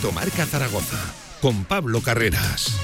Directo Marca Zaragoza con Pablo Carreras.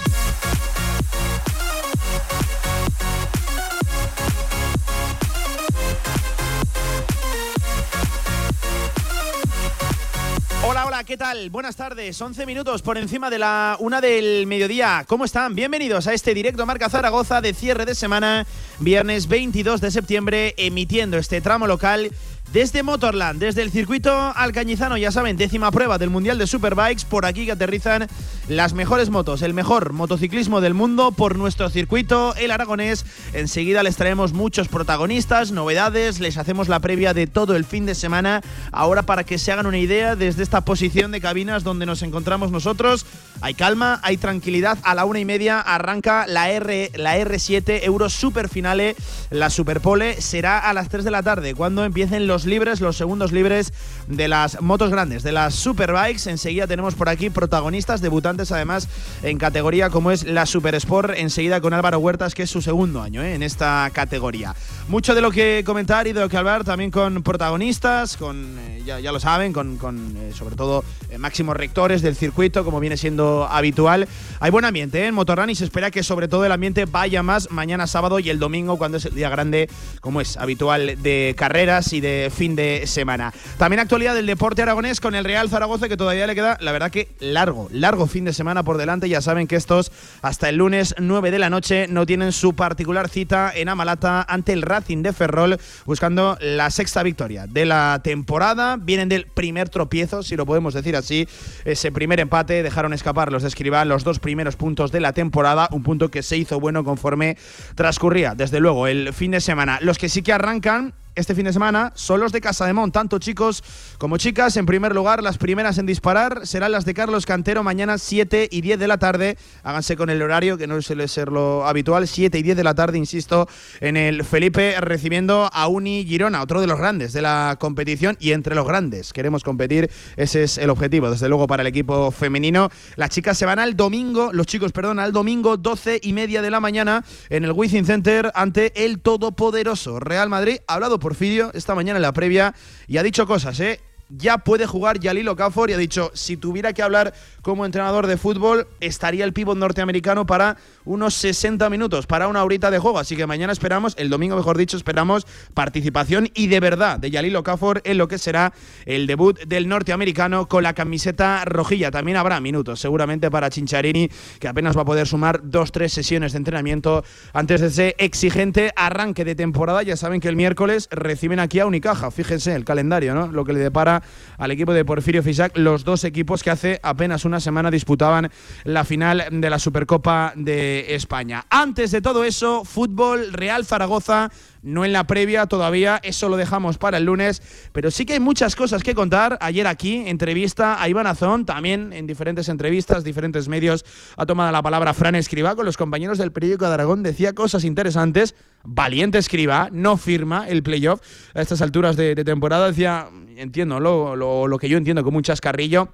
Hola, hola, ¿qué tal? Buenas tardes, 11 minutos por encima de la una del mediodía. ¿Cómo están? Bienvenidos a este directo Marca Zaragoza de cierre de semana, viernes 22 de septiembre, emitiendo este tramo local desde Motorland, desde el circuito alcañizano, ya saben, décima prueba del Mundial de Superbikes, por aquí que aterrizan las mejores motos, el mejor motociclismo del mundo por nuestro circuito, el aragonés. Enseguida les traemos muchos protagonistas, novedades, les hacemos la previa de todo el fin de semana. Ahora para que se hagan una idea, desde esta posición de cabinas donde nos encontramos nosotros, hay calma, hay tranquilidad. A la una y media arranca la, R, la R7 Euro Super Finale, la Superpole. Será a las 3 de la tarde cuando empiecen los libres, los segundos libres de las motos grandes, de las Superbikes. Enseguida tenemos por aquí protagonistas, debutantes además en categoría como es la Super Sport. Enseguida con Álvaro Huertas, que es su segundo año ¿eh? en esta categoría. Mucho de lo que comentar y de lo que hablar también con protagonistas, con, eh, ya, ya, lo saben, con, con eh, sobre todo máximos rectores del circuito, como viene siendo habitual. Hay buen ambiente en Motorrun y se espera que sobre todo el ambiente vaya más mañana sábado y el domingo, cuando es el día grande, como es habitual, de carreras y de fin de semana. También actualidad del deporte aragonés con el Real Zaragoza, que todavía le queda, la verdad que largo, largo fin de semana por delante. Ya saben que estos hasta el lunes 9 de la noche no tienen su particular cita en Amalata ante el Racing de Ferrol, buscando la sexta victoria de la temporada. Vienen del primer tropiezo, si lo podemos decir así, ese primer empate. Dejaron escapar los de Escribán los dos primeros puntos de la temporada, un punto que se hizo bueno conforme transcurría, desde luego, el fin de semana. Los que sí que arrancan este fin de semana son los de Casa de Mont, tanto chicos como chicas. En primer lugar, las primeras en disparar serán las de Carlos Cantero mañana 7 y 10 de la tarde. Háganse con el horario, que no suele ser lo habitual, 7 y 10 de la tarde, insisto, en el Felipe recibiendo a Uni Girona, otro de los grandes de la competición y entre los grandes. Queremos competir, ese es el objetivo, desde luego, para el equipo femenino. Las chicas se van al domingo, los chicos, perdón, al domingo 12 y media de la mañana en el Wizzing Center ante el todopoderoso Real Madrid. Hablado por Porfirio esta mañana en la previa y ha dicho cosas, ¿eh? Ya puede jugar Yalilo Cafor y ha dicho, si tuviera que hablar como entrenador de fútbol, estaría el pívot norteamericano para unos 60 minutos, para una horita de juego. Así que mañana esperamos, el domingo mejor dicho, esperamos participación y de verdad de Yalilo Cafor en lo que será el debut del norteamericano con la camiseta rojilla. También habrá minutos, seguramente para Chincharini, que apenas va a poder sumar dos, tres sesiones de entrenamiento antes de ese exigente arranque de temporada. Ya saben que el miércoles reciben aquí a Unicaja. Fíjense el calendario, ¿no? Lo que le depara al equipo de Porfirio Fisac, los dos equipos que hace apenas una semana disputaban la final de la Supercopa de España. Antes de todo eso, fútbol Real Zaragoza no en la previa todavía, eso lo dejamos para el lunes, pero sí que hay muchas cosas que contar. Ayer aquí, entrevista a Iván Azón, también en diferentes entrevistas, diferentes medios, ha tomado la palabra Fran Escriba con los compañeros del periódico de Aragón, decía cosas interesantes. Valiente Escriba, no firma el playoff a estas alturas de, temporada, decía, entiendo, lo, lo, lo que yo entiendo como un chascarrillo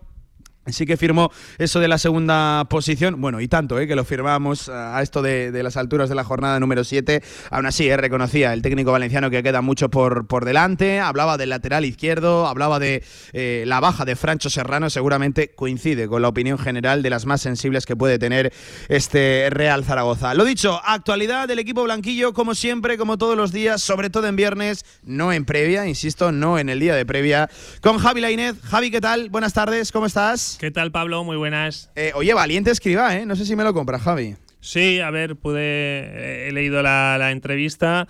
Sí que firmó eso de la segunda posición, bueno, y tanto, ¿eh? que lo firmamos a esto de, las alturas de la jornada número 7. Aún así, ¿eh? reconocía el técnico valenciano que queda mucho por, por delante, hablaba del lateral izquierdo, hablaba de eh, la baja de Francho Serrano, seguramente coincide con la opinión general de las más sensibles que puede tener este Real Zaragoza. Lo dicho, actualidad del equipo blanquillo, como siempre, como todos los días, sobre todo en viernes, no en previa, insisto, no en el día de previa, con Javi Lainez. Javi, ¿qué tal? Buenas tardes, ¿cómo estás? ¿Qué tal, Pablo? Muy buenas. Eh, oye, valiente escriba, ¿eh? No sé si me lo compras, Javi. Sí, a ver, pude. He leído la, la entrevista.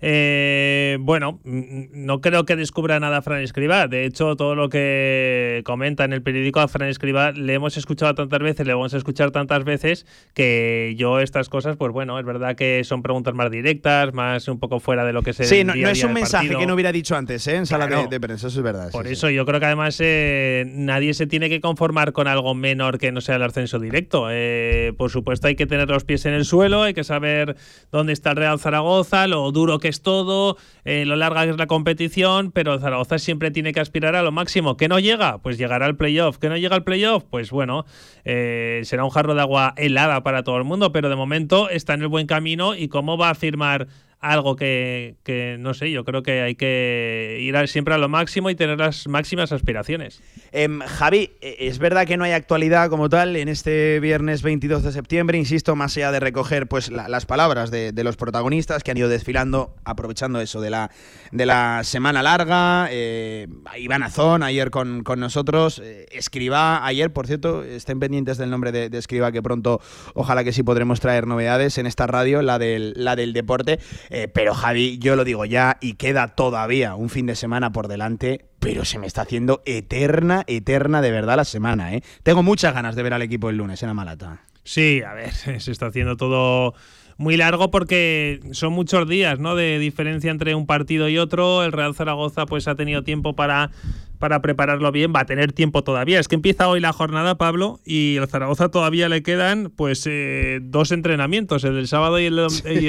Eh, bueno, no creo que descubra nada Fran Escribá. De hecho, todo lo que comenta en el periódico a Fran Escribá le hemos escuchado tantas veces, le vamos a escuchar tantas veces que yo estas cosas, pues bueno, es verdad que son preguntas más directas, más un poco fuera de lo que se. Sí, no, es un mensaje que no hubiera dicho antes, ¿eh? En sala de, prensa, eso es verdad. Por eso yo creo que además eh, nadie se tiene que conformar con algo menor que no sea el ascenso directo. Eh, por supuesto, hay que tener los pies en el suelo, hay que saber dónde está el Real Zaragoza, lo duro que es todo, eh, lo larga que es la competición, pero Zaragoza siempre tiene que aspirar a lo máximo. ¿Que no llega? Pues llegará al playoff. ¿Que no llega al playoff? Pues bueno, eh, será un jarro de agua helada para todo el mundo, pero de momento está en el buen camino y cómo va a firmar algo que, no sé, yo creo que hay que ir siempre a lo máximo y tener las máximas aspiraciones. Em, Javi, e, es verdad que no hay actualidad como tal en este viernes 22 de septiembre, insisto, más allá de recoger pues las palabras de, los protagonistas que han ido desfilando, aprovechando eso de la, de la semana larga, eh, Iván Azón ayer con, nosotros, eh, Escriba ayer, por cierto, estén pendientes del nombre de, de Escriba que pronto ojalá que sí podremos traer novedades en esta radio, la del, la del deporte. Eh, pero Javi, yo lo digo ya y queda todavía un fin de semana por delante, pero se me está haciendo eterna, eterna de verdad la semana. ¿eh? Tengo muchas ganas de ver al equipo el lunes en Amalata. Sí, a ver, se está haciendo todo muy largo porque son muchos días, ¿no? De diferencia entre un partido y otro. El Real Zaragoza pues ha tenido tiempo para para prepararlo bien, va a tener tiempo todavía. Es que empieza hoy la jornada, Pablo, y al Zaragoza todavía le quedan pues eh, dos entrenamientos, el del sábado y el,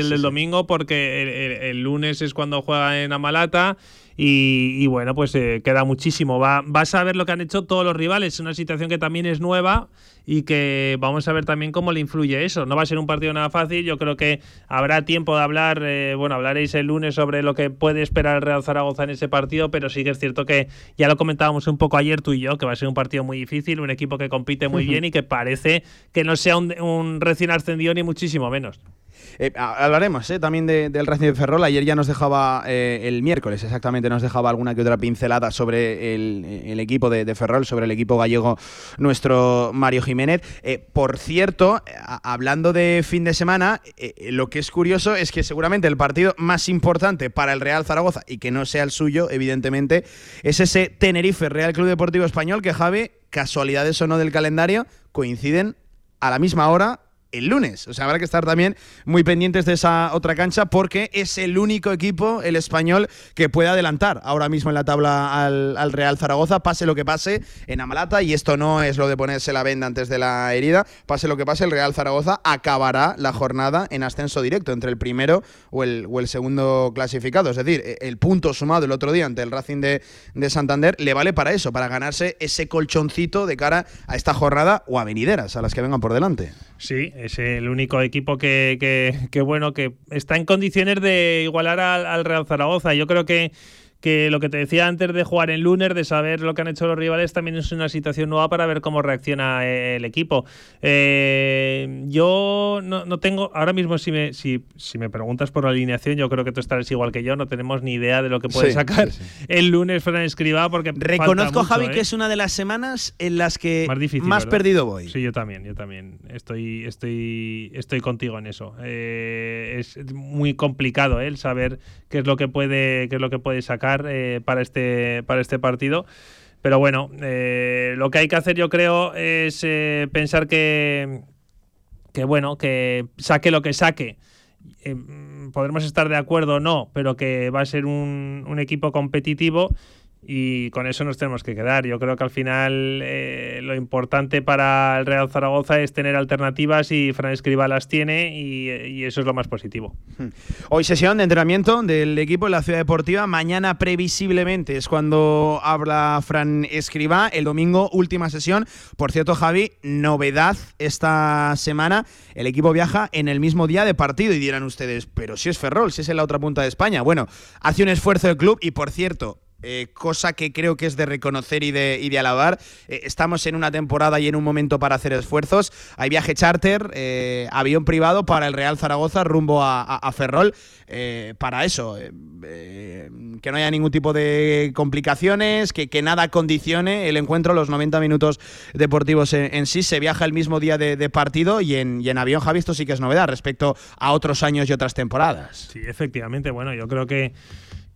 del domingo, porque el, lunes es cuando juega en Amalata. Y, bueno, pues eh, queda muchísimo. Va, vas a ver lo que han hecho todos los rivales. Es una situación que también es nueva y que vamos a ver también cómo le influye eso. No va a ser un partido nada fácil. Yo creo que habrá tiempo de hablar. Eh, bueno, hablaréis el lunes sobre lo que puede esperar el Real Zaragoza en ese partido, pero sí que es cierto que ya lo comentábamos un poco ayer tú y yo, que va a ser un partido muy difícil, un equipo que compite muy bien y que parece que no sea un recién ascendido ni muchísimo menos. Eh, hablaremos eh, también del Racing de Ferrol. Ayer ya nos dejaba, eh, el miércoles exactamente, nos dejaba alguna que otra pincelada sobre el, equipo de, Ferrol, sobre el equipo gallego, nuestro Mario Jiménez. por cierto, hablando de fin de semana, lo que es curioso es que seguramente el partido más importante para el Real Zaragoza, y que no sea el suyo, evidentemente, es ese Tenerife Real Club Deportivo Español que Javi, casualidades o no del calendario, coinciden a la misma hora el lunes. O sea, habrá que estar también muy pendientes de esa otra cancha porque es el único equipo, el español, que puede adelantar ahora mismo en la tabla al, Real Zaragoza, pase lo que pase en Amalata, y esto no es lo de ponerse la venda antes de la herida, pase lo que pase, el Real Zaragoza acabará la jornada en ascenso directo entre el primero o el, o el segundo clasificado. Es decir, el punto sumado el otro día ante el Racing de, de Santander le vale para eso, para ganarse ese colchoncito de cara a esta jornada o a venideras, a las que vengan por delante. Sí, es el único equipo que, que, bueno, que está en condiciones de igualar al, al Real Zaragoza. Yo creo que que lo que te decía antes de jugar en lunes, de saber lo que han hecho los rivales, también es una situación nueva para ver cómo reacciona eh, el equipo. Eh, yo no, tengo, ahora mismo si me, si, si, me preguntas por la alineación, yo creo que tú estarás igual que yo, no tenemos ni idea de lo que puede sacar el lunes Fran Escriba, porque... Reconozco, Javi, que ¿eh? es una de las semanas en las que más, perdido voy. Sí, yo también, yo también. Estoy, estoy, estoy contigo en eso. es muy complicado el saber qué es lo que puede, qué es lo que puede sacar eh, para, este, para este partido. Pero bueno, eh, lo que hay que hacer yo creo es eh, pensar que, que, bueno, que saque lo que saque. podremos estar de acuerdo o no, pero que va a ser un, un equipo competitivo y con eso nos tenemos que quedar. Yo creo que al final eh, lo importante para el Real Zaragoza es tener alternativas y Fran Escriba las tiene y, eso es lo más positivo. Hoy sesión de entrenamiento del equipo en la Ciudad Deportiva. Mañana previsiblemente es cuando habla Fran Escriba. El domingo última sesión. Por cierto, Javi, novedad esta semana. El equipo viaja en el mismo día de partido y dirán ustedes, pero si es Ferrol, si es en la otra punta de España. Bueno, hace un esfuerzo el club y por cierto, eh, cosa que creo que es de reconocer y de, y de alabar. Eh, estamos en una temporada y en un momento para hacer esfuerzos. Hay viaje charter, eh, avión privado para el Real Zaragoza rumbo a, Ferrol. para eso, que no haya ningún tipo de complicaciones, que, que, nada condicione el encuentro, los 90 minutos deportivos en, sí. Se viaja el mismo día de, partido y en, y en avión, Javi, esto sí que es novedad respecto a otros años y otras temporadas. Sí, efectivamente. Bueno, yo creo que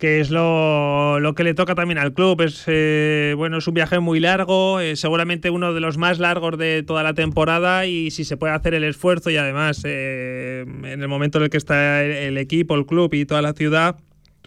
que es lo, que le toca también al club. Es, eh, bueno, es un viaje muy largo, eh, seguramente uno de los más largos de toda la temporada y si se puede hacer el esfuerzo y además eh, en el momento en el que está el, equipo, el club y toda la ciudad,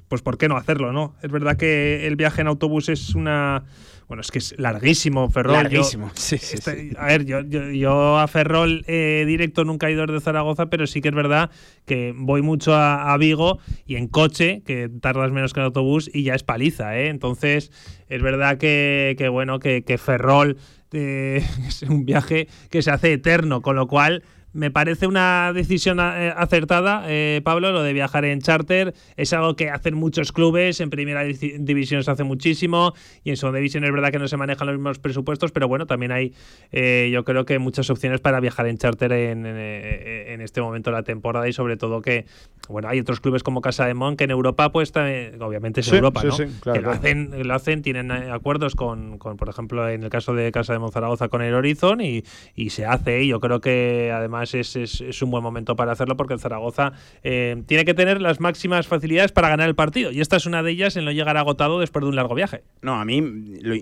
pues ¿por qué no hacerlo? no Es verdad que el viaje en autobús es una bueno, es que es larguísimo Ferrol. Larguísimo, sí, sí, A ver, yo, yo, a Ferrol eh, directo nunca he ido de Zaragoza, pero sí que es verdad que voy mucho a, Vigo y en coche, que tardas menos que en autobús, y ya es paliza, ¿eh? Entonces, es verdad que, bueno, que, Ferrol eh, es un viaje que se hace eterno, con lo cual me parece una decisión eh, acertada, eh, Pablo, lo de viajar en charter. Es algo que hacen muchos clubes. En primera división se hace muchísimo y en segunda división es verdad que no se manejan los mismos presupuestos, pero bueno, también hay, eh, yo creo que muchas opciones para viajar en charter en, en, este momento de la temporada y sobre todo que, bueno, hay otros clubes como Casa de Mon que en Europa, pues obviamente es Europa, ¿no? que lo, hacen, lo hacen, tienen acuerdos con, con, por ejemplo, en el caso de Casa de Mon Zaragoza con el Horizon y, y se hace. Y yo creo que además es, un buen momento para hacerlo porque el Zaragoza eh, tiene que tener las máximas facilidades para ganar el partido y esta es una de ellas en no llegar agotado después de un largo viaje. No, a mí,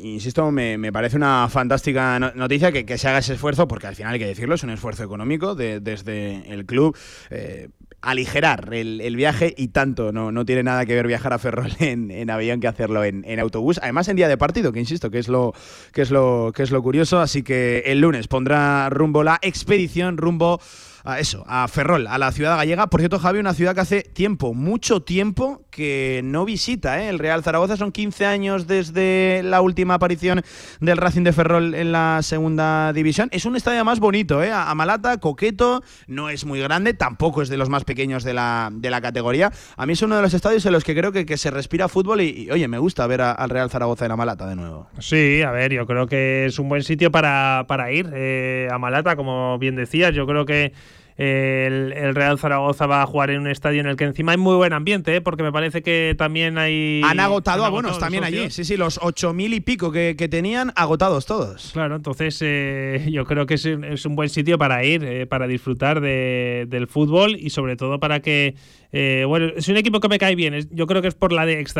insisto, me, parece una fantástica noticia que, se haga ese esfuerzo porque al final hay que decirlo, es un esfuerzo económico desde el club. Eh, aligerar el, viaje y tanto no, no tiene nada que ver viajar a Ferrol en, avión que hacerlo en, en, autobús. Además en día de partido, que insisto, que es lo que es lo que es lo curioso. Así que el lunes pondrá rumbo la expedición rumbo a eso, a Ferrol, a la ciudad gallega. Por cierto, Javi, una ciudad que hace tiempo, mucho tiempo, que no visita ¿eh? el Real Zaragoza. Son 15 años desde la última aparición del Racing de Ferrol en la segunda división. Es un estadio más bonito, ¿eh? a Malata, coqueto, no es muy grande, tampoco es de los más pequeños de la, de la categoría. A mí es uno de los estadios en los que creo que, que se respira fútbol y, oye, me gusta ver al Real Zaragoza en Amalata de nuevo. Sí, a ver, yo creo que es un buen sitio para, para ir eh, a Malata, como bien decías. Yo creo que el, Real Zaragoza va a jugar en un estadio en el que encima hay muy buen ambiente, ¿eh? porque me parece que también hay. Han agotado abonos también allí. Sí, sí, los ocho mil y pico que, tenían, agotados todos. Claro, entonces eh, yo creo que es, un buen sitio para ir, eh, para disfrutar del fútbol y sobre todo para que eh, bueno, es un equipo que me cae bien. Yo creo que es por la de ex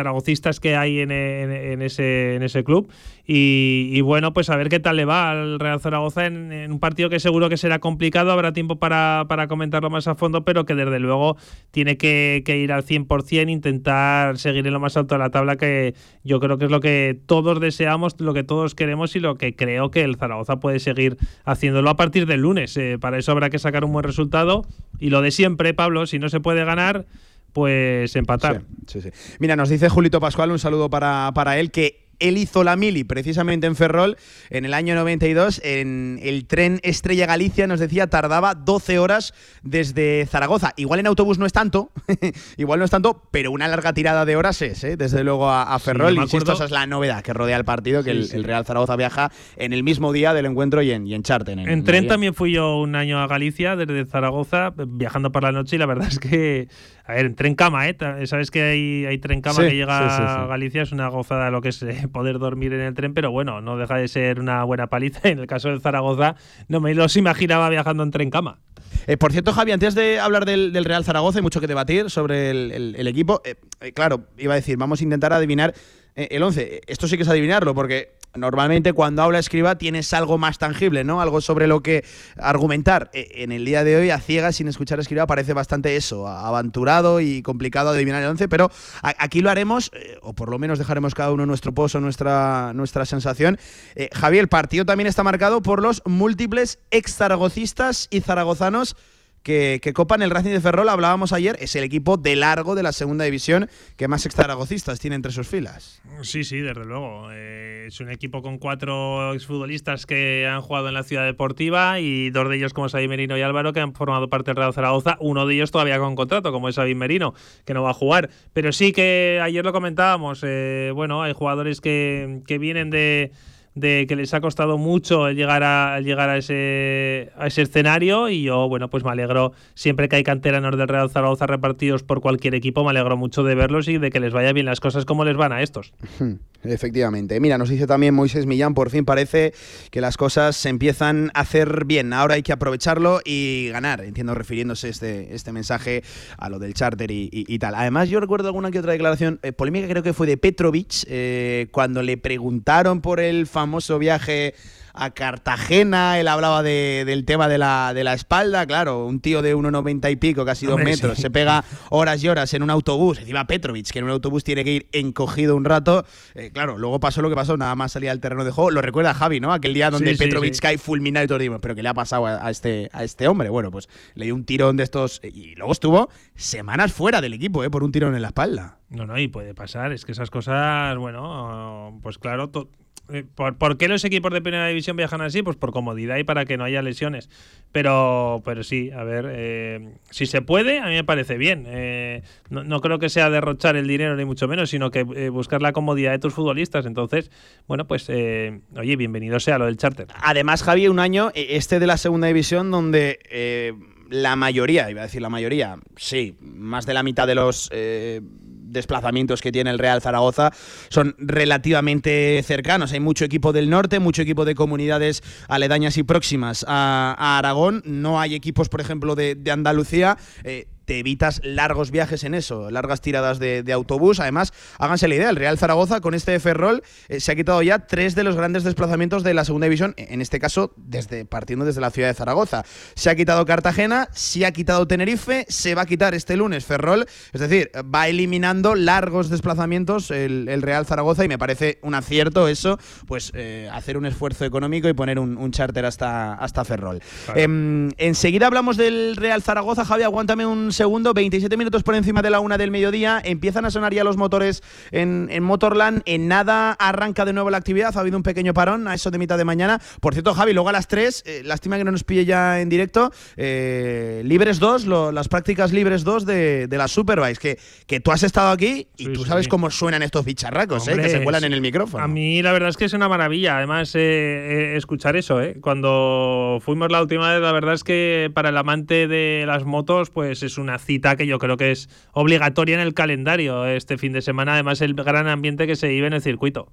que hay en, ese, en ese club. Y, bueno, pues a ver qué tal le va al Real Zaragoza en, un partido que seguro que será complicado. Habrá tiempo para, comentarlo más a fondo, pero que desde luego tiene que, ir al 100%, intentar seguir en lo más alto de la tabla, que yo creo que es lo que todos deseamos, lo que todos queremos y lo que creo que el Zaragoza puede seguir haciéndolo a partir del lunes. Eh, para eso habrá que sacar un buen resultado. Y lo de siempre, Pablo, si no se puede ganar pues empatar. Mira, nos dice Julito Pascual, un saludo para, para él, que él hizo la mili precisamente en Ferrol en el año 92. En el tren Estrella Galicia, nos decía, tardaba 12 horas desde Zaragoza. Igual en autobús no es tanto, igual no es tanto, pero una larga tirada de horas es, ¿eh? desde luego a, Ferrol. y esa es la novedad que rodea el partido, que el, Real Zaragoza viaja en el mismo día del encuentro y en, y en Charten. En, tren también fui yo un año a Galicia desde Zaragoza, viajando por la noche, y la verdad es que a ver, tren cama, ¿eh? Sabes que hay, hay tren cama que llega a Galicia, es una gozada lo que es eh, poder dormir en el tren, pero bueno, no deja de ser una buena paliza. En el caso de Zaragoza, no me los imaginaba viajando en tren cama. Eh, por cierto, Javi, antes de hablar del, Real Zaragoza, hay mucho que debatir sobre el, equipo. Eh, claro, iba a decir, vamos a intentar adivinar el 11. Esto sí que es adivinarlo, porque normalmente cuando habla escriba tienes algo más tangible, ¿no? Algo sobre lo que argumentar. E, en el día de hoy, a ciegas, sin escuchar escriba, parece bastante eso, aventurado y complicado adivinar el 11, pero aquí lo haremos, eh, o por lo menos dejaremos cada uno nuestro pozo, nuestra, nuestra sensación. Eh, Javier, el partido también está marcado por los múltiples ex zaragocistas y zaragozanos que, copan el Racing de Ferrol, hablábamos ayer, es el equipo de largo de la segunda división que más extraragocistas tiene entre sus filas. Sí, sí, desde luego. Eh, es un equipo con cuatro exfutbolistas que han jugado en la ciudad deportiva y dos de ellos como Sabin Merino y Álvaro que han formado parte del Real Zaragoza. Uno de ellos todavía con contrato, como es Sabin Merino, que no va a jugar. Pero sí que ayer lo comentábamos, eh, bueno, hay jugadores que, que vienen de de que les ha costado mucho llegar a llegar a ese, a ese escenario y yo, bueno, pues me alegro siempre que hay canteranos del Real Zaragoza repartidos por cualquier equipo, me alegro mucho de verlos y de que les vaya bien las cosas como les van a estos. Efectivamente. Mira, nos dice también Moisés Millán, por fin parece que las cosas se empiezan a hacer bien. Ahora hay que aprovecharlo y ganar. Entiendo refiriéndose este, este mensaje a lo del charter y, tal. Además, yo recuerdo alguna que otra declaración eh, polémica, creo que fue de Petrovic, eh, cuando le preguntaron por el famoso viaje a Cartagena, él hablaba de, del tema de la, de la espalda, claro, un tío de 1,90 y pico, casi dos metros, se pega horas y horas en un autobús, encima Petrovic, que en un autobús tiene que ir encogido un rato, eh, claro, luego pasó lo que pasó, nada más salía al terreno de juego, lo recuerda Javi, ¿no? Aquel día donde Petrovic cae fulminado y todo, digo, pero ¿qué le ha pasado a, este, a este hombre? Bueno, pues le dio un tirón de estos y luego estuvo semanas fuera del equipo, ¿eh? Por un tirón en la espalda. No, no, y puede pasar, es que esas cosas, bueno, pues claro, Eh, ¿Por, qué los equipos de primera división viajan así? Pues por comodidad y para que no haya lesiones. Pero, pero sí, a ver, eh, si se puede, a mí me parece bien. Eh, no, creo que sea derrochar el dinero ni mucho menos, sino que buscar la comodidad de tus futbolistas. Entonces, bueno, pues, oye, bienvenido sea lo del charter. Además, Javi, un año este de la segunda división donde la mayoría, iba a decir la mayoría, sí, más de la mitad de los desplazamientos que tiene el Real Zaragoza son relativamente cercanos. Hay mucho equipo del norte, mucho equipo de comunidades aledañas y próximas a, Aragón. No hay equipos, por ejemplo, de, Andalucía. Eh, te evitas largos viajes en eso, largas tiradas de, autobús. Además, háganse la idea, el Real Zaragoza con este Ferrol eh, se ha quitado ya tres de los grandes desplazamientos de la segunda división, en este caso desde partiendo desde la ciudad de Zaragoza. Se ha quitado Cartagena, se ha quitado Tenerife, se va a quitar este lunes Ferrol, es decir, va eliminando largos desplazamientos el, Real Zaragoza y me parece un acierto eso, pues eh, hacer un esfuerzo económico y poner un, charter hasta, hasta Ferrol. Em, enseguida hablamos del Real Zaragoza, Javi, aguántame un segundo, 27 minutos por encima de la una del mediodía. Empiezan a sonar ya los motores en, Motorland. En nada arranca de nuevo la actividad. Ha habido un pequeño parón a eso de mitad de mañana. Por cierto, Javi, luego a las 3, eh, lástima que no nos pille ya en directo, eh, Libres 2, las prácticas Libres 2 de, de la Superbike. Que, que tú has estado aquí y tú sabes cómo suenan estos bicharracos, eh, que se cuelan en el micrófono. A mí la verdad es que es una maravilla. Además, escuchar eso. Cuando fuimos la última vez, la verdad es que para el amante de las motos, pues es una cita que yo creo que es obligatoria en el calendario este fin de semana, además el gran ambiente que se vive en el circuito.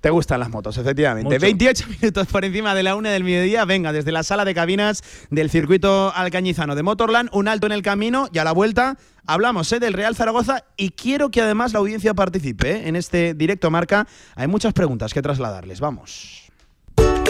Te gustan las motos, efectivamente. 28 minutos por encima de la una del mediodía. Venga, desde la sala de cabinas del circuito alcañizano de Motorland, un alto en el camino y a la vuelta hablamos ¿eh? del Real Zaragoza y quiero que además la audiencia participe ¿eh? en este directo marca. Hay muchas preguntas que trasladarles. Vamos.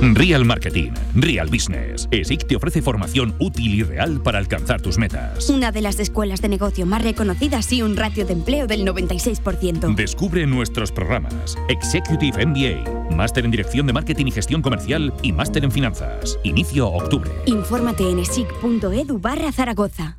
Real Marketing, Real Business. ESIC te ofrece formación útil y real para alcanzar tus metas. Una de las escuelas de negocio más reconocidas y un ratio de empleo del 96%. Descubre nuestros programas. Executive MBA, Máster en Dirección de Marketing y Gestión Comercial y Máster en Finanzas. Inicio octubre. Infórmate en esic.edu barra Zaragoza.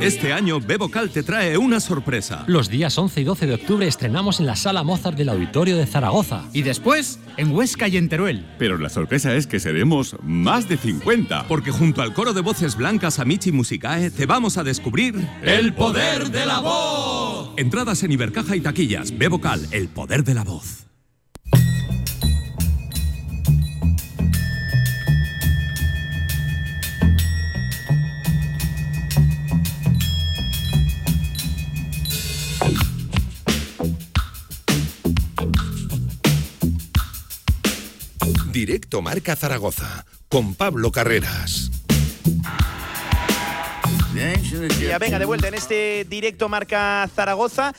Este año Bebocal te trae una sorpresa. Los días 11 y 12 de octubre estrenamos en la Sala Mozart del Auditorio de Zaragoza. Y después en Huesca y en Teruel. Pero la sorpresa es que seremos más de 50. Porque junto al coro de voces blancas Amici Musicae te vamos a descubrir... ¡El poder de la voz! Entradas en Ibercaja y taquillas. Bebocal, el poder de la voz. Directo Marca Zaragoza con Pablo Carreras. Ya venga, de vuelta en este directo Marca Zaragoza.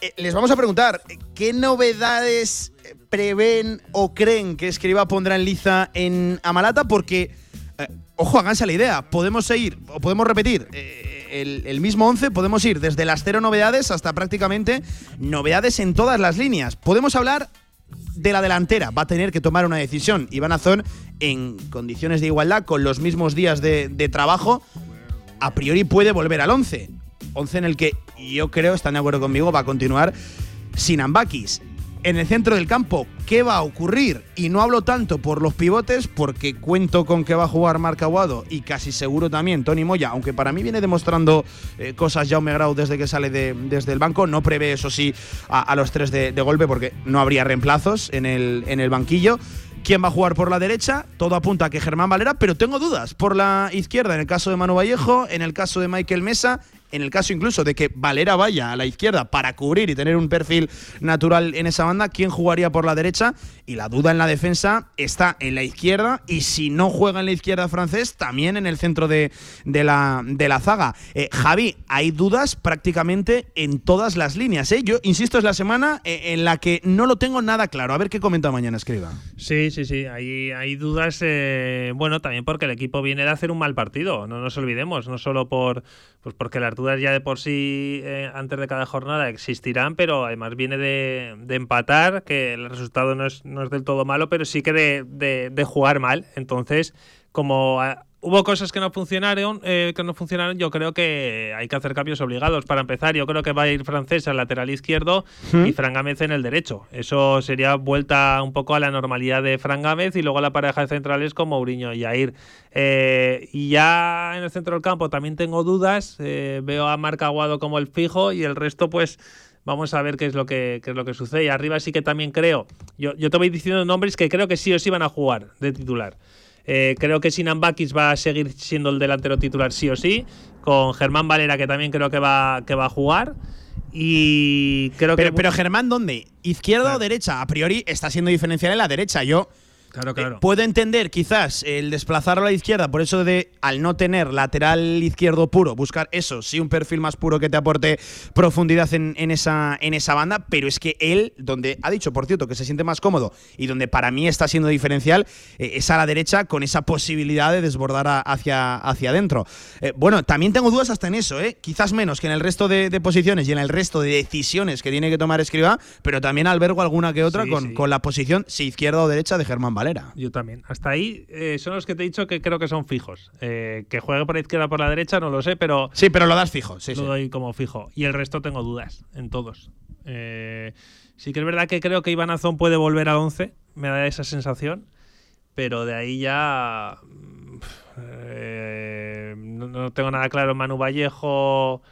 Eh, les vamos a preguntar, ¿qué novedades prevén o creen que Escriba pondrá en liza en Amalata? Porque, eh, ojo, háganse la idea, podemos seguir, o podemos repetir, eh, el, el, mismo 11, podemos ir desde las cero novedades hasta prácticamente novedades en todas las líneas. Podemos hablar de la delantera va a tener que tomar una decisión. Iván Azón, en condiciones de igualdad, con los mismos días de, trabajo, a priori puede volver al 11. 11 en el que yo creo, están de acuerdo conmigo, va a continuar sin Ambakis en el centro del campo, ¿qué va a ocurrir? Y no hablo tanto por los pivotes, porque cuento con que va a jugar Marc Aguado y casi seguro también Tony Moya, aunque para mí viene demostrando eh, cosas Jaume Grau desde que sale de, desde el banco. No prevé, eso sí, a, los tres de, golpe, porque no habría reemplazos en el, en el banquillo. ¿Quién va a jugar por la derecha? Todo apunta a que Germán Valera, pero tengo dudas por la izquierda, en el caso de Manu Vallejo, en el caso de Michael Mesa en el caso incluso de que Valera vaya a la izquierda para cubrir y tener un perfil natural en esa banda, ¿quién jugaría por la derecha? Y la duda en la defensa está en la izquierda y si no juega en la izquierda francés, también en el centro de, la, de la zaga. Eh, Javi, hay dudas prácticamente en todas las líneas. ¿eh? Yo insisto, es la semana eh, en la que no lo tengo nada claro. A ver qué comenta mañana, escriba. Sí, sí, sí. Hay, hay dudas, bueno, también porque el equipo viene de hacer un mal partido. No nos olvidemos, no solo por pues porque dudas ya de por sí eh, antes de cada jornada existirán, pero además viene de, empatar, que el resultado no es, no es, del todo malo, pero sí que de, de jugar mal. Entonces, como hubo cosas que no funcionaron, eh, que no funcionaron. Yo creo que hay que hacer cambios obligados. Para empezar, yo creo que va a ir francés al lateral izquierdo y Fran Gámez en el derecho. Eso sería vuelta un poco a la normalidad de Fran Gámez y luego la pareja de centrales con Mourinho y Air. Eh, y ya en el centro del campo también tengo dudas. Eh, veo a Marc Aguado como el fijo y el resto, pues vamos a ver qué es lo que, qué es lo que sucede. Y arriba sí que también creo. Yo, yo te voy diciendo nombres que creo que sí o sí van a jugar de titular. Eh, creo que Sinan Bakis va a seguir siendo el delantero titular sí o sí, con Germán Valera que también creo que va, que va a jugar. Y creo pero, que. Pero Germán, ¿dónde? ¿Izquierda o derecha? A priori está siendo diferencial en la derecha. Yo Claro, claro. Eh, puedo entender quizás el desplazarlo a la izquierda por eso de al no tener lateral izquierdo puro, buscar eso, sí un perfil más puro que te aporte profundidad en, esa, en esa banda, pero es que él, donde ha dicho, por cierto, que se siente más cómodo y donde para mí está siendo diferencial, eh, es a la derecha con esa posibilidad de desbordar hacia, hacia adentro. Eh, bueno, también tengo dudas hasta en eso, quizás menos que en el resto de, posiciones y en el resto de decisiones que tiene que tomar Escriba, pero también albergo alguna que otra con, con, la posición, si izquierda o derecha, de Germán yo también. Hasta ahí eh, son los que te he dicho que creo que son fijos. Eh, que juegue por la izquierda o por la derecha, no lo sé, pero. Sí, pero lo das fijo. Sí, lo doy como fijo. Y el resto tengo dudas en todos. Eh, sí que es verdad que creo que Iván Azón puede volver al 11. Me da esa sensación. Pero de ahí ya. no, tengo nada claro. Manu Vallejo,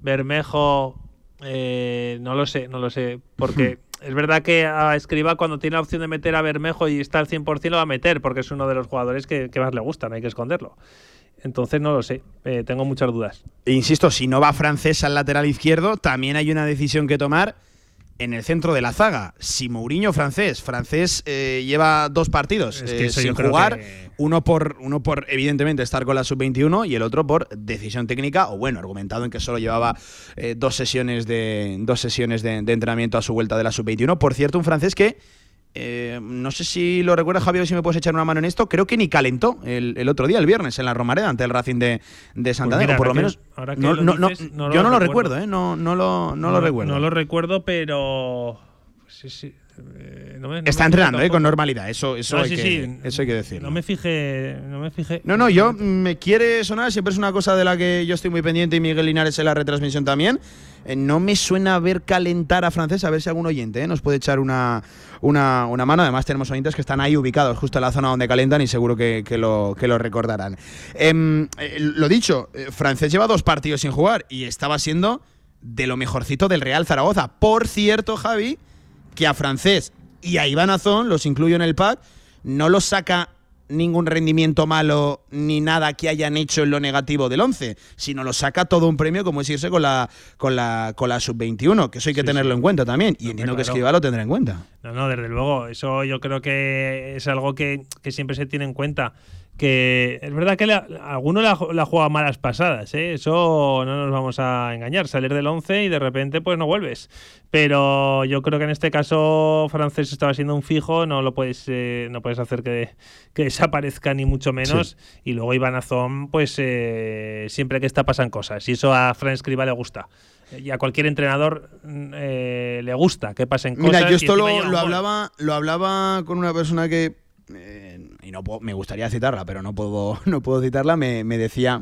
Bermejo. no lo sé, no lo sé. Porque. es verdad que a Escriba cuando tiene la opción de meter a Bermejo y está al 100% lo va a meter porque es uno de los jugadores que, más le gustan, hay que esconderlo. Entonces no lo sé, eh, tengo muchas dudas. E insisto, si no va francés al lateral izquierdo, también hay una decisión que tomar en el centro de la zaga. Si Mourinho francés, francés eh, lleva dos partidos eh, sin jugar, uno por uno por evidentemente estar con la sub-21 y el otro por decisión técnica o bueno, argumentado en que solo llevaba eh, dos sesiones de dos sesiones de, entrenamiento a su vuelta de la sub-21. Por cierto, un francés que no sé si lo recuerda Javier, si me puedes echar una mano en esto. Creo que ni calentó el, otro día, el viernes, en la Romareda, ante el Racing de, de Santander. por lo menos. yo no lo recuerdo, ¿eh? No, no, lo, no, lo recuerdo. No lo recuerdo, pero. Sí, sí. Eh, Está entrenando eh, con normalidad, eso, eso, hay que, eso hay que decir. No me fijé, no me fijé. No, no, yo me quiere sonar, siempre es una cosa de la que yo estoy muy pendiente y Miguel Linares en la retransmisión también. Eh, no me suena ver calentar a francés, a ver si algún oyente nos puede echar una, una, mano. Además, tenemos oyentes que están ahí ubicados, justo en la zona donde calentan y seguro que, lo, que lo recordarán. Em, lo dicho, francés lleva dos partidos sin jugar y estaba siendo de lo mejorcito del Real Zaragoza. Por cierto, Javi, que a Francés y a Iván Azón, los incluyo en el pack, no los saca ningún rendimiento malo ni nada que hayan hecho en lo negativo del 11, sino lo saca todo un premio como es irse con la con la con la sub-21, que eso hay que tenerlo en cuenta también. Y entiendo que Escriba lo tendrá en cuenta. No, no, desde luego, eso yo creo que es algo que, que siempre se tiene en cuenta que es verdad que le, alguno la, la, juega malas pasadas, ¿eh? eso no nos vamos a engañar, salir del 11 y de repente pues no vuelves. Pero yo creo que en este caso francés estaba siendo un fijo, no lo puedes eh, no puedes hacer que, desaparezca ni mucho menos. Y luego Iván Azón, pues eh, siempre que está pasan cosas y eso a Fran Escriba le gusta. Y a cualquier entrenador mm, le gusta que pasen cosas. Mira, yo esto lo, hablaba, lo hablaba con una persona que eh, y no me gustaría citarla, pero no puedo, no puedo citarla, me, decía,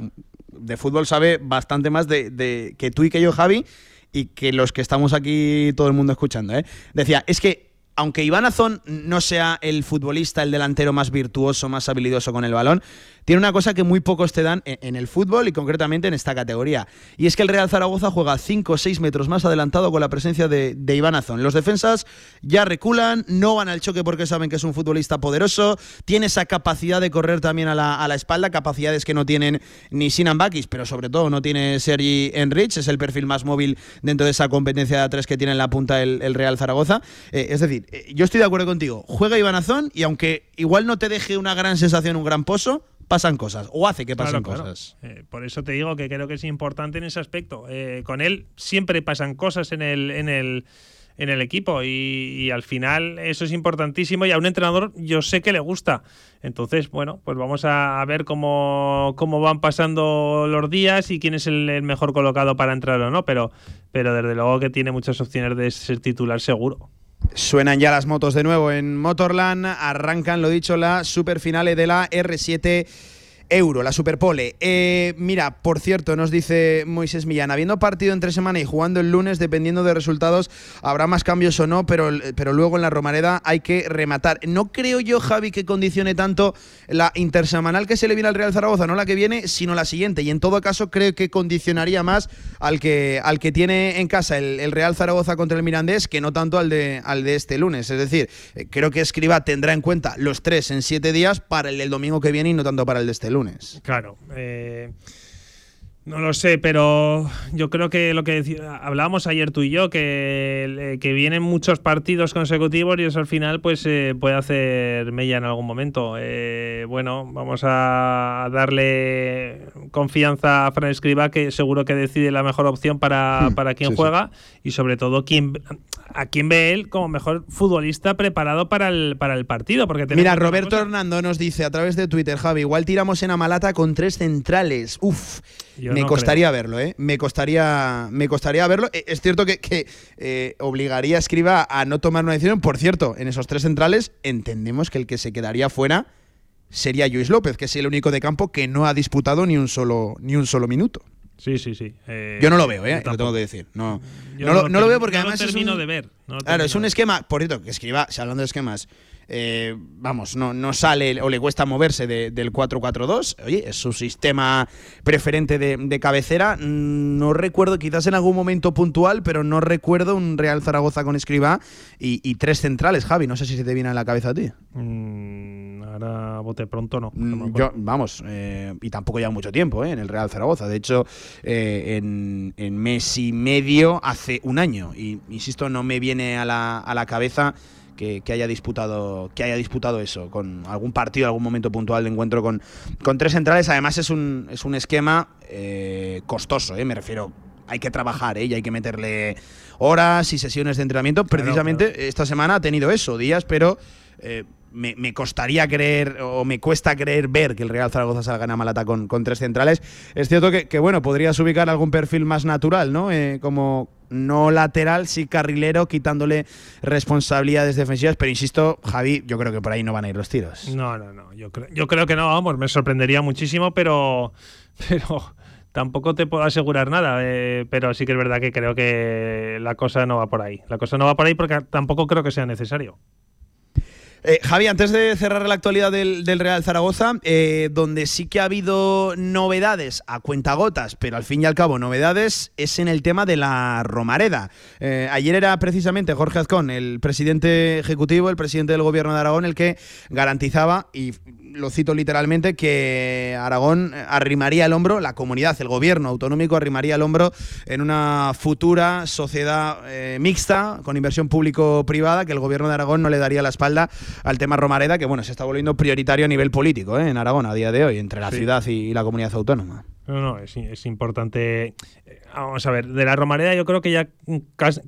de fútbol sabe bastante más de, que tú y que yo, Javi, y que los que estamos aquí todo el mundo escuchando. ¿eh? Decía, es que aunque Iván Azón no sea el futbolista, el delantero más virtuoso, más habilidoso con el balón, tiene una cosa que muy pocos te dan en, el fútbol y concretamente en esta categoría. Y es que el Real Zaragoza juega 5 o 6 metros más adelantado con la presencia de, Iván Azón. Los defensas ya reculan, no van al choque porque saben que es un futbolista poderoso, tiene esa capacidad de correr también a la, espalda, capacidades que no tienen ni Sinan Bakis, pero sobre todo no tiene Sergi Enrich, es el perfil más móvil dentro de esa competencia de A3 que tiene en la punta el, Real Zaragoza. Eh, es decir, eh, yo estoy de acuerdo contigo, juega Iván Azón y aunque igual no te deje una gran sensación, un gran pozo, pasan cosas o hace que pasen cosas. Eh, por eso te digo que creo que es importante en ese aspecto. Eh, con él siempre pasan cosas en el, en el, en el equipo y, al final eso es importantísimo y a un entrenador yo sé que le gusta. Entonces, bueno, pues vamos a, ver cómo, cómo, van pasando los días y quién es el, mejor colocado para entrar o no, pero, pero desde luego que tiene muchas opciones de ser titular seguro. Suenan ya las motos de nuevo en Motorland, arrancan, lo dicho, la superfinale de la R7 euro, la Superpole. Eh, mira, por cierto, nos dice Moisés Millán, habiendo partido entre semana y jugando el lunes, dependiendo de resultados, habrá más cambios o no, pero, pero luego en la Romareda hay que rematar. No creo yo, Javi, que condicione tanto la intersemanal que se le viene al Real Zaragoza, no la que viene, sino la siguiente. Y en todo caso, creo que condicionaría más al que, al que tiene en casa el, Real Zaragoza contra el Mirandés que no tanto al de, al de este lunes. Es decir, eh, creo que Escriba tendrá en cuenta los tres en siete días para el del domingo que viene y no tanto para el de este lunes Claro. Eh, no lo sé, pero yo creo que lo que hablábamos ayer tú y yo, que, que vienen muchos partidos consecutivos y eso al final pues eh, puede hacer mella en algún momento. Eh, bueno, vamos a darle confianza a Fran Escriba, que seguro que decide la mejor opción para, hmm, para quien juega y sobre todo quién, a quién ve él como mejor futbolista preparado para el, para el partido. Porque Mira, Roberto Hernando nos dice a través de Twitter, Javi, igual tiramos en Amalata con tres centrales. Uf me costaría verlo, ¿eh? Me costaría, me costaría verlo. Eh, es cierto que, eh, obligaría a Escriba a no tomar una decisión. Por cierto, en esos tres centrales entendemos que el que se quedaría fuera sería Luis López, que es el único de campo que no ha disputado ni un solo, ni un solo minuto. Sí, sí, sí. Eh, yo no lo veo, ¿eh? Lo tengo que decir. No, no, lo, veo porque además. termino es un, de ver. claro, es un esquema. Por cierto, que escriba, hablando de esquemas, eh, vamos, no, no sale o le cuesta moverse del 4-4-2. Oye, es su sistema preferente de, cabecera. No recuerdo, quizás en algún momento puntual, pero no recuerdo un Real Zaragoza con Escriba y, tres centrales, Javi. No sé si se te viene a la cabeza a ti. Mm, ahora bote pronto no. Mm, yo, vamos, eh, y tampoco lleva mucho tiempo eh, en el Real Zaragoza. De hecho, en, mes y medio hace un año. Y insisto, no me viene a la, a la cabeza que, haya disputado que haya disputado eso con algún partido algún momento puntual de encuentro con, con tres centrales. Además es un, es un esquema eh, costoso eh, me refiero hay que trabajar ¿eh? y hay que meterle horas y sesiones de entrenamiento. Precisamente esta semana ha tenido eso días pero eh, me, costaría creer o me cuesta creer ver que el Real Zaragoza salga en Malata con, con tres centrales. Es cierto que, bueno, podrías ubicar algún perfil más natural, ¿no? Eh, como no lateral, sí carrilero, quitándole responsabilidades defensivas, pero insisto, Javi, yo creo que por ahí no van a ir los tiros. No, no, no, yo creo, yo creo que no, vamos, me sorprendería muchísimo, pero, pero tampoco te puedo asegurar nada, eh, pero sí que es verdad que creo que la cosa no va por ahí. La cosa no va por ahí porque tampoco creo que sea necesario. Eh, Javi, antes de cerrar la actualidad del, Real Zaragoza, eh, donde sí que ha habido novedades a cuentagotas, pero al fin y al cabo novedades, es en el tema de la Romareda. Eh, ayer era precisamente Jorge Azcón, el presidente ejecutivo, el presidente del gobierno de Aragón, el que garantizaba, y lo cito literalmente, que Aragón arrimaría el hombro, la comunidad, el gobierno autonómico arrimaría el hombro en una futura sociedad eh, mixta con inversión público-privada, que el gobierno de Aragón no le daría la espalda al tema Romareda, que bueno, se está volviendo prioritario a nivel político eh, en Aragón a día de hoy, entre la ciudad y, la comunidad autónoma. No, no, es, importante. Eh, vamos a ver, de la Romareda yo creo que ya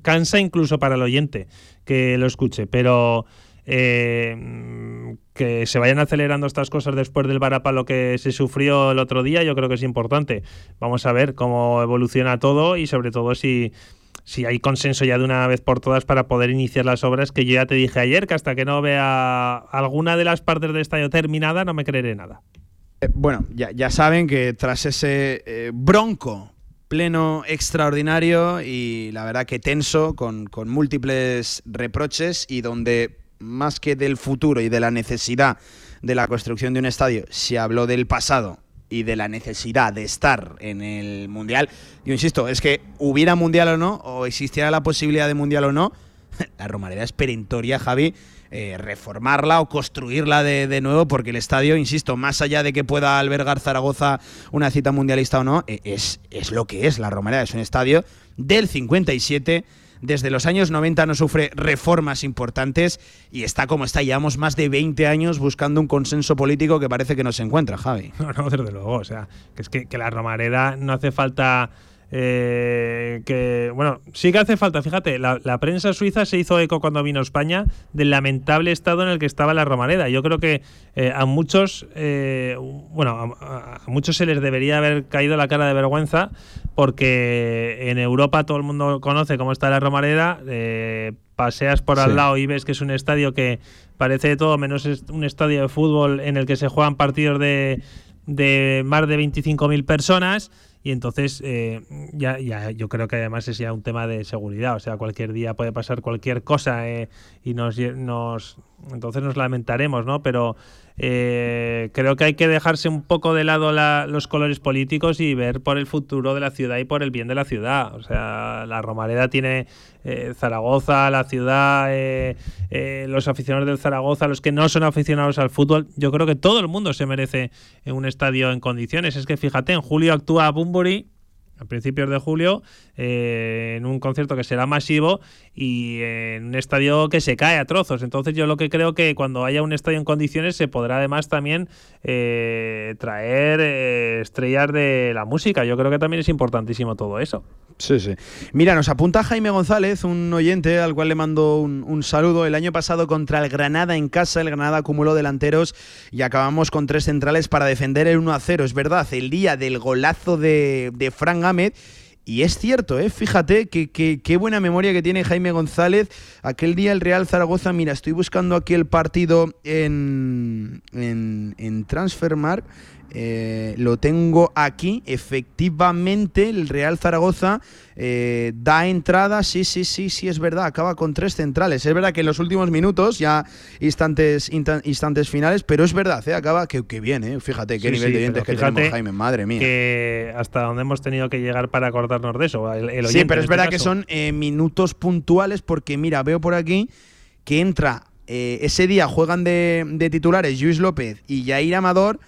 cansa incluso para el oyente que lo escuche, pero eh, que se vayan acelerando estas cosas después del varapalo que se sufrió el otro día, yo creo que es importante. Vamos a ver cómo evoluciona todo y sobre todo si, si hay consenso ya de una vez por todas para poder iniciar las obras que yo ya te dije ayer, que hasta que no vea alguna de las partes del estadio terminada no me creeré nada. Eh, bueno, ya, ya, saben que tras ese eh, bronco pleno extraordinario y la verdad que tenso, con, con múltiples reproches y donde más que del futuro y de la necesidad de la construcción de un estadio, se habló del pasado y de la necesidad de estar en el Mundial. Yo insisto, es que hubiera Mundial o no, o existiera la posibilidad de Mundial o no, la Romareda es perentoria, Javi, eh, reformarla o construirla de, nuevo, porque el estadio, insisto, más allá de que pueda albergar Zaragoza una cita mundialista o no, e, es, es lo que es la Romareda, es un estadio del 57 desde los años 90 no sufre reformas importantes y está como está. Llevamos más de 20 años buscando un consenso político que parece que no se encuentra, Javi. No, no, desde luego. O sea, que es que, la Romareda no hace falta eh, que, bueno, sí que hace falta, fíjate, la, prensa suiza se hizo eco cuando vino a España del lamentable estado en el que estaba la Romareda. Yo creo que eh, a muchos, eh, bueno, a, muchos se les debería haber caído la cara de vergüenza porque en Europa todo el mundo conoce cómo está la Romareda. paseas por al lado y ves que es un estadio que parece de todo menos un estadio de fútbol en el que se juegan partidos de, de más de 25.000 personas y entonces eh, ya, ya yo creo que además es ya un tema de seguridad, o sea, cualquier día puede pasar cualquier cosa eh, y nos, nos entonces nos lamentaremos, ¿no? Pero eh, creo que hay que dejarse un poco de lado los colores políticos y ver por el futuro de la ciudad y por el bien de la ciudad. O sea, la Romareda tiene eh, Zaragoza, la ciudad, eh, los aficionados del Zaragoza, los que no son aficionados al fútbol. Yo creo que todo el mundo se merece un estadio en condiciones. Es que fíjate, en julio actúa Bumburi a principios de julio, eh, en un concierto que será masivo y en un estadio que se cae a trozos. Entonces yo lo que creo que cuando haya un estadio en condiciones se podrá además también eh, traer eh, estrellas de la música. Yo creo que también es importantísimo todo eso. Sí, sí. Mira, nos apunta Jaime González, un oyente al cual le mando un, saludo. El año pasado contra el Granada en casa, el Granada acumuló delanteros y acabamos con tres centrales para defender el 1 a 0. Es verdad, el día del golazo de, de Frank y es cierto, ¿eh? fíjate que, qué buena memoria que tiene Jaime González. Aquel día el Real Zaragoza, mira, estoy buscando aquí el partido en, en, en Transfermarkt. Eh, lo tengo aquí. Efectivamente, el Real Zaragoza eh, da entrada. Sí, sí, sí, sí, es verdad. Acaba con tres centrales. Es verdad que en los últimos minutos, ya instantes, instantes finales, pero es verdad, ¿eh? acaba que, que bien, fíjate qué nivel de dientes que tenemos, Jaime, madre mía. Que hasta donde hemos tenido que llegar para acordarnos de eso. sí, pero es este verdad que son minutos puntuales, porque mira, veo por aquí que entra. ese día juegan de, de titulares Luis López y Jair Amador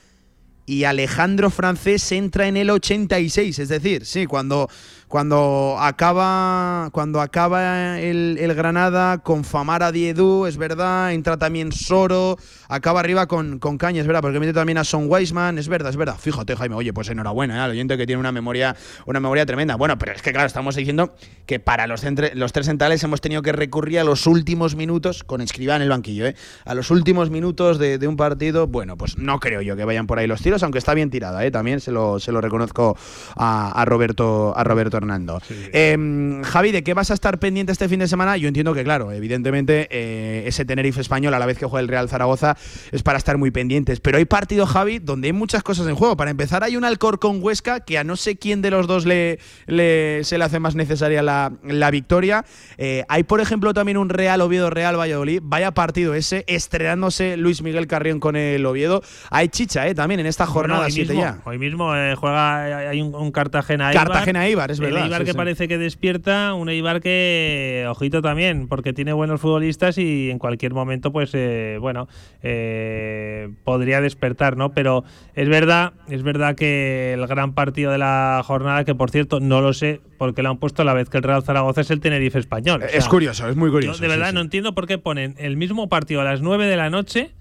y Alejandro Francés entra en el 86, es decir, sí, cuando cuando acaba, cuando acaba el, Granada con Famara Diedu, es verdad, entra también Soro, acaba arriba con, con Caña, es verdad, porque mete también a Son Weisman, es verdad, es verdad. Fíjate, Jaime, oye, pues enhorabuena, ¿eh? al oyente que tiene una memoria, una memoria tremenda. Bueno, pero es que claro, estamos diciendo que para los, los tres centrales hemos tenido que recurrir a los últimos minutos, con Escribá en el banquillo, ¿eh? a los últimos minutos de, un partido. Bueno, pues no creo yo que vayan por ahí los tiros, aunque está bien tirada, ¿eh? también se lo, se lo reconozco a, a Roberto, a Roberto Hernando. Em, Javi, ¿de qué vas a estar pendiente este fin de semana? Yo entiendo que, claro, evidentemente eh, ese Tenerife español a la vez que juega el Real Zaragoza es para estar muy pendientes. Pero hay partido, Javi, donde hay muchas cosas en juego. Para empezar, hay un Alcorcón Huesca que a no sé quién de los dos le, se le hace más necesaria la, victoria. Eh, hay, por ejemplo, también un Real Oviedo Real Valladolid. Vaya partido ese, estrenándose Luis Miguel Carrión con el Oviedo. Hay chicha, ¿eh? También en esta jornada 7 ya. Hoy mismo eh, juega, hay un, Cartagena Ibar. Cartagena Ibar, es verdad que parece que despierta, un Eibar que, ojito también, porque tiene buenos futbolistas y en cualquier momento, pues, eh, bueno, eh, podría despertar, ¿no? Pero es verdad, es verdad que el gran partido de la jornada, que por cierto, no lo sé, porque lo han puesto a la vez que el Real Zaragoza es el Tenerife español. es curioso, es muy curioso. de verdad no entiendo por qué ponen el mismo partido a las 9 de la noche.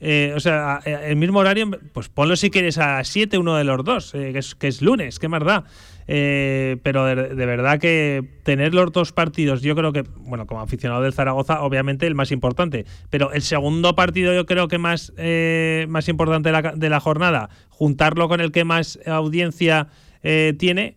Eh, o sea, el mismo horario, pues ponlo si quieres a 7 uno de los dos, que, es, que es lunes, qué más da. Eh, pero de, verdad que tener los dos partidos, yo creo que, bueno, como aficionado del Zaragoza, obviamente el más importante, pero el segundo partido yo creo que más, eh, más importante de la, de la, jornada, juntarlo con el que más audiencia eh, tiene,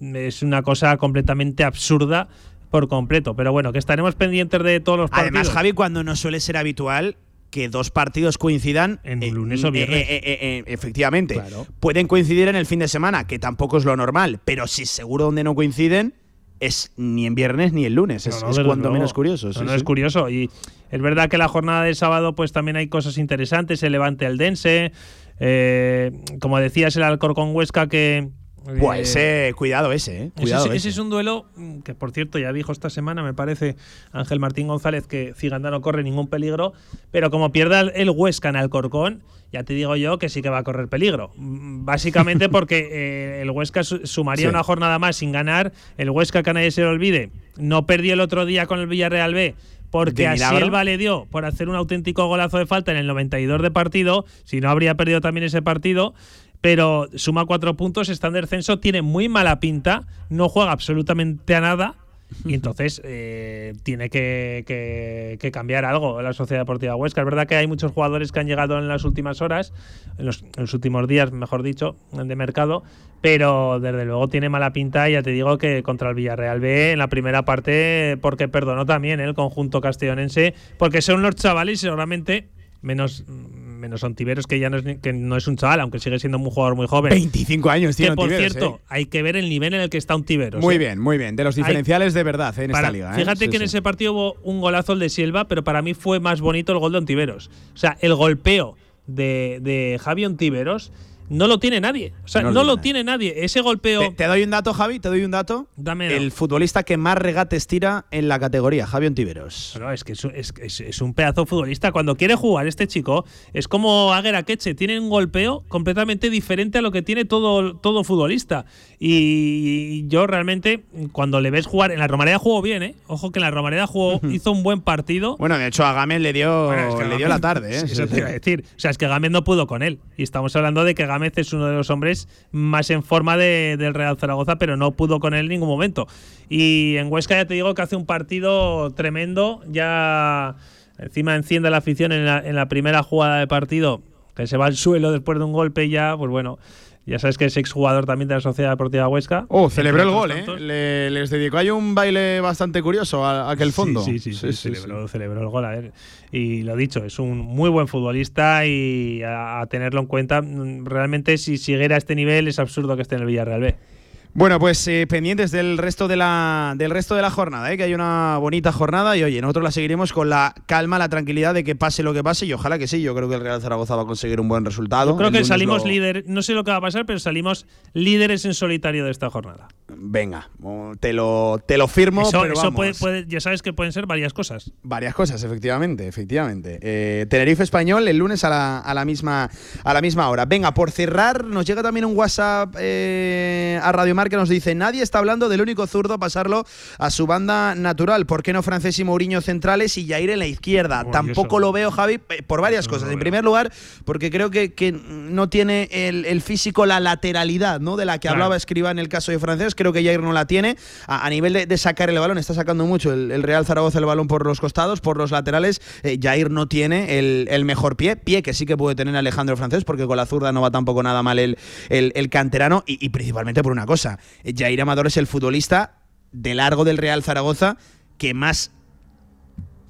es una cosa completamente absurda por completo. Pero bueno, que estaremos pendientes de todos los partidos. Además, Javi, cuando no suele ser habitual, que dos partidos coincidan en un lunes o viernes. efectivamente. Pueden coincidir en el fin de semana, que tampoco es lo normal, pero si seguro donde no coinciden es ni en viernes ni en lunes. es, cuando menos curioso. no, es curioso. Y es verdad que la jornada de sábado, pues también hay cosas interesantes. El Levante Aldense. Eh, como decías, el Alcorcón Huesca que pues ese, cuidado ese, ¿eh? Cuidado ese, ese, es un duelo mm, que, por cierto, ya dijo esta semana, me parece, Ángel Martín González, que Ciganda no corre ningún peligro, pero como pierda el Huesca en Alcorcón, ya te digo yo que sí que va a correr peligro. Mm, básicamente porque eh, el Huesca sumaría una jornada más sin ganar. El Huesca, que nadie se le olvide, no perdió el otro día con el Villarreal B porque a Silva le dio por hacer un auténtico golazo de falta en el 92 de partido, si no habría perdido también ese partido pero suma cuatro puntos, está en descenso, tiene muy mala pinta, no juega absolutamente a nada. Y entonces eh, tiene que, cambiar algo la Sociedad Deportiva Huesca. Es verdad que hay muchos jugadores que han llegado en las últimas horas, en los, últimos días, mejor dicho, de mercado, pero desde luego tiene mala pinta. Ya te digo que contra el Villarreal B en la primera parte, porque perdonó también el conjunto castellonense, porque son los chavales seguramente menos menos Ontiveros, que ya no es, que no es un chaval, aunque sigue siendo un jugador muy joven. 25 años tiene Que por cierto, ¿eh? hay que ver el nivel en el que está Ontiveros. Muy ¿eh? bien, muy bien. De los diferenciales de verdad ¿eh? en esta liga. Fíjate que en ese partido hubo un golazo el de Silva, pero para mí fue más bonito el gol de Ontiveros. O sea, el golpeo de, de Javi Ontiveros no lo tiene nadie. O sea, no, lo tiene nadie. Ese golpeo. Te, doy un dato, Javi, te doy un dato. Dame. El futbolista que más regates tira en la categoría, Javi Ontiveros. No, es que es, un pedazo futbolista. Cuando quiere jugar este chico, es como Aguera Queche. Tiene un golpeo completamente diferente a lo que tiene todo, todo futbolista. Y yo realmente, cuando le ves jugar, en la Romareda jugó bien, ¿eh? Ojo que en la Romareda jugó, hizo un buen partido. Bueno, de hecho, a Gámez le dio, le dio la tarde, ¿eh? Eso te iba a decir. O sea, es que Gámez no pudo con él. Y estamos hablando de que Gámez es uno de los hombres más en forma del Real Zaragoza, pero no pudo con él en ningún momento. Y en Huesca ya te digo que hace un partido tremendo, ya encima enciende la afición en la, en la primera jugada de partido, que se va al suelo después de un golpe y ya, pues bueno, ya sabes que es exjugador también de la Sociedad Deportiva Huesca. Oh, celebró el gol, ¿eh? les dedicó ahí un baile bastante curioso a, aquel fondo. Sí, sí, sí, celebró, celebró, el gol. A ver. Y lo dicho, es un muy buen futbolista y a, a tenerlo en cuenta. Mm, realmente, si siguiera a este nivel, es absurdo que esté en el Villarreal B. Bueno, pues eh, pendientes del resto de la, del resto de la jornada, ¿eh? que hay una bonita jornada y oye, nosotros la seguiremos con la calma, la tranquilidad de que pase lo que pase y ojalá que sí, yo creo que el Real Zaragoza va a conseguir un buen resultado. Yo creo que salimos líderes, no sé lo que va a pasar, pero salimos líderes en solitario de esta jornada. Venga, te lo, te lo firmo. Eso, pero Puede, ya sabes que pueden ser varias cosas. Varias cosas, efectivamente, efectivamente. Eh, Tenerife Español el lunes a la, a la, misma, a la misma hora. Venga, por cerrar, nos llega también un WhatsApp a Radio Que nos dice, nadie está hablando del único zurdo a pasarlo a su banda natural. ¿Por qué no Francés y Mourinho centrales y Jair en la izquierda? Tampoco lo veo, Javi, por varias cosas. En primer lugar, porque creo que, que no tiene el, físico, la lateralidad ¿no? de la que hablaba Escriba en el caso de Francés. Creo que Jair no la tiene. A, nivel de, sacar el balón, está sacando mucho el, Real Zaragoza el balón por los costados, por los laterales. Eh, Jair no tiene el, mejor pie, pie que sí que puede tener Alejandro Francés, porque con la zurda no va tampoco nada mal el, el, canterano, y, y principalmente por una cosa. Jair Amador es el futbolista de largo del Real Zaragoza que más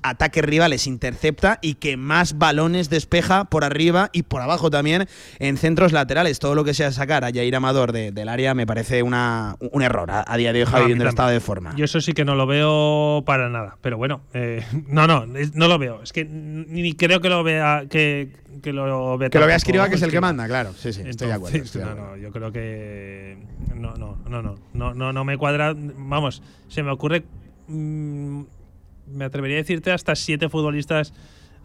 ataques rivales intercepta y que más balones despeja por arriba y por abajo también en centros laterales. Todo lo que sea sacar a Jair Amador del área me parece una, un error a, día de hoy, Javi, el estado de forma. Yo eso sí que no lo veo para nada. Pero bueno, eh, no, no, no lo veo. Es que ni creo que lo vea que, que lo vea que lo vea escriba que es el que manda claro sí sí estoy de acuerdo, no, no, yo creo que no no no no no no no me cuadra vamos se me ocurre mm, me atrevería a decirte hasta siete futbolistas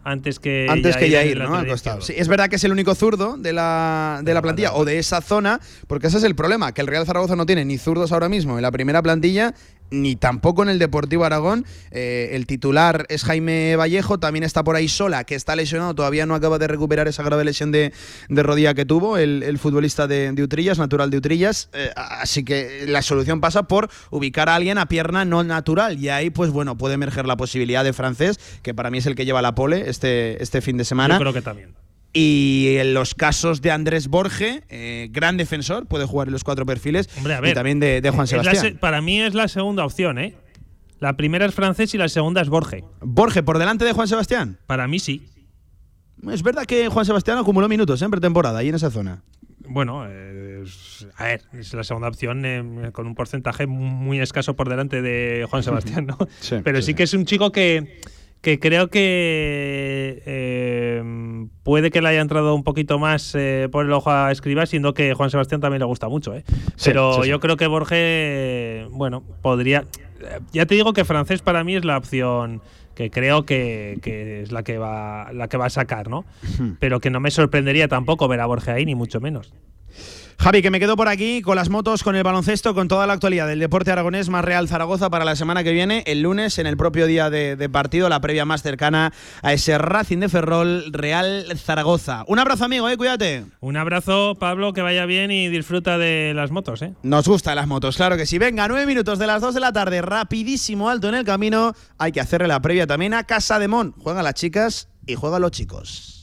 antes que antes que Jair, ¿no? Al costado. Sí, es verdad que es el único zurdo de la, de la plantilla o de esa zona, porque ese es el problema, que el Real Zaragoza no tiene ni zurdos ahora mismo en la primera plantilla ni tampoco en el Deportivo Aragón. Eh, el titular es Jaime Vallejo, también está por ahí sola, que está lesionado, todavía no acaba de recuperar esa grave lesión de, rodilla que tuvo el, futbolista de, Utrillas, natural de Utrillas. Eh, así que la solución pasa por ubicar a alguien a pierna no natural. Y ahí, pues bueno, puede emerger la posibilidad de francés, que para mí es el que lleva la pole este, este fin de semana. Yo creo que también. Y en los casos de Andrés Borge, eh, gran defensor, puede jugar en los cuatro perfiles. y también de, Juan Sebastián. para mí es la segunda opción, ¿eh? La primera es francés y la segunda es Borge. ¿Borge por delante de Juan Sebastián? Para mí sí. Es verdad que Juan Sebastián acumuló minutos ¿eh? en pretemporada ahí en esa zona. Bueno, a ver, es la segunda opción eh, con un porcentaje muy escaso por delante de Juan Sebastián, ¿no? Pero sí, que es un chico que, que creo que eh, puede que le haya entrado un poquito más eh, por el ojo a Escriba, siendo que Juan Sebastián también le gusta mucho. ¿eh? Pero yo creo que Borges, bueno, podría. Ya te digo que francés para mí es la opción que creo que, que, es la que va la que va a sacar, ¿no? Pero que no me sorprendería tampoco ver a Borges ahí, ni mucho menos. Javi, que me quedo por aquí con las motos, con el baloncesto, con toda la actualidad del deporte aragonés más Real Zaragoza para la semana que viene, el lunes, en el propio día de, partido, la previa más cercana a ese Racing de Ferrol Real Zaragoza. Un abrazo, amigo, eh, cuídate. Un abrazo, Pablo, que vaya bien y disfruta de las motos, eh. Nos gustan las motos, claro que sí. Venga, nueve minutos de las dos de la tarde, rapidísimo, alto en el camino. Hay que hacerle la previa también a Casa de Mon. Juegan las chicas y juegan los chicos.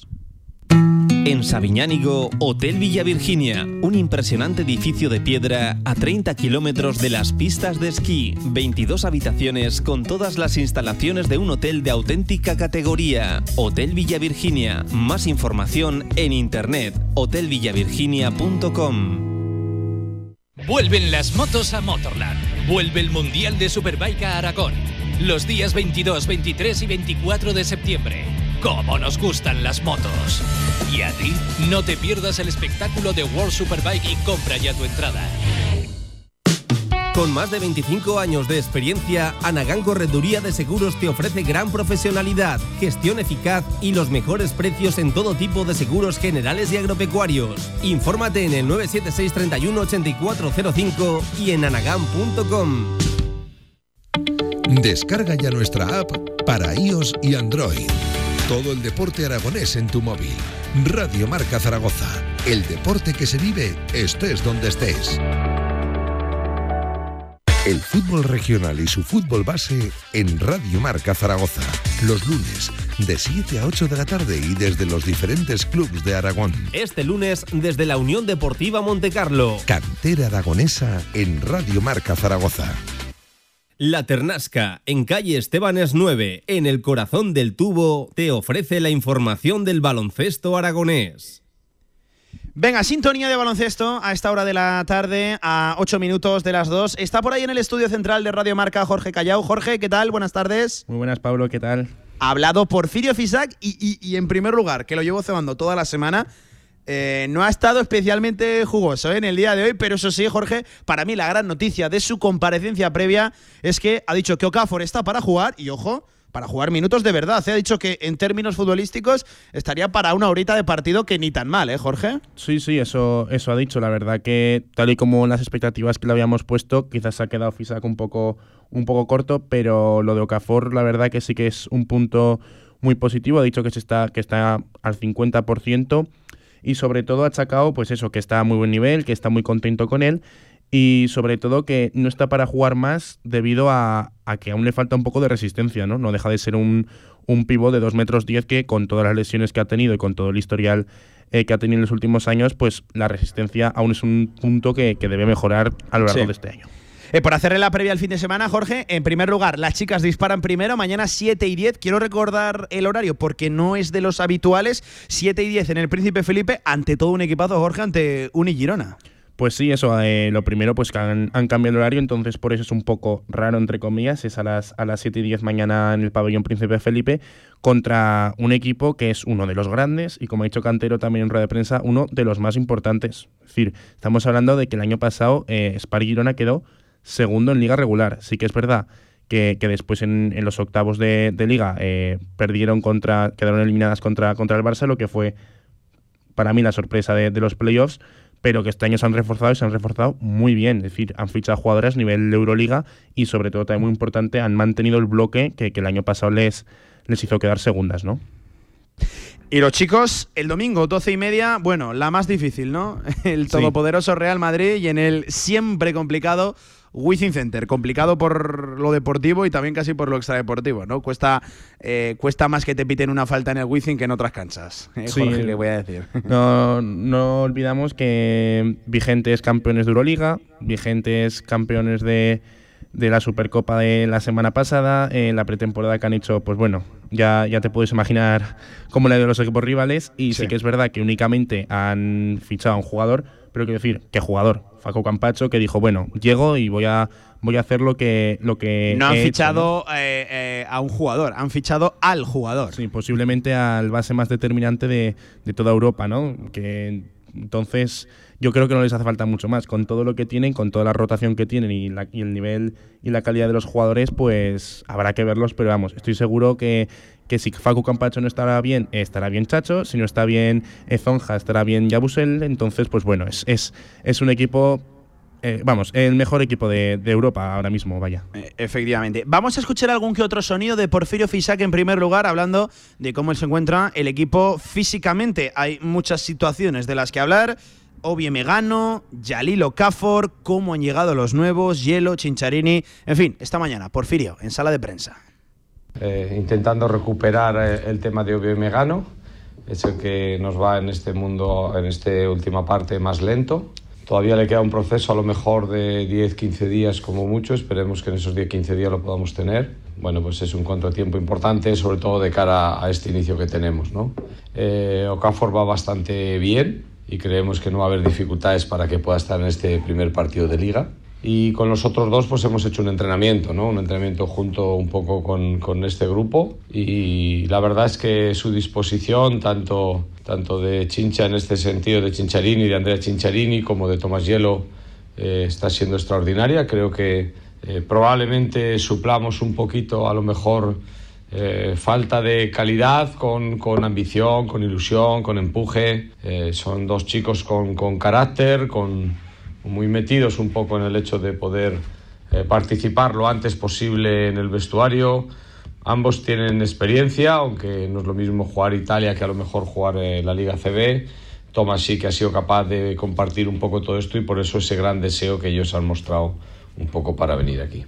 En Sabiñánigo, Hotel Villa Virginia, un impresionante edificio de piedra a 30 kilómetros de las pistas de esquí, 22 habitaciones con todas las instalaciones de un hotel de auténtica categoría. Hotel Villa Virginia, más información en internet, hotelvillavirginia.com. Vuelven las motos a Motorland, vuelve el Mundial de Superbike a Aragón, los días 22, 23 y 24 de septiembre. ¡Cómo nos gustan las motos! ¿Y a ti? No te pierdas el espectáculo de World Superbike y compra ya tu entrada. Con más de 25 años de experiencia, Anagán Correduría de Seguros te ofrece gran profesionalidad, gestión eficaz y los mejores precios en todo tipo de seguros generales y agropecuarios. Infórmate en el 976 31 8405 y en anagán.com. Descarga ya nuestra app para iOS y Android. Todo el deporte aragonés en tu móvil. Radio Marca Zaragoza. El deporte que se vive estés donde estés. El fútbol regional y su fútbol base en Radio Marca Zaragoza. Los lunes de 7 a 8 de la tarde y desde los diferentes clubes de Aragón. Este lunes desde la Unión Deportiva Montecarlo. Cantera aragonesa en Radio Marca Zaragoza. La Ternasca, en calle Estebanes 9, en el corazón del tubo, te ofrece la información del baloncesto aragonés. Venga, sintonía de baloncesto a esta hora de la tarde, a 8 minutos de las 2. Está por ahí en el estudio central de Radio Marca Jorge Callao. Jorge, ¿qué tal? Buenas tardes. Muy buenas, Pablo, ¿qué tal? Ha hablado Porfirio Fisac y, y en primer lugar, que lo llevo cebando toda la semana, eh, no ha estado especialmente jugoso ¿eh? en el día de hoy, pero eso sí, Jorge, para mí la gran noticia de su comparecencia previa es que ha dicho que Okafor está para jugar y ojo, para jugar minutos de verdad. Se ¿eh? Ha dicho que en términos futbolísticos estaría para una horita de partido que ni tan mal, ¿eh, Jorge? Sí, sí, eso, eso ha dicho. La verdad que tal y como las expectativas que le habíamos puesto, quizás se ha quedado Fisac un poco, un poco corto, pero lo de Okafor, la verdad que sí que es un punto muy positivo. Ha dicho que, se está, que está al 50% y sobre todo ha achacado pues eso, que está a muy buen nivel, que está muy contento con él y sobre todo que no está para jugar más debido a, que aún le falta un poco de resistencia, ¿no? No deja de ser un, un pivot de 2 metros 10 que con todas las lesiones que ha tenido y con todo el historial eh, que ha tenido en los últimos años, pues la resistencia aún es un punto que, debe mejorar a lo largo de este año. Eh, por hacerle la previa al fin de semana, Jorge, en primer lugar, las chicas disparan primero, mañana 7 y 10. Quiero recordar el horario porque no es de los habituales. 7 y 10 en el Príncipe Felipe, ante todo un equipazo, Jorge, ante Uni Girona. Pues sí, eso, eh, lo primero, pues que han, cambiado el horario, entonces por eso es un poco raro, entre comillas, es a las, a las 7 y 10 mañana en el pabellón Príncipe Felipe, contra un equipo que es uno de los grandes y, como ha dicho Cantero también en rueda de prensa, uno de los más importantes. Es decir, estamos hablando de que el año pasado eh, Spar Girona quedó segundo en liga regular. Sí que es verdad que, después en, los octavos de, liga eh, perdieron contra, quedaron eliminadas contra, contra el Barça, lo que fue para mí la sorpresa de, los playoffs, pero que este año se han reforzado y se han reforzado muy bien. Es decir, han fichado jugadoras a nivel de Euroliga y sobre todo también muy importante, han mantenido el bloque que, el año pasado les, les hizo quedar segundas, ¿no? Y los chicos, el domingo, 12 y media, bueno, la más difícil, ¿no? El todopoderoso Real Madrid y en el siempre complicado Wizzing Center, complicado por lo deportivo y también casi por lo extradeportivo, ¿no? Cuesta, eh, cuesta más que te piten una falta en el Wizzing que en otras canchas. ¿eh, Jorge, ¿qué voy a decir? No, no olvidamos que vigentes campeones de Euroliga, vigentes campeones de, de la Supercopa de la semana pasada, en la pretemporada que han hecho, pues bueno, ya, ya te puedes imaginar cómo ha ido los equipos rivales y sí. que es verdad que únicamente han fichado a un jugador, pero quiero decir, ¿qué jugador? Faco Campacho, que dijo, bueno, llego y voy a voy a hacer lo que lo que no han fichado eh, eh, a un jugador han fichado al jugador sí posiblemente al base más determinante de, de toda Europa no que entonces yo creo que no les hace falta mucho más. Con todo lo que tienen, con toda la rotación que tienen y, el nivel y la calidad de los jugadores, pues habrá que verlos, pero vamos, estoy seguro que, que si Facu Campacho no estará bien, estará bien Chacho, si no está bien Zonja, estará bien Yabusel, entonces pues bueno, es, es, es un equipo eh, vamos, el mejor equipo de, Europa ahora mismo, vaya. Eh, efectivamente. Vamos a escuchar algún que otro sonido de Porfirio Fisac en primer lugar, hablando de cómo él se encuentra el equipo físicamente. Hay muchas situaciones de las que hablar. Obie Megano, Yalilo Cafor, cómo han llegado los nuevos, Hielo, Chincharini, en fin, esta mañana, Porfirio, en sala de prensa. Eh, intentando recuperar el tema de Obie Megano, es el que nos va en este mundo, en esta última parte más lento. Todavía le queda un proceso a lo mejor de 10-15 días como mucho, esperemos que en esos 10-15 días lo podamos tener. Bueno, pues es un contratiempo importante, sobre todo de cara a este inicio que tenemos. ¿no? Eh, Okafor va bastante bien, y creemos que no va a haber dificultades para que pueda estar en este primer partido de liga. Y con los otros dos pues hemos hecho un entrenamiento, ¿no? un entrenamiento junto un poco con, con este grupo y la verdad es que su disposición, tanto, tanto de Chincha en este sentido, de Chincharini, de Andrea Chincharini, como de Tomás Hielo, eh, está siendo extraordinaria. Creo que eh, probablemente suplamos un poquito a lo mejor eh, falta de calidad con, con, ambición, con ilusión, con empuje. Son dos chicos con, con, carácter, con, muy metidos un poco en el hecho de poder participar lo antes posible en el vestuario. Ambos tienen experiencia, aunque no es lo mismo jugar Italia que a lo mejor jugar la Liga CB. Tomás sí que ha sido capaz de compartir un poco todo esto y por eso ese gran deseo que ellos han mostrado un poco para venir aquí.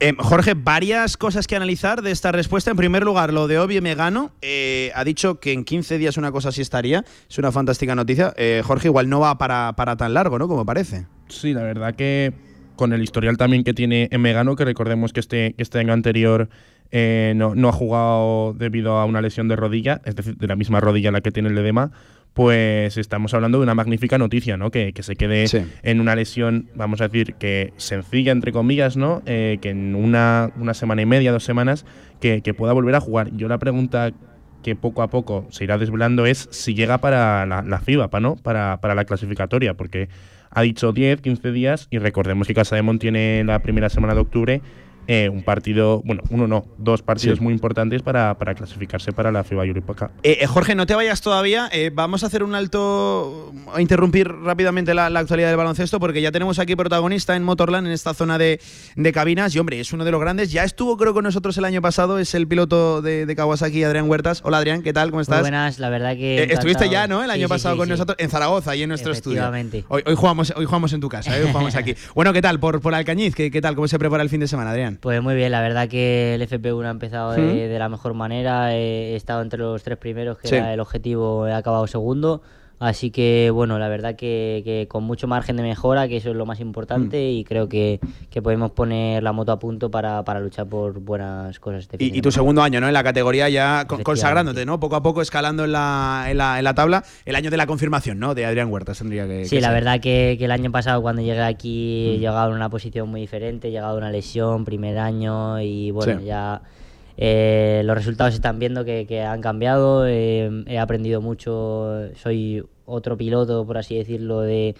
Eh, Jorge, varias cosas que analizar de esta respuesta. En primer lugar, lo de Obie Megano. Eh, ha dicho que en 15 días una cosa así estaría. Es una fantástica noticia. Eh, Jorge, igual no va para, para, tan largo, ¿no? Como parece. Sí, la verdad que con el historial también que tiene en Megano, que recordemos que este, este año anterior no, no, ha jugado debido a una lesión de rodilla, es decir, de la misma rodilla la que tiene el edema, pues estamos hablando de una magnífica noticia, ¿no? Que, se quede en una lesión, vamos a decir, que sencilla, entre comillas, ¿no? Eh, que en una, una, semana y media, dos semanas, que, pueda volver a jugar. Yo la pregunta que poco a poco se irá desvelando es si llega para la, la FIBA, ¿no? Para, para la clasificatoria, porque ha dicho 10, 15 días y recordemos que Casa de tiene la primera semana de octubre eh, un partido, bueno, uno no, dos partidos muy importantes para, para, clasificarse para la FIBA Europa Cup. Eh, eh, Jorge, no te vayas todavía. vamos a hacer un alto, a interrumpir rápidamente la, actualidad del baloncesto, porque ya tenemos aquí protagonista en Motorland, en esta zona de, de, cabinas. Y hombre, es uno de los grandes. Ya estuvo, creo, con nosotros el año pasado. Es el piloto de, de Kawasaki, Adrián Huertas. Hola, Adrián, ¿qué tal? ¿Cómo estás? Muy buenas, la verdad que. estuviste ya, ¿no? El año pasado con nosotros en Zaragoza, y en nuestro estudio. Hoy, hoy, jugamos, hoy jugamos en tu casa, hoy jugamos aquí. bueno, ¿qué tal? Por, por Alcañiz, ¿qué, ¿qué tal? ¿Cómo se prepara el fin de semana, Adrián? Pues muy bien, la verdad que el FP1 ha empezado de, la mejor manera. He estado entre los tres primeros, que era el objetivo, he acabado segundo. Así que, bueno, la verdad que, con mucho margen de mejora, que eso es lo más importante, mm. y creo que, podemos poner la moto a punto para, luchar por buenas cosas. Este y, tu segundo año, ¿no? En la categoría ya consagrándote, ¿no? Poco a poco escalando en la, en la, en la tabla. El año de la confirmación, ¿no? De Adrián Huertas tendría que. Sí, la verdad que, el año pasado, cuando llegué aquí, he mm. llegado en una posición muy diferente, he llegado a una lesión, primer año, y bueno, ya eh, los resultados se están viendo que, han cambiado, eh, he aprendido mucho, soy otro piloto, por así decirlo, de,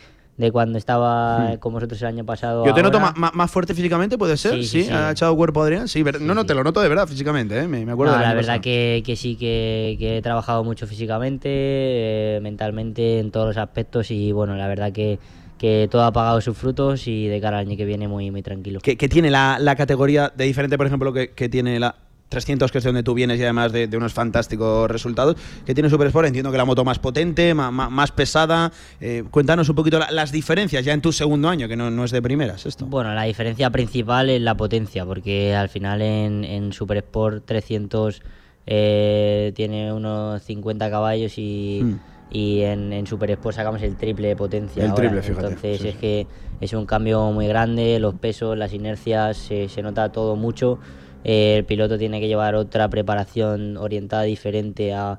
cuando estaba hmm. con vosotros el año pasado. Yo te noto más, fuerte físicamente, ¿puede ser? Sí, ¿Ha echado cuerpo Adrián? Sí, no, no, te lo noto de verdad físicamente, ¿eh? me, acuerdo. la verdad que, sí, que, he trabajado mucho físicamente, mentalmente, en todos los aspectos y bueno, la verdad que que todo ha pagado sus frutos y de cara al año que viene muy, muy tranquilo. ¿Qué, tiene la, la, categoría de diferente, por ejemplo, que, que tiene la, 300, que es de donde tú vienes y además de, unos fantásticos resultados, que tiene Super Sport. Entiendo que la moto más potente, más, pesada. Eh, cuéntanos un poquito las diferencias ya en tu segundo año, que no, es de primeras esto. Bueno, la diferencia principal es la potencia, porque al final en, Super Sport 300 eh, tiene unos 50 caballos y... Hmm y en, en Super Sport sacamos el triple de potencia. El ahora. triple, fíjate. Entonces Sí, es sí. que es un cambio muy grande, los pesos, las inercias, se, se nota todo mucho. Eh, el piloto tiene que llevar otra preparación orientada diferente a,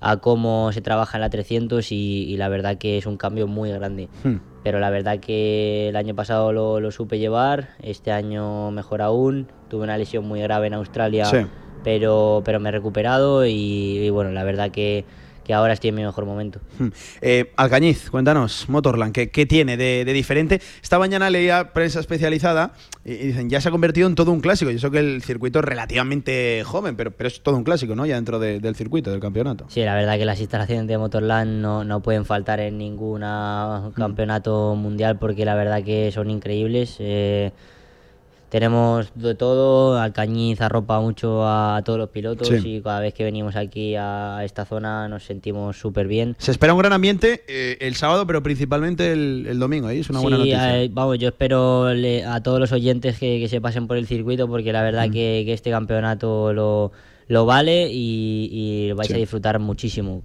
a cómo se trabaja en la 300 y, y la verdad que es un cambio muy grande. Hmm. Pero la verdad que el año pasado lo, lo supe llevar, este año mejor aún. Tuve una lesión muy grave en Australia, Sí. pero, pero me he recuperado y, y bueno, la verdad que, que ahora estoy en mi mejor momento. Hmm. Eh, Alcañiz, cuéntanos, Motorland, ¿qué, qué tiene de, de diferente? Esta mañana leía prensa especializada y, y dicen, ya se ha convertido en todo un clásico. Y eso que el circuito es relativamente joven, pero, pero es todo un clásico, ¿no? Ya dentro de- del circuito, del campeonato. Sí, la verdad que las instalaciones de Motorland no, no pueden faltar en ningún campeonato mundial porque la verdad que son increíbles. Eh, tenemos de todo, Alcañiz arropa mucho a, todos los pilotos Sí. y cada vez que venimos aquí a esta zona nos sentimos súper bien. Se espera un gran ambiente eh, el sábado, pero principalmente el, el domingo. ¿eh? Es una buena Sí, noticia. eh, vamos, yo espero le- a todos los oyentes que, que se pasen por el circuito porque la Mm. verdad que, que este campeonato lo, lo vale y, y vais Sí. a disfrutar muchísimo.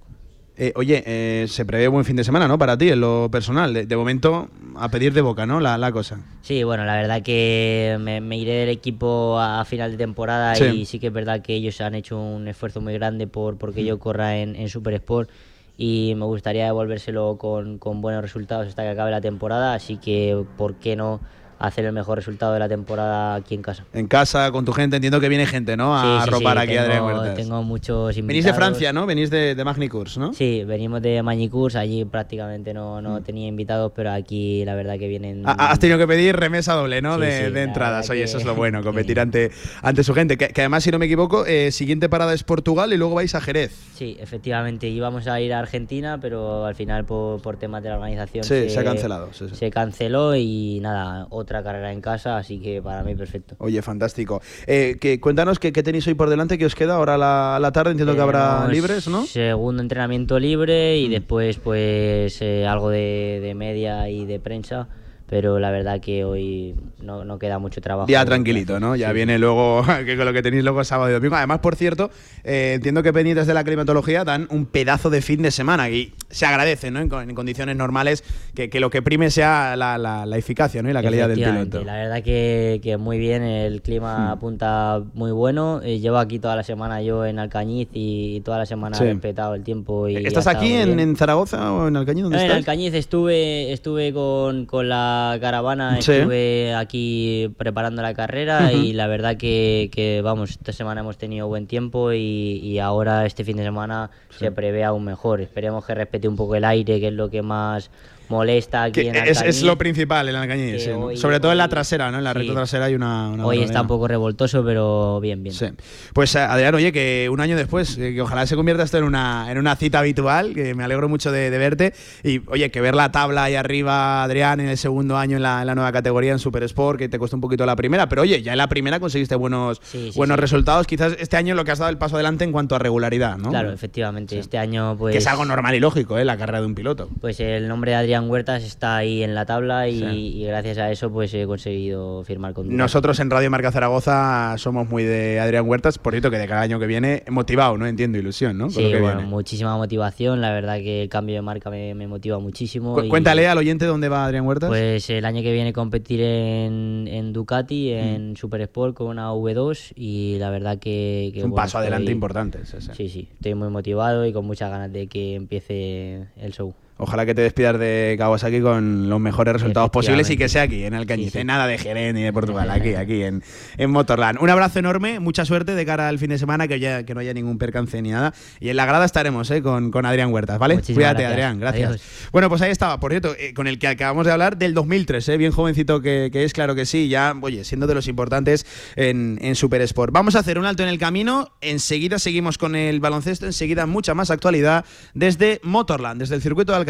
Eh, oye, eh, se prevé buen fin de semana, ¿no? Para ti, en lo personal. De, de momento, a pedir de boca, ¿no? La, la cosa. Sí, bueno, la verdad que me, me iré del equipo a, a final de temporada Sí. y sí que es verdad que ellos han hecho un esfuerzo muy grande por porque yo corra en, en Super Sport y me gustaría devolvérselo con, con buenos resultados hasta que acabe la temporada, así que ¿por qué no hacer el mejor resultado de la temporada aquí en casa? En casa, con tu gente, entiendo que viene gente, ¿no? A Sí, sí, sí, aquí a Adrián tengo, Huertas. tengo muchos invitados. Venís de Francia, ¿no? Venís de, de Magnicurs, ¿no? Sí, venimos de Mañicurs, allí prácticamente no, no tenía invitados, pero aquí la verdad que vienen... Ha- Has tenido que pedir remesa doble, ¿no? De, de entradas. Oye, que- eso es lo bueno, competir ante, ante su gente. Que, que además, si no me equivoco, eh, siguiente parada es Portugal y luego vais a Jerez. Sí, efectivamente, íbamos a ir a Argentina, pero al final por, por temas de la organización Sí, se ha cancelado, se canceló y nada, otra carrera en casa, así que para mí perfecto. Oye, fantástico. Eh, que, cuéntanos qué, qué tenéis hoy por delante, qué os queda ahora la, la tarde. Entiendo que habrá libres, ¿no? Mm. Segundo entrenamiento libre y después pues eh, algo de, de media y de prensa, pero la verdad que hoy no, no queda mucho trabajo. Día tranquilito, ¿no? Ya Sí. viene luego, que con lo que tenéis luego sábado y domingo. Además, por cierto, eh, entiendo que pendientes de la climatología dan un pedazo de fin de semana y se agradece, ¿no? En, en condiciones normales, que, que lo que prime sea la, la- la eficacia, ¿no? Y la calidad del piloto. La verdad que, que muy bien, el clima apunta muy bueno. Eh, llevo aquí toda la semana yo en Alcañiz y toda la semana Sí. he respetado el tiempo. Y ¿Estás ha estado aquí en, en Zaragoza o en Alcañiz? ¿Dónde No, en estás? Alcañiz estuve, estuve con, con la caravana, Sí. estuve aquí preparando la carrera y la verdad que, que, vamos, esta semana hemos tenido buen tiempo y, y ahora este fin de semana se prevé aún mejor. Esperemos que respete un poco el aire, que es lo que más molesta aquí en es, es lo principal en Alcañiz, sí, ¿no? hoy- sobre todo en la trasera, ¿no? En la recta sí. trasera hay una. una Hoy está un poco revoltoso, pero bien, bien. Sí. Pues eh, Adrián, oye, que un año después, eh, que ojalá se convierta esto en una, en una cita habitual, que me alegro mucho de, de verte. Y oye, que ver la tabla ahí arriba, Adrián, en el segundo año en la, en la nueva categoría en Super Sport, que te costó un poquito la primera, pero oye, ya en la primera conseguiste buenos, buenos resultados. Quizás este año lo que has dado el paso adelante en cuanto a regularidad, ¿no? Claro, efectivamente. Este año, pues. Que es algo normal y lógico, ¿eh? La carrera de un piloto. Pues el nombre de Adrián Huertas está ahí en la tabla y, Sí. y gracias a eso pues he conseguido firmar con. Nosotros en Radio Marca Zaragoza somos muy de Adrián Huertas, por cierto que de cada año que viene motivado, ¿no? Entiendo, ilusión, ¿no? Sí, bueno, viene. muchísima motivación. La verdad que el cambio de marca me, me motiva muchísimo. Cu- y, Cuéntale al oyente dónde va Adrián Huertas. Pues el año que viene competiré en, en Mm. Ducati, en Super Sport con una V2 y la verdad que... que, Es un bueno, paso adelante estoy- importante. Sí, sí, estoy muy motivado y con muchas ganas de que empiece el show. Ojalá que te despidas de Kawasaki con los mejores resultados posibles y que sea aquí, en Alcañiz. Sí, sí. Nada de Jerez ni de Portugal, aquí, aquí en, en Motorland. Un abrazo enorme, mucha suerte de cara al fin de semana, que, ya, que no haya ningún percance ni nada. Y en la grada estaremos ¿eh? con, con Adrián Huertas, ¿vale? Muchísimas Cuídate, gracias. Adrián, gracias. Adiós. Bueno, pues ahí estaba, por cierto, eh, con el que acabamos de hablar del 2003, ¿eh? bien jovencito que, que es, claro que sí, ya, oye, siendo de los importantes en, en Super Sport. Vamos a hacer un alto en el camino, enseguida seguimos con el baloncesto, enseguida mucha más actualidad desde Motorland, desde el circuito de Alcañiz.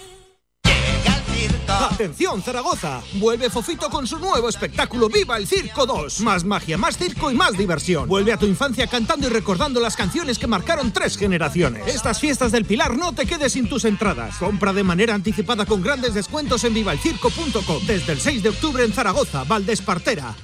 Atención Zaragoza, vuelve Fofito con su nuevo espectáculo Viva el Circo 2. Más magia, más circo y más diversión. Vuelve a tu infancia cantando y recordando las canciones que marcaron tres generaciones. Estas fiestas del Pilar no te quedes sin tus entradas. Compra de manera anticipada con grandes descuentos en vivalcirco.com desde el 6 de octubre en Zaragoza, Valdespartera.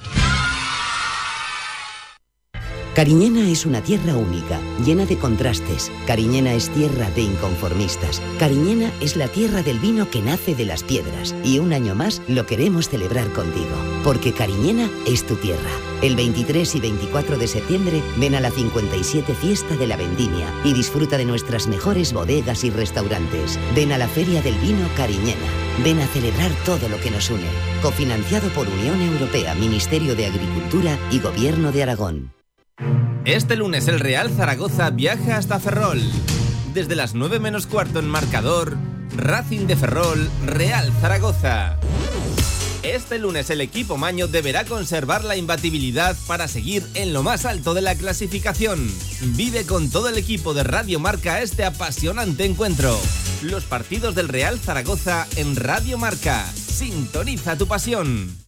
Cariñena es una tierra única, llena de contrastes. Cariñena es tierra de inconformistas. Cariñena es la tierra del vino que nace de las piedras. Y un año más lo queremos celebrar contigo. Porque Cariñena es tu tierra. El 23 y 24 de septiembre ven a la 57 Fiesta de la Vendimia y disfruta de nuestras mejores bodegas y restaurantes. Ven a la Feria del Vino Cariñena. Ven a celebrar todo lo que nos une. Cofinanciado por Unión Europea, Ministerio de Agricultura y Gobierno de Aragón. Este lunes el Real Zaragoza viaja hasta Ferrol. Desde las 9 menos cuarto en marcador, Racing de Ferrol, Real Zaragoza. Este lunes el equipo Maño deberá conservar la imbatibilidad para seguir en lo más alto de la clasificación. Vive con todo el equipo de Radio Marca este apasionante encuentro. Los partidos del Real Zaragoza en Radio Marca. Sintoniza tu pasión.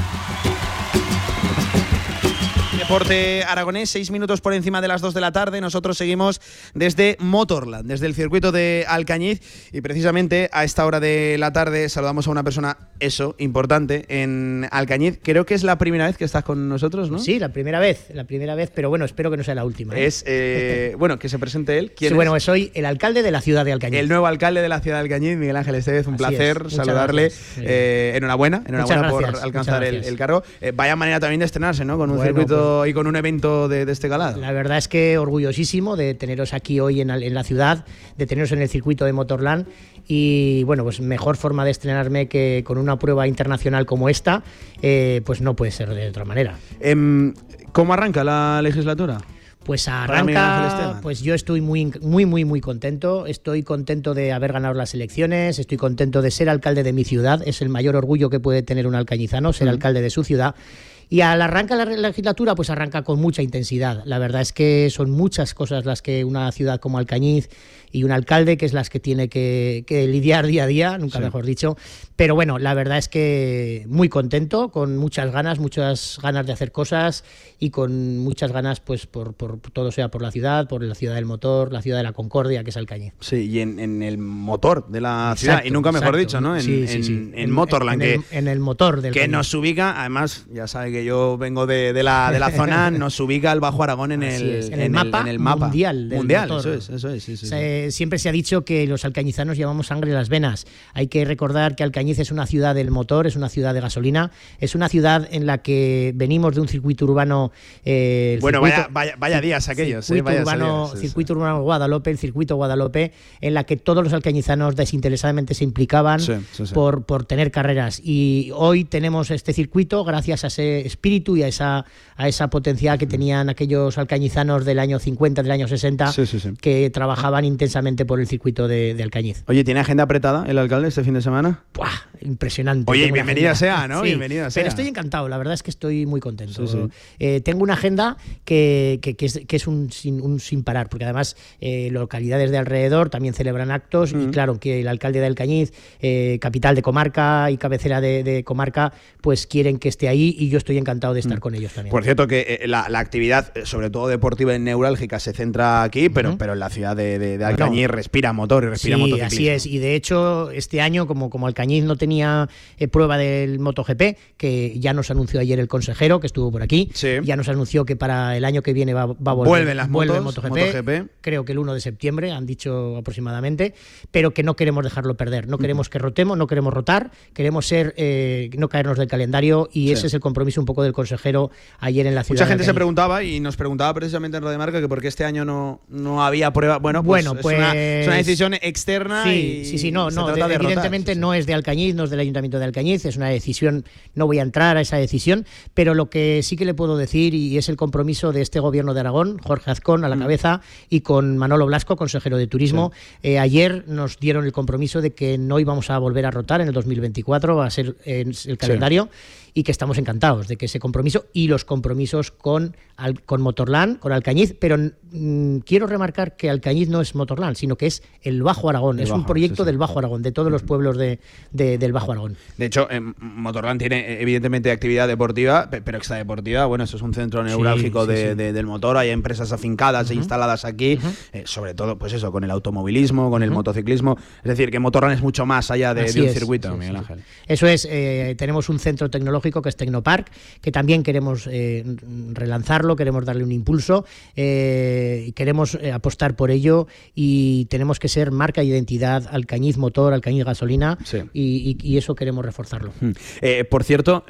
Deporte aragonés, seis minutos por encima de las dos de la tarde. Nosotros seguimos desde Motorland, desde el circuito de Alcañiz. Y precisamente a esta hora de la tarde saludamos a una persona, eso, importante, en Alcañiz. Creo que es la primera vez que estás con nosotros, ¿no? Sí, la primera vez, la primera vez, pero bueno, espero que no sea la última. ¿eh? Es, eh, bueno, que se presente él. ¿Quién sí, bueno, soy el alcalde de la ciudad de Alcañiz. El nuevo alcalde de la ciudad de Alcañiz, Miguel Ángel Estevez. Un Así placer saludarle. Eh, enhorabuena, enhorabuena por alcanzar el, el, cargo. Eh, vaya manera también de estrenarse, ¿no? Con un bueno, circuito pues, y con un evento de, de, este calado. La verdad es que orgullosísimo de teneros aquí hoy en, en, la ciudad, de teneros en el circuito de Motorland y bueno, pues mejor forma de estrenarme que con una prueba internacional como esta, eh, pues no puede ser de otra manera. Eh, ¿Cómo arranca la legislatura? Pues arranca, pues yo estoy muy, muy, muy, muy contento. Estoy contento de haber ganado las elecciones, estoy contento de ser alcalde de mi ciudad. Es el mayor orgullo que puede tener un alcañizano, ser alcalde de su ciudad. Y al arrancar la legislatura, pues arranca con mucha intensidad. La verdad es que son muchas cosas las que una ciudad como Alcañiz y un alcalde, que es las que tiene que, que lidiar día a día, nunca sí. mejor dicho. Pero bueno, la verdad es que muy contento, con muchas ganas, muchas ganas de hacer cosas y con muchas ganas, pues, por, por, todo sea por la ciudad, por la ciudad del motor, la ciudad de la concordia, que es Alcañiz. Sí, y en, en el motor de la exacto, ciudad, y nunca mejor exacto. dicho, ¿no? En, sí, sí, en, en Motorland, en, el, en el motor del que nos ubica, además, ya sabe que yo vengo de, de, la, de la zona, nos ubica el Bajo Aragón en el, el, mapa, el, mapa mundial. Mundial, eso es, eso es. Sí, siempre se ha dicho que los alcañizanos llevamos sangre en las venas. Hay que recordar que Alcañiz es una ciudad del motor, es una ciudad de gasolina, es una ciudad en la que venimos de un circuito urbano. Eh, bueno, circuito, vaya, vaya, vaya, días aquellos. Circuito, eh, urbano, días, circuito urbano Guadalupe, el circuito Guadalupe, en la que todos los alcañizanos desinteresadamente se implicaban Por, por tener carreras. Y hoy tenemos este circuito gracias a ese espíritu y a esa, a esa potencial que tenían aquellos alcañizanos del año 50, del año 60, que trabajaban intensamente por el circuito de, de, Alcañiz. Oye, ¿tiene agenda apretada el alcalde este fin de semana? ¡Buah! Impresionante. Oye, bienvenida sea, ¿no? Sí, bienvenida sea. Pero estoy encantado, la verdad es que estoy muy contento. Sí, sí. Eh, tengo una agenda que, que, que, es, que es, un, sin, un sin parar, porque además eh, localidades de alrededor también celebran actos mm. y claro, que el alcalde de Alcañiz, eh, capital de comarca y cabecera de, de, comarca, pues quieren que esté ahí y yo estoy encantado de estar mm. con ellos también. Por cierto, que la, la, actividad, sobre todo deportiva y neurálgica, se centra aquí, pero, uh -huh. pero en la ciudad de, de, de Alcañiz bueno, respira motor y respira sí, motociclismo. así es. Y de hecho, este año, como, como Alcañiz no tenía eh, prueba del MotoGP, que ya nos anunció ayer el consejero, que estuvo por aquí, sí. ya nos anunció que para el año que viene va, va a volver. Vuelven las vuelve motos, MotoGP, MotoGP, creo que el 1 de septiembre, han dicho aproximadamente, pero que no queremos dejarlo perder. No queremos que rotemos, no queremos rotar, queremos ser, eh, no caernos del calendario y sí. ese es el compromiso un poco del consejero ayer en la ciudad. Mucha gente se preguntaba y nos preguntaba precisamente en Radio Marca que por qué este año no, no había prueba. Bueno, pues, bueno, pues es, una, es, una, pues decisión externa. Sí, sí, sí, no, no evidentemente no es de Alcañiz, no es del Ayuntamiento de Alcañiz, es una decisión, no voy a entrar a esa decisión, pero lo que sí que le puedo decir y es el compromiso de este gobierno de Aragón, Jorge Azcón a la mm. cabeza y con Manolo Blasco, consejero de Turismo. Eh, ayer nos dieron el compromiso de que no íbamos a volver a rotar en el 2024, va a ser el calendario y que estamos encantados de que ese compromiso y los compromisos con, con Motorland, con Alcañiz, pero mm, quiero remarcar que Alcañiz no es Motorland, sino que es el Bajo Aragón, es un proyecto del Bajo Aragón, de todos los pueblos de, del Bajo Aragón. De hecho, eh, Motorland tiene evidentemente actividad deportiva, pero extradeportiva, bueno, eso es un centro neurálgico del motor, hay empresas afincadas e instaladas aquí, eh, sobre todo, pues eso, con el automovilismo, con el motociclismo, es decir, que Motorland es mucho más allá de, un circuito, Miguel Ángel. Eso es, eh, tenemos un centro tecnológico que es Tecnopark, que también queremos eh, relanzarlo, queremos darle un impulso, eh, queremos eh, apostar por ello y tenemos que ser marca de identidad Alcañiz Motor, Alcañiz Gasolina y, eso queremos reforzarlo. Hmm. por cierto,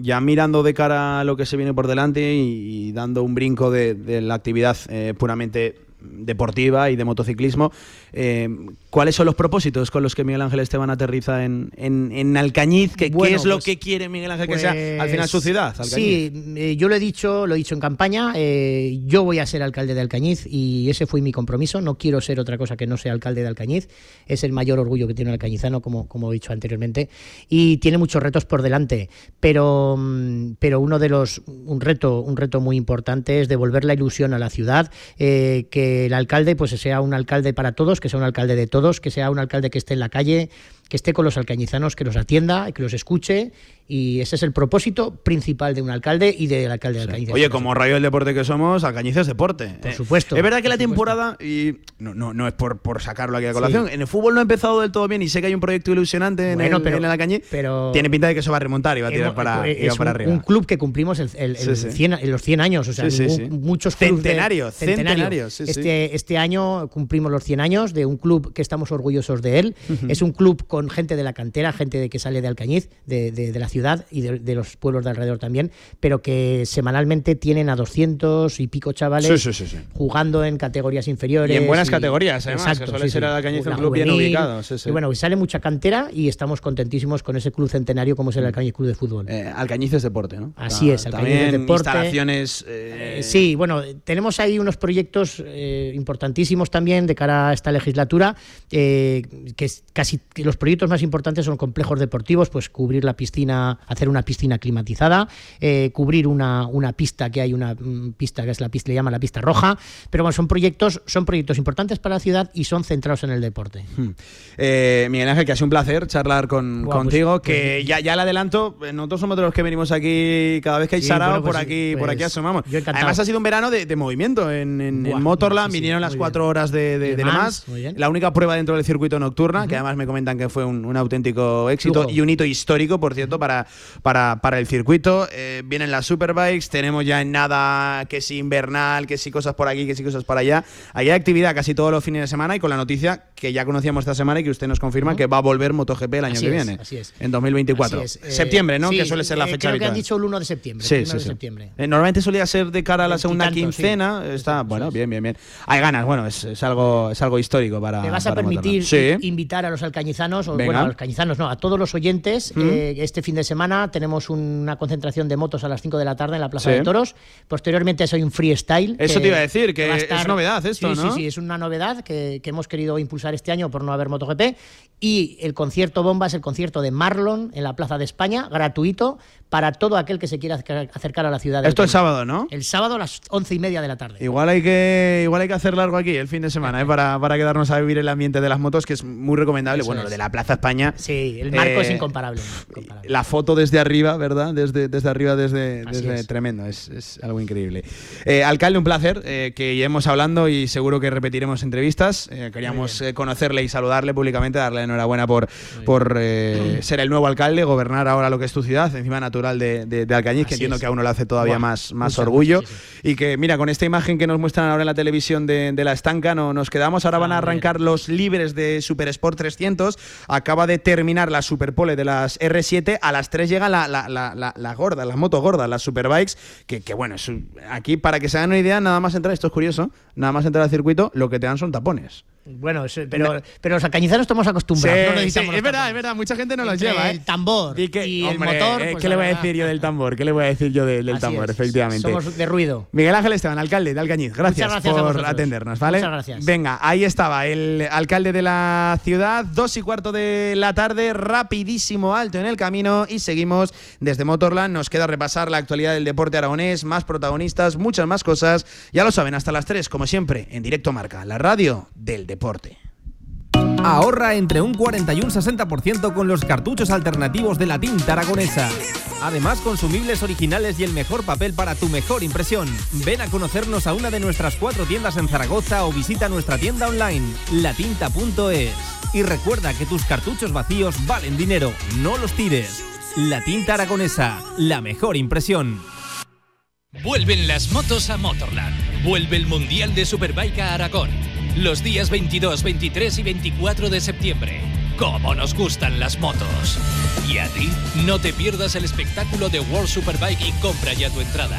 ya mirando de cara a lo que se viene por delante y, dando un brinco de la actividad puramente deportiva y de motociclismo. Eh, ¿Cuáles son los propósitos con los que Miguel Ángel Esteban aterriza en, en, Alcañiz? ¿Qué, es lo pues, que quiere Miguel Ángel que sea al final su pues, ciudad? Alcañiz? Sí, eh, yo lo he dicho, lo he dicho en campaña. Eh, yo voy a ser alcalde de Alcañiz y ese fue mi compromiso. No quiero ser otra cosa que no sea alcalde de Alcañiz. Es el mayor orgullo que tiene el alcañizano, como, como he dicho anteriormente. Y tiene muchos retos por delante. Pero, mm, pero uno de los, un reto, un reto muy importante es devolver la ilusión a la ciudad, que el alcalde pues sea un alcalde para todos, que sea un alcalde de todos, que sea un alcalde que esté en la calle, que esté con los alcañizanos, que los atienda, que los escuche y ese es el propósito principal de un alcalde y del alcalde de Alcañiz. Oye, como rayo del deporte que somos, Alcañiz es deporte. Por supuesto. Es verdad que la temporada, y no, no, no es por, por sacarlo aquí a colación, en el fútbol no ha empezado del todo bien y sé que hay un proyecto ilusionante en, el, pero, en Alcañiz, pero tiene pinta de que eso va a remontar y va a tirar para, es para un, arriba. un club que cumplimos el, el, los 100 años, o sea, muchos clubes centenario, centenario. este, este año cumplimos los 100 años de un club que estamos orgullosos de él. Es un club con gente de la cantera, gente de que sale de Alcañiz, de, de, de la ciudad y de de los pueblos de alrededor también, pero que semanalmente tienen a 200 y pico chavales jugando en categorías inferiores. Y en buenas categorías, además, exacto, que suele ser Alcañiz un club bien ubicado. Y bueno, sale mucha cantera y estamos contentísimos con ese club centenario como es el mm. Alcañiz Club de Fútbol. Eh, Alcañiz es deporte, ¿no? Así es, Alcañiz es deporte. instalaciones... Eh, eh... Sí, bueno, tenemos ahí unos proyectos eh, importantísimos también de cara a esta legislatura, que casi los proyectos más importantes son complejos deportivos, pues cubrir la piscina, hacer una piscina climatizada, eh, cubrir una, una, pista que hay una mm, pista que es la pista, le llama la pista roja, pero bueno, son proyectos, son proyectos importantes para la ciudad y son centrados en el deporte. Hmm. Eh, Miguel Ángel, que ha sido un placer charlar con, pues, contigo, pues, que ya, ya le adelanto, nosotros somos de los que venimos aquí cada vez que hay sarao, por pues, aquí, por aquí asomamos. Además ha sido un verano de, movimiento en, en, Motorland, vinieron las cuatro horas de, de, de, más, la única prueba dentro del circuito nocturna, que además me comentan que fue un, auténtico éxito y un hito histórico, por cierto, para, para para, el circuito. Eh, vienen las Superbikes, tenemos ya en nada que si invernal, que si cosas por aquí, que si cosas por allá. Hay actividad casi todos los fines de semana y con la noticia que ya conocíamos esta semana y que usted nos confirma que va a volver MotoGP el año que viene. Así es. En 2024. Eh, septiembre, ¿no? que suele ser la eh, fecha creo que han dicho el 1 de septiembre. Sí, sí, septiembre. normalmente solía ser de cara a la segunda quincena. Está, bueno, bien, bien, bien. Hay ganas, bueno, es, algo, es algo histórico para. ¿Me vas a permitir invitar a los alcañizanos, o bueno, a los alcañizanos, no, a todos los oyentes. este fin de semana tenemos una concentración de motos a las 5 de la tarde en la Plaza de Toros. Posteriormente soy un freestyle. Eso te iba a decir, que es novedad esto, sí, Sí, sí, es una novedad que, hemos querido impulsar este año por no haber MotoGP. Y el concierto bomba es el concierto de Marlon en la Plaza de España, gratuito, para todo aquel que se quiera acercar a la ciudad. Esto es sábado, ¿no? El sábado a las once y media de la tarde. Igual hay que, igual hay que hacer largo aquí el fin de semana, ¿eh? para, para quedarnos a vivir el ambiente de las motos, que es muy recomendable. bueno, lo de la Plaza España. Sí, el marco es eh, incomparable, La foto desde arriba, ¿verdad? Desde, desde arriba, desde, desde tremendo, es, es, algo increíble. Eh, alcalde, un placer, que ya hemos hablando y seguro que repetiremos entrevistas. queríamos conocerle y saludarle públicamente, darle enhorabuena por, por ser el nuevo alcalde, gobernar ahora lo que es tu ciudad, encima natural de, de, Alcañiz, que entiendo que a uno le hace todavía más, más orgullo. Y que, mira, con esta imagen que nos muestran ahora en la televisión de, la estanca, no, nos quedamos. Ahora van a arrancar los libres de Super Sport 300. acaba de terminar la Superpole de las R7. A las 3 llega la, la, la, la gorda, las motos gordas, las Superbikes, que, que bueno, aquí para que se hagan una idea, nada más entrar, esto es curioso, nada más entrar al circuito, lo que te dan son tapones. Bueno, pero, pero los alcañizanos estamos acostumbrados. es verdad, es verdad, mucha gente no los lleva. El ¿eh? tambor y, el motor. Eh, pues ¿Qué le voy a decir yo del tambor? ¿Qué le voy a decir yo del tambor? Efectivamente. Somos de ruido. Miguel Ángel Esteban, alcalde de Alcañiz, gracias, por atendernos, ¿vale? Muchas gracias. Venga, ahí estaba el alcalde de la ciudad, dos y cuarto de la tarde, rapidísimo alto en el camino y seguimos desde Motorland. Nos queda repasar la actualidad del deporte aragonés, más protagonistas, muchas más cosas. Ya lo saben, hasta las 3, como siempre, en directo marca, la radio del deporte. Ahorra entre un 40 y un 60% con los cartuchos alternativos de la tinta aragonesa. Además, consumibles originales y el mejor papel para tu mejor impresión. Ven a conocernos a una de nuestras cuatro tiendas en Zaragoza o visita nuestra tienda online, latinta.es. Y recuerda que tus cartuchos vacíos valen dinero, no los tires. La tinta aragonesa, la mejor impresión. Vuelven las motos a Motorland. Vuelve el Mundial de Superbike a Aragón los días 22, 23 y 24 de septiembre. ¡Cómo nos gustan las motos! Y a ti, no te pierdas el espectáculo de World Superbike y compra ya tu entrada.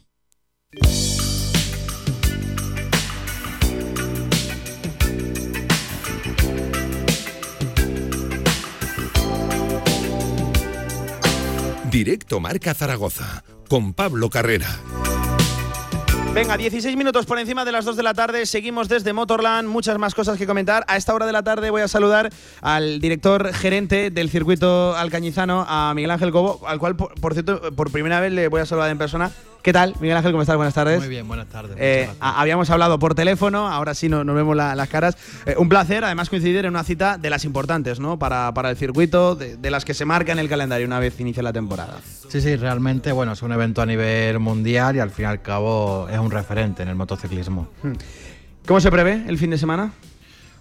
Directo Marca Zaragoza, con Pablo Carrera. Venga, 16 minutos por encima de las 2 de la tarde. Seguimos desde Motorland. Muchas más cosas que comentar. A esta hora de la tarde voy a saludar al director gerente del circuito alcañizano, a Miguel Ángel Cobo, al cual, por cierto, por primera vez le voy a saludar en persona. ¿Qué tal, Miguel Ángel? ¿Cómo estás? Buenas tardes. Muy bien, buenas tardes. Eh, habíamos hablado por teléfono, ahora sí nos vemos las caras. Eh, un placer, además, coincidir en una cita de las importantes, ¿no? Para, para el circuito, de, las que se marca en el calendario una vez inicia la temporada. Sí, sí, realmente, bueno, es un evento a nivel mundial y al fin y al cabo es un referente en el motociclismo. Hmm. ¿Cómo se prevé el fin de semana?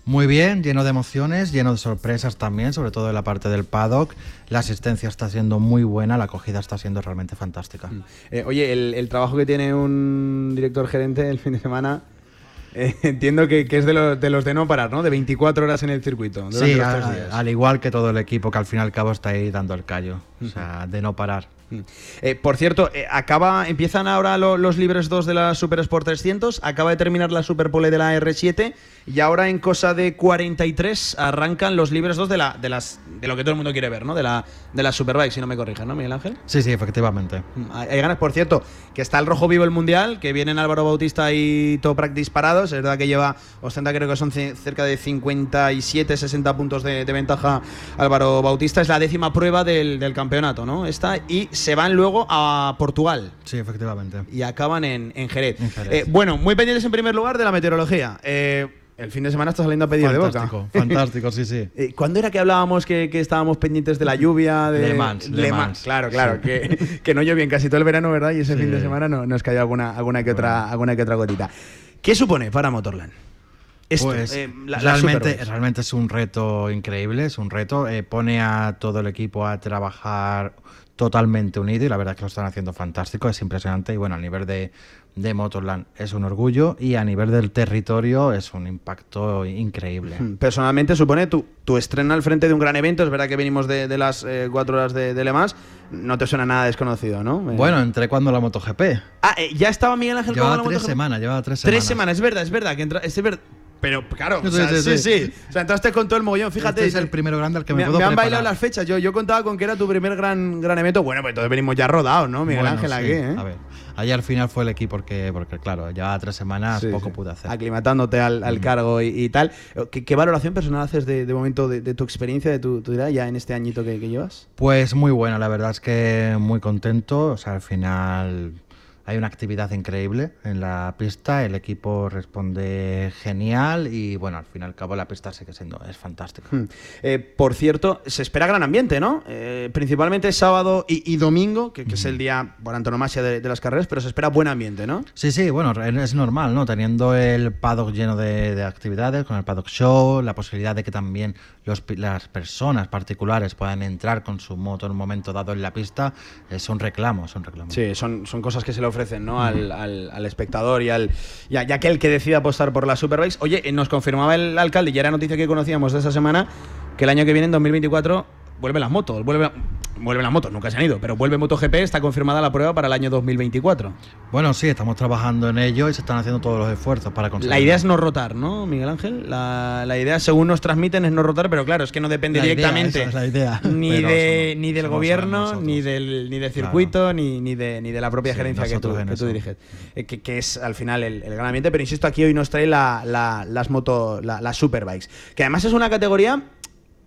Muy bien, lleno de emociones, lleno de sorpresas también, sobre todo en la parte del paddock. La asistencia está siendo muy buena, la acogida está siendo realmente fantástica. Mm. Eh, oye, el, trabajo que tiene un director gerente el fin de semana, eh, entiendo que, es de, los de no parar, ¿no? De 24 horas en el circuito. Sí, al igual que todo el equipo que al fin y al cabo está ahí dando el callo. O sea, de no parar. Mm. Eh, por cierto, acaba, empiezan ahora los libres 2 de la Super Sport 300, acaba de terminar la Superpole de la R7 y ahora en cosa de 43 arrancan los libres 2 de, la, de, las, de lo que todo el mundo quiere ver, ¿no? De la, de la Superbike, si no me corrigen, ¿no, Miguel Ángel? Sí, sí, efectivamente. Mm, hay, ganas, por cierto, que está el rojo vivo el Mundial, que vienen Álvaro Bautista y Toprak disparados. Es verdad que lleva, ostenta creo que son cerca de 57, 60 puntos de, ventaja Álvaro Bautista. Es la décima prueba del, campeonato, ¿no? Esta, y se van luego a Portugal. Sí, efectivamente. Y acaban en, Jerez. Eh, bueno, muy pendientes en primer lugar de la meteorología. Eh, el fin de semana está saliendo a pedir de boca. Fantástico, sí, sí. Eh, ¿Cuándo era que hablábamos que, estábamos pendientes de la lluvia? De Le Mans. Le, Mans. Claro, claro. Que, que, no llovió en casi todo el verano, ¿verdad? Y ese fin de semana no, nos cayó alguna, alguna, que otra, alguna que otra gotita. ¿Qué supone para Motorland? Esto, pues, eh, realmente, realmente es un reto increíble, es un reto. Eh, pone a todo el equipo a trabajar totalmente unido y la verdad es que lo están haciendo fantástico, es impresionante y bueno, a nivel de, de Motorland es un orgullo y a nivel del territorio es un impacto increíble. Hmm, personalmente supone tu, tu estreno al frente de un gran evento, es verdad que venimos de, de las eh, cuatro horas de, de, Le Mans, no te suena nada desconocido, ¿no? Eh, bueno, entré cuando la MotoGP. Ah, eh, ya estaba Miguel Ángel llevaba la tres semanas, llevaba tres semanas. Tres semanas, es verdad, es verdad, que entra, es verdad, pero claro, sí, sí, O sea, entraste con todo el mogollón, fíjate. Este es el primero grande al que me, me puedo Me han bailado las fechas. Yo, yo contaba con que era tu primer gran, gran evento. Bueno, pues entonces venimos ya rodados, ¿no, Miguel Ángel? Aquí, ¿eh? A ver, ayer al final fue el equipo porque, porque claro, ya tres semanas poco pude hacer. Aclimatándote al, al cargo y, tal. ¿Qué, valoración personal haces de, de momento de, tu experiencia, de tu, tu ya en este añito que, que llevas? Pues muy buena, la verdad es que muy contento. O sea, al final hay una actividad increíble en la pista, el equipo responde genial y bueno, al fin y al cabo la pista sigue siendo, es fantástica. Hmm. Eh, por cierto, se espera gran ambiente, ¿no? Eh, principalmente sábado y, domingo, que, es el día por antonomasia de, las carreras, pero se espera buen ambiente, ¿no? Sí, sí, bueno, es normal, ¿no? Teniendo el paddock lleno de, actividades, con el paddock show, la posibilidad de que también las personas particulares puedan entrar con su moto en un momento dado en la pista, eh, son reclamos, son reclamos. Sí, son, son cosas que se le ofrecen ¿no? al, al, espectador y al y, a, aquel que decida apostar por la Superbikes. Oye, eh, nos confirmaba el alcalde, y era noticia que conocíamos de esa semana, que el año que viene, en 2024, vuelven las motos, vuelve, vuelven las motos, nunca se han ido, pero vuelve MotoGP, está confirmada la prueba para el año 2024. Bueno, sí, estamos trabajando en ello y se están haciendo todos los esfuerzos para conseguirlo. La idea es no rotar, ¿no, Miguel Ángel? La, idea, según nos transmiten, es no rotar, pero claro, es que no depende directamente ni, de, ni del gobierno, ni del, ni del circuito, ni, ni, de, ni de la propia gerencia que tú, que tú, diriges. Eh, que, es al final el, gran ambiente, pero insisto, aquí hoy nos trae la, las motos, las superbikes, que además es una categoría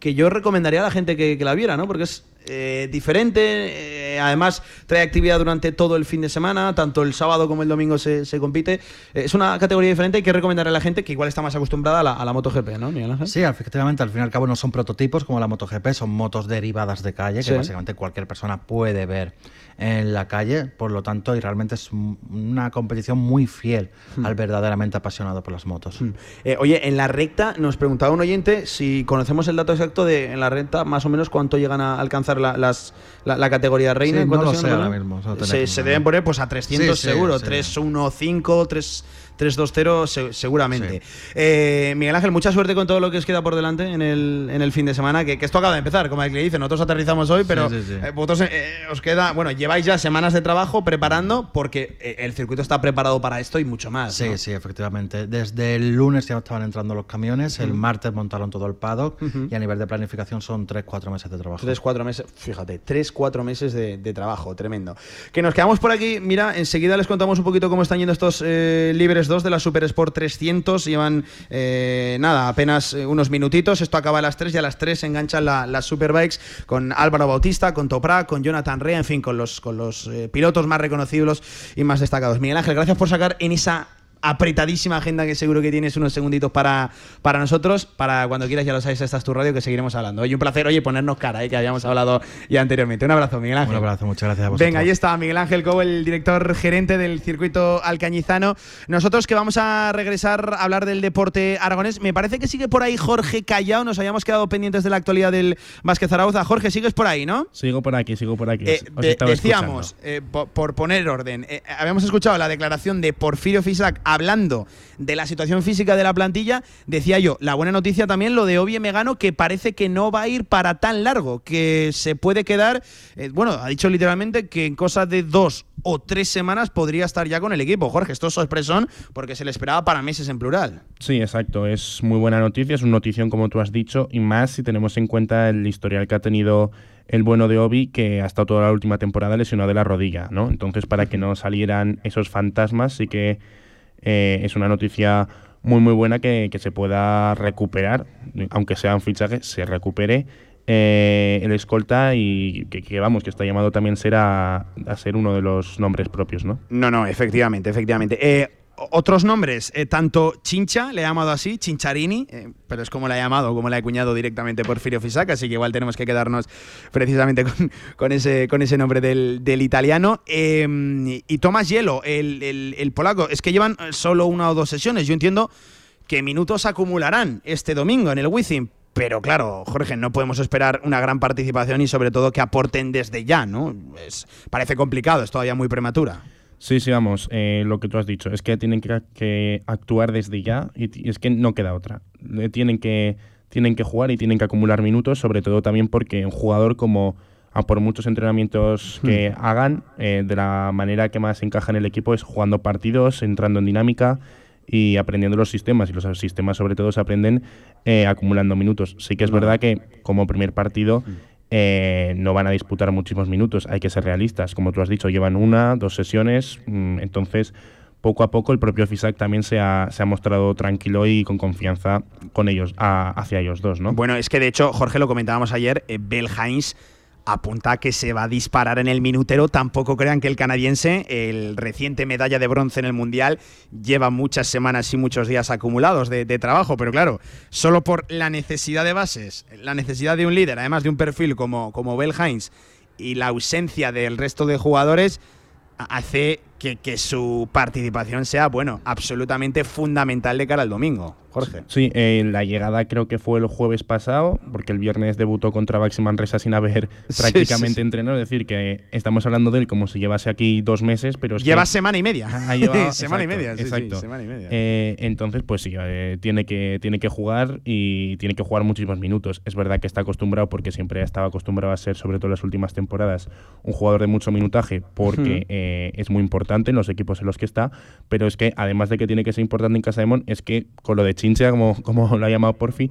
que yo recomendaría a la gente que, la viera, ¿no? Porque es eh, diferente, eh, además trae actividad durante todo el fin de semana, tanto el sábado como el domingo se, compite. Eh, es una categoría diferente, hay que recomendar a la gente que igual está más acostumbrada a la, a la MotoGP, ¿no, Sí, efectivamente, al fin y al cabo no son prototipos como la MotoGP, son motos derivadas de calle que básicamente cualquier persona puede ver en la calle, por lo tanto, y realmente es una competición muy fiel hmm. al verdaderamente apasionado por las motos. Hmm. Eh, oye, en la recta nos preguntaba un oyente si conocemos el dato exacto de en la recta más o menos cuánto llegan a alcanzar la, las, la, categoría reina. no lo sé ahora mismo. Se, deben poner pues a 300 seguro, 315, 3... 3-2-0 seguramente. Eh, Miguel Ángel, mucha suerte con todo lo que os queda por delante en el, en el fin de semana, que, esto acaba de empezar, como le dice, nosotros aterrizamos hoy, pero eh, vosotros eh, os queda, bueno, lleváis ya semanas de trabajo preparando porque el circuito está preparado para esto y mucho más. Sí, sí, efectivamente. Desde el lunes ya estaban entrando los camiones, el martes montaron todo el paddock y a nivel de planificación son 3-4 meses de trabajo. 3-4 meses, fíjate, 3-4 meses de, trabajo, tremendo. Que nos quedamos por aquí, mira, enseguida les contamos un poquito cómo están yendo estos libres de la Super Sport 300. Llevan, eh, nada, apenas eh, unos minutitos. Esto acaba a las 3 y a las 3 se enganchan las Superbikes con Álvaro Bautista, con Topra, con Jonathan Rea, en fin, con los, con los eh, pilotos más reconocibles y más destacados. Miguel Ángel, gracias por sacar en esa apretadísima agenda que seguro que tienes unos segunditos para, para nosotros. Para cuando quieras, ya lo sabes, esta es tu radio que seguiremos hablando. Oye, un placer, oye, ponernos cara, ¿eh? que habíamos hablado ya anteriormente. Un abrazo, Miguel Ángel. Un abrazo, muchas gracias a vosotros. Venga, ahí está Miguel Ángel Cobo, el director gerente del circuito alcañizano. Nosotros que vamos a regresar a hablar del deporte aragonés. Me parece que sigue por ahí Jorge Callao. Nos habíamos quedado pendientes de la actualidad del Vázquez Zaragoza. Jorge, sigues por ahí, ¿no? Sigo por aquí, sigo por aquí. Eh, decíamos, eh, por, poner orden, habíamos escuchado la declaración de Porfirio Fisac hablando de la situación física de la plantilla, decía yo, la buena noticia también lo de Obie Megano, que parece que no va a ir para tan largo, que se puede quedar, eh, bueno, ha dicho literalmente que en cosas de dos o tres semanas podría estar ya con el equipo. Jorge, esto es sorpresón porque se le esperaba para meses en plural. Sí, exacto, es muy buena noticia, es una notición como tú has dicho, y más si tenemos en cuenta el historial que ha tenido el bueno de Obi, que ha estado toda la última temporada lesionado de la rodilla, ¿no? Entonces, para que no salieran esos fantasmas, sí que eh, es una noticia muy muy buena que, se pueda recuperar, aunque sea un fichaje, se recupere eh, el escolta y que, vamos, que está llamado también a, a, ser uno de los nombres propios, ¿no? No, no, efectivamente, efectivamente. Eh, otros nombres, eh, tanto Chincha, le ha llamado así, Chincharini, eh, pero es como le ha llamado, como le ha acuñado directamente Porfirio Fisac, así que igual tenemos que quedarnos precisamente con, ese, con ese nombre del, italiano. Em, y Tomás Hielo, el, polaco, es que llevan solo una o dos sesiones. Yo entiendo que minutos acumularán este domingo en el Wizzing, pero claro, Jorge, no podemos esperar una gran participación y sobre todo que aporten desde ya, ¿no? Es, parece complicado, es todavía muy prematura. Sí, sí, vamos, eh, lo que tú has dicho, es que tienen que, actuar desde ya y, es que no queda otra. Tienen que, tienen que jugar y tienen que acumular minutos, sobre todo también porque un jugador como a por muchos entrenamientos que hmm. hagan, eh, de la manera que más encaja en el equipo es jugando partidos, entrando en dinámica y aprendiendo los sistemas. Y los sistemas sobre todo se aprenden eh, acumulando minutos. Sí que es verdad que como primer partido... Hmm. Eh, no van a disputar muchísimos minutos. Hay que ser realistas. Como tú has dicho, llevan una, dos sesiones. Mm, entonces, poco a poco el propio FISAC también se ha, se ha mostrado tranquilo y con confianza con ellos, hacia ellos dos, ¿no? Bueno, es que de hecho, Jorge, lo comentábamos ayer, eh, apunta a que se va a disparar en el minutero. Tampoco crean que el canadiense, el reciente medalla de bronce en el Mundial, lleva muchas semanas y muchos días acumulados de, trabajo. Pero claro, solo por la necesidad de bases, la necesidad de un líder, además de un perfil como, como Bell Hines y la ausencia del resto de jugadores, hace que, que su participación sea, bueno, absolutamente fundamental de cara al domingo. Jorge. Sí, eh, la llegada creo que fue el jueves pasado, porque el viernes debutó contra Baxi Manresa sin haber prácticamente entrenado. Es decir, que estamos hablando de él como si llevase aquí dos meses, pero Lleva semana y media. Ah, semana y media, exacto. Eh, entonces, pues sí, eh, tiene, que, tiene que jugar y tiene que jugar muchísimos minutos. Es verdad que está acostumbrado, porque siempre estaba acostumbrado a ser, sobre todo en las últimas temporadas, un jugador de mucho minutaje, porque es muy importante en los equipos en los que está, pero es que además de que tiene que ser importante en Casa de Mon, es que con lo de Chinchia, como, como lo ha llamado Porfi,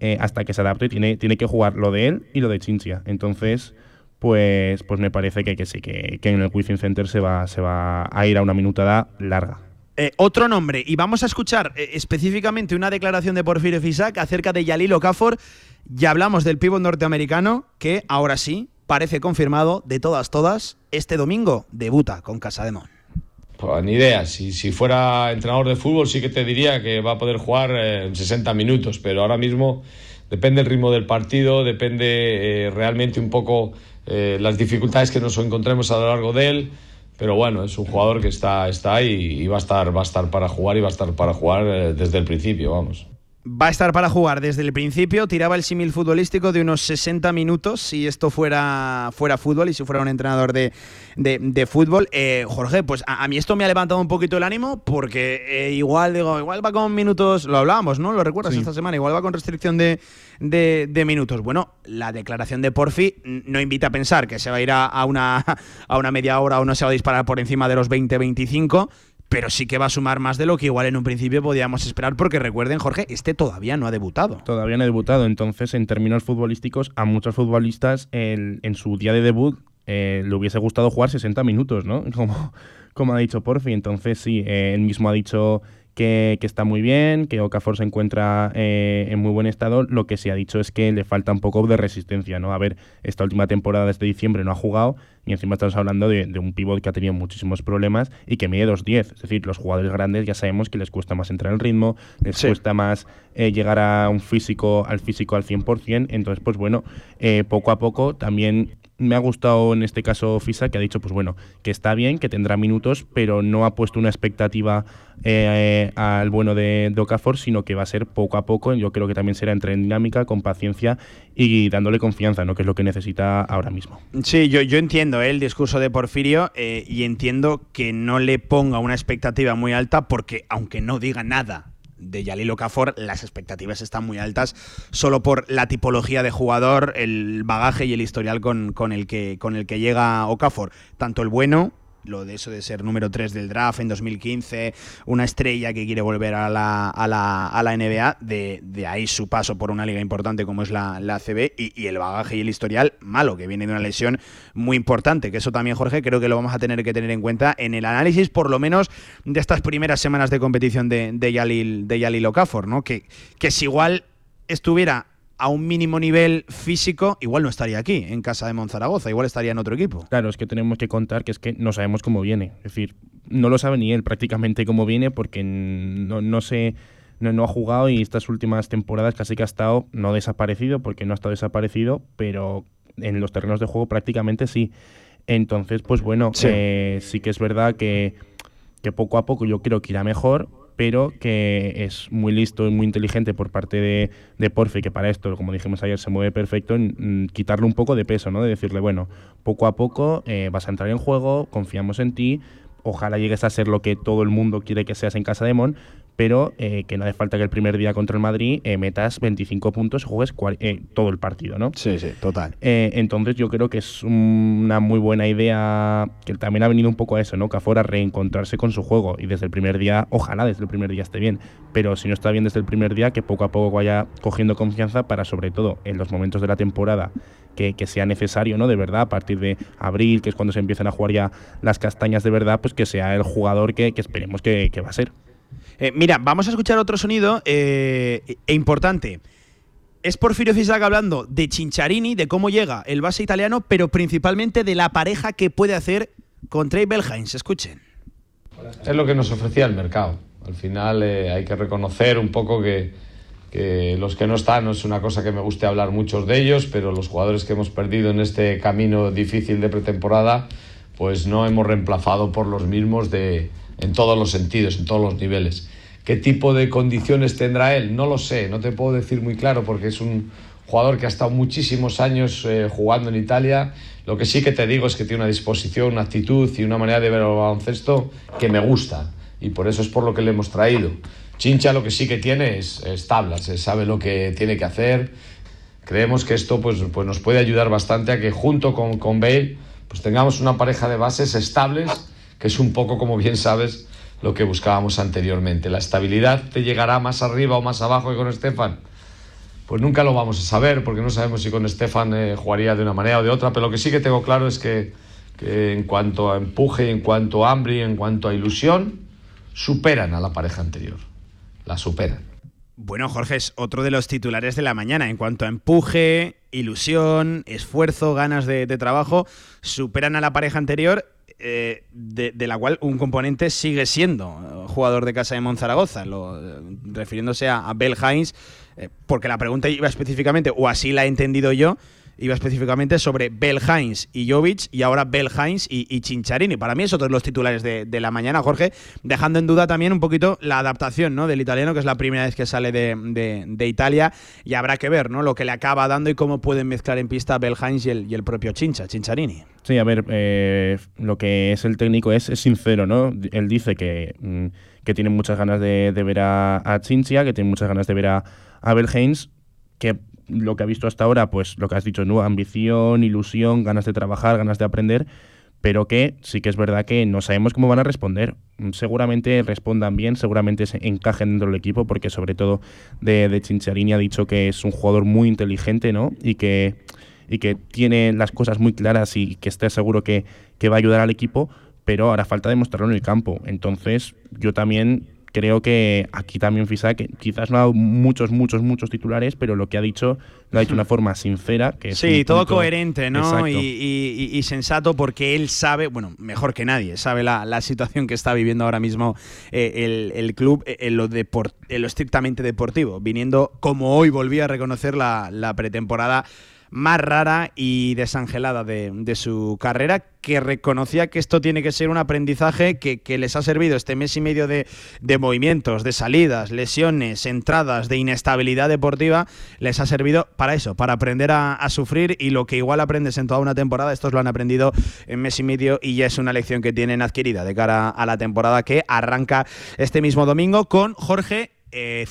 eh, hasta que se adapte, tiene, tiene que jugar lo de él y lo de Chinchia. Entonces, pues, pues me parece que, que sí, que, en el Wizzing Center se va, se va a ir a una minutada larga. Eh, otro nombre, y vamos a escuchar eh, específicamente una declaración de Porfirio Fisac acerca de Yalil Okafor. Ya hablamos del pívot norteamericano, que ahora sí parece confirmado de todas, todas, este domingo debuta con Casa de Mon. Pues, ni idea. Si, si fuera entrenador de fútbol sí que te diría que va a poder jugar eh, en 60 minutos, pero ahora mismo depende el ritmo del partido, depende eh, realmente un poco eh, las dificultades que nos encontremos a lo largo de él. Pero bueno, es un jugador que está, está ahí y va a estar, va a estar para jugar y va a estar para jugar desde el principio, vamos va a estar para jugar desde el principio. Tiraba el símil futbolístico de unos 60 minutos si esto fuera, fuera fútbol y si fuera un entrenador de, fútbol. Eh, Jorge, pues a, mí esto me ha levantado un poquito el ánimo porque eh, igual, digo, igual va con minutos, lo hablábamos, ¿no? Lo recuerdas esta semana, igual va con restricción de, minutos. Bueno, la declaración de Porfi no invita a pensar que se va a ir a, una, a una media hora o no se va a disparar por encima de los 20-25 pero sí que va a sumar más de lo que igual en un principio podíamos esperar, porque recuerden, Jorge, este todavía no ha debutado. Todavía no ha debutado, entonces en términos futbolísticos, a muchos futbolistas en su día de debut eh, le hubiese gustado jugar 60 minutos, ¿no? Como, como ha dicho Porfi, entonces sí, eh, él mismo ha dicho que, está muy bien, que Okafor se encuentra eh, en muy buen estado. Lo que se ha dicho es que le falta un poco de resistencia, ¿no? A ver, esta última temporada desde diciembre no ha jugado y encima estamos hablando de, un pivot que ha tenido muchísimos problemas y que mide 2'10. Es decir, los jugadores grandes ya sabemos que les cuesta más entrar en el ritmo, les cuesta más eh, llegar a un físico, al físico al 100%. Entonces, pues bueno, eh, poco a poco también me ha gustado en este caso Fisa, que ha dicho, pues bueno, que está bien, que tendrá minutos, pero no ha puesto una expectativa eh, al bueno de, Okafor, sino que va a ser poco a poco. Yo creo que también será entre en dinámica, con paciencia y dándole confianza, ¿no? que es lo que necesita ahora mismo. Sí, yo, yo entiendo eh, el discurso de Porfirio eh, y entiendo que no le ponga una expectativa muy alta porque, aunque no diga nada de Yalil Okafor, las expectativas están muy altas solo por la tipología de jugador, el bagaje y el historial con, con, el, que, con el que llega Okafor. Tanto el bueno lo de eso de ser número 3 del draft en 2015, una estrella que quiere volver a la, a la, a la NBA, de, de, ahí su paso por una liga importante como es la, la CB y, y, el bagaje y el historial malo, que viene de una lesión muy importante, que eso también, Jorge, creo que lo vamos a tener que tener en cuenta en el análisis, por lo menos, de estas primeras semanas de competición de, de Yalil, de Yalil Okafor, ¿no? Que, que si igual estuviera a un mínimo nivel físico, igual no estaría aquí, en casa de Monzaragoza, igual estaría en otro equipo. Claro, es que tenemos que contar que es que no sabemos cómo viene. Es decir, no lo sabe ni él prácticamente cómo viene porque no, no se... No, ha jugado y estas últimas temporadas casi que ha estado no desaparecido, porque no ha estado desaparecido, pero en los terrenos de juego prácticamente sí. Entonces, pues bueno, sí, eh, sí que es verdad que, que poco a poco yo creo que irá mejor, pero que es muy listo y muy inteligente por parte de, de Porfi, que para esto, como dijimos ayer, se mueve perfecto, en, quitarle un poco de peso, ¿no? De decirle, bueno, poco a poco eh, vas a entrar en juego, confiamos en ti, ojalá llegues a ser lo que todo el mundo quiere que seas en Casa de Mon, pero eh, que no hace falta que el primer día contra el Madrid eh, metas 25 puntos y juegues eh, todo el partido, ¿no? Sí, sí, total. entonces yo creo que es una muy buena idea, que también ha venido un poco a eso, ¿no? Que afuera reencontrarse con su juego y desde el primer día, ojalá desde el primer día esté bien, pero si no está bien desde el primer día, que poco a poco vaya cogiendo confianza para sobre todo en los momentos de la temporada que, sea necesario, ¿no? De verdad, a partir de abril, que es cuando se empiezan a jugar ya las castañas de verdad, pues que sea el jugador que, esperemos que va a ser. Eh, mira, vamos a escuchar otro sonido eh, e importante. es Porfirio Fisac hablando de Cincharini, de cómo llega el base italiano, pero principalmente de la pareja que puede hacer con Trey Belhains. Escuchen. Es lo que nos ofrecía el mercado. Al final eh, hay que reconocer un poco que, que, los que no están no es una cosa que me guste hablar muchos de ellos, pero los jugadores que hemos perdido en este camino difícil de pretemporada, pues no hemos reemplazado por los mismos de, en todos los sentidos, en todos los niveles. ¿Qué tipo de condiciones tendrá él? No lo sé, no te puedo decir muy claro porque es un jugador que ha estado muchísimos años eh, jugando en Italia. Lo que sí que te digo es que tiene una disposición, una actitud y una manera de ver el baloncesto que me gusta y por eso es por lo que le hemos traído. Chincha lo que sí que tiene es, tablas, sabe lo que tiene que hacer. Creemos que esto pues, pues nos puede ayudar bastante a que junto con, con Bale pues tengamos una pareja de bases estables, que es un poco, como bien sabes, lo que buscábamos anteriormente. La estabilidad te llegará más arriba o más abajo que con Estefan. Pues nunca lo vamos a saber porque no sabemos si con Estefan eh, jugaría de una manera o de otra, pero lo que sí que tengo claro es que, en cuanto a empuje, en cuanto a hambre y en cuanto a ilusión, superan a la pareja anterior. La superan. Bueno, Jorge, es otro de los titulares de la mañana. En cuanto a empuje, ilusión, esfuerzo, ganas de trabajo, superan a la pareja anterior eh, de, la cual un componente sigue siendo eh, jugador de casa de Monzaragoza, lo, eh, refiriéndose a, a Bell Hines, porque la pregunta iba específicamente, o así la he entendido yo, iba específicamente sobre Bell Hines y Jovic y ahora Bell Hines y, y, Cincharini. Para mí, esos son los titulares de, la mañana, Jorge, dejando en duda también un poquito la adaptación ¿no? del italiano, que es la primera vez que sale de, Italia, y habrá que ver ¿no? lo que le acaba dando y cómo pueden mezclar en pista Bell Hines y el, propio Chincha, Cincharini. Sí, a ver, eh, lo que es el técnico es, sincero, ¿no? Él dice que, mm, que tiene muchas ganas de, ver a, a Chinchia, que tiene muchas ganas de ver a, a Bell Hines, que lo que ha visto hasta ahora, pues lo que has dicho, ¿no? ambición, ilusión, ganas de trabajar, ganas de aprender, pero que sí que es verdad que no sabemos cómo van a responder. Seguramente respondan bien, seguramente se encajen dentro del equipo, porque sobre todo de, de Chincharini ha dicho que es un jugador muy inteligente, ¿no? Y que, y que tiene las cosas muy claras y que esté seguro que, que va a ayudar al equipo, pero ahora falta demostrarlo en el campo. Entonces, yo también creo que aquí también Fisac quizás no ha dado muchos, muchos, muchos titulares, pero lo que ha dicho lo ha dicho de una forma sincera. Que sí, todo coherente, ¿no? Y, sensato porque él sabe, bueno, mejor que nadie, sabe la, situación que está viviendo ahora mismo eh, el, club eh, en lo, lo estrictamente deportivo, viniendo como hoy volví a reconocer la, la pretemporada más rara y desangelada de, su carrera, que reconocía que esto tiene que ser un aprendizaje que, les ha servido este mes y medio de, movimientos, de salidas, lesiones, entradas, de inestabilidad deportiva, les ha servido para eso, para aprender a, sufrir y lo que igual aprendes en toda una temporada, estos lo han aprendido en mes y medio y ya es una lección que tienen adquirida de cara a la temporada que arranca este mismo domingo con Jorge. Eh,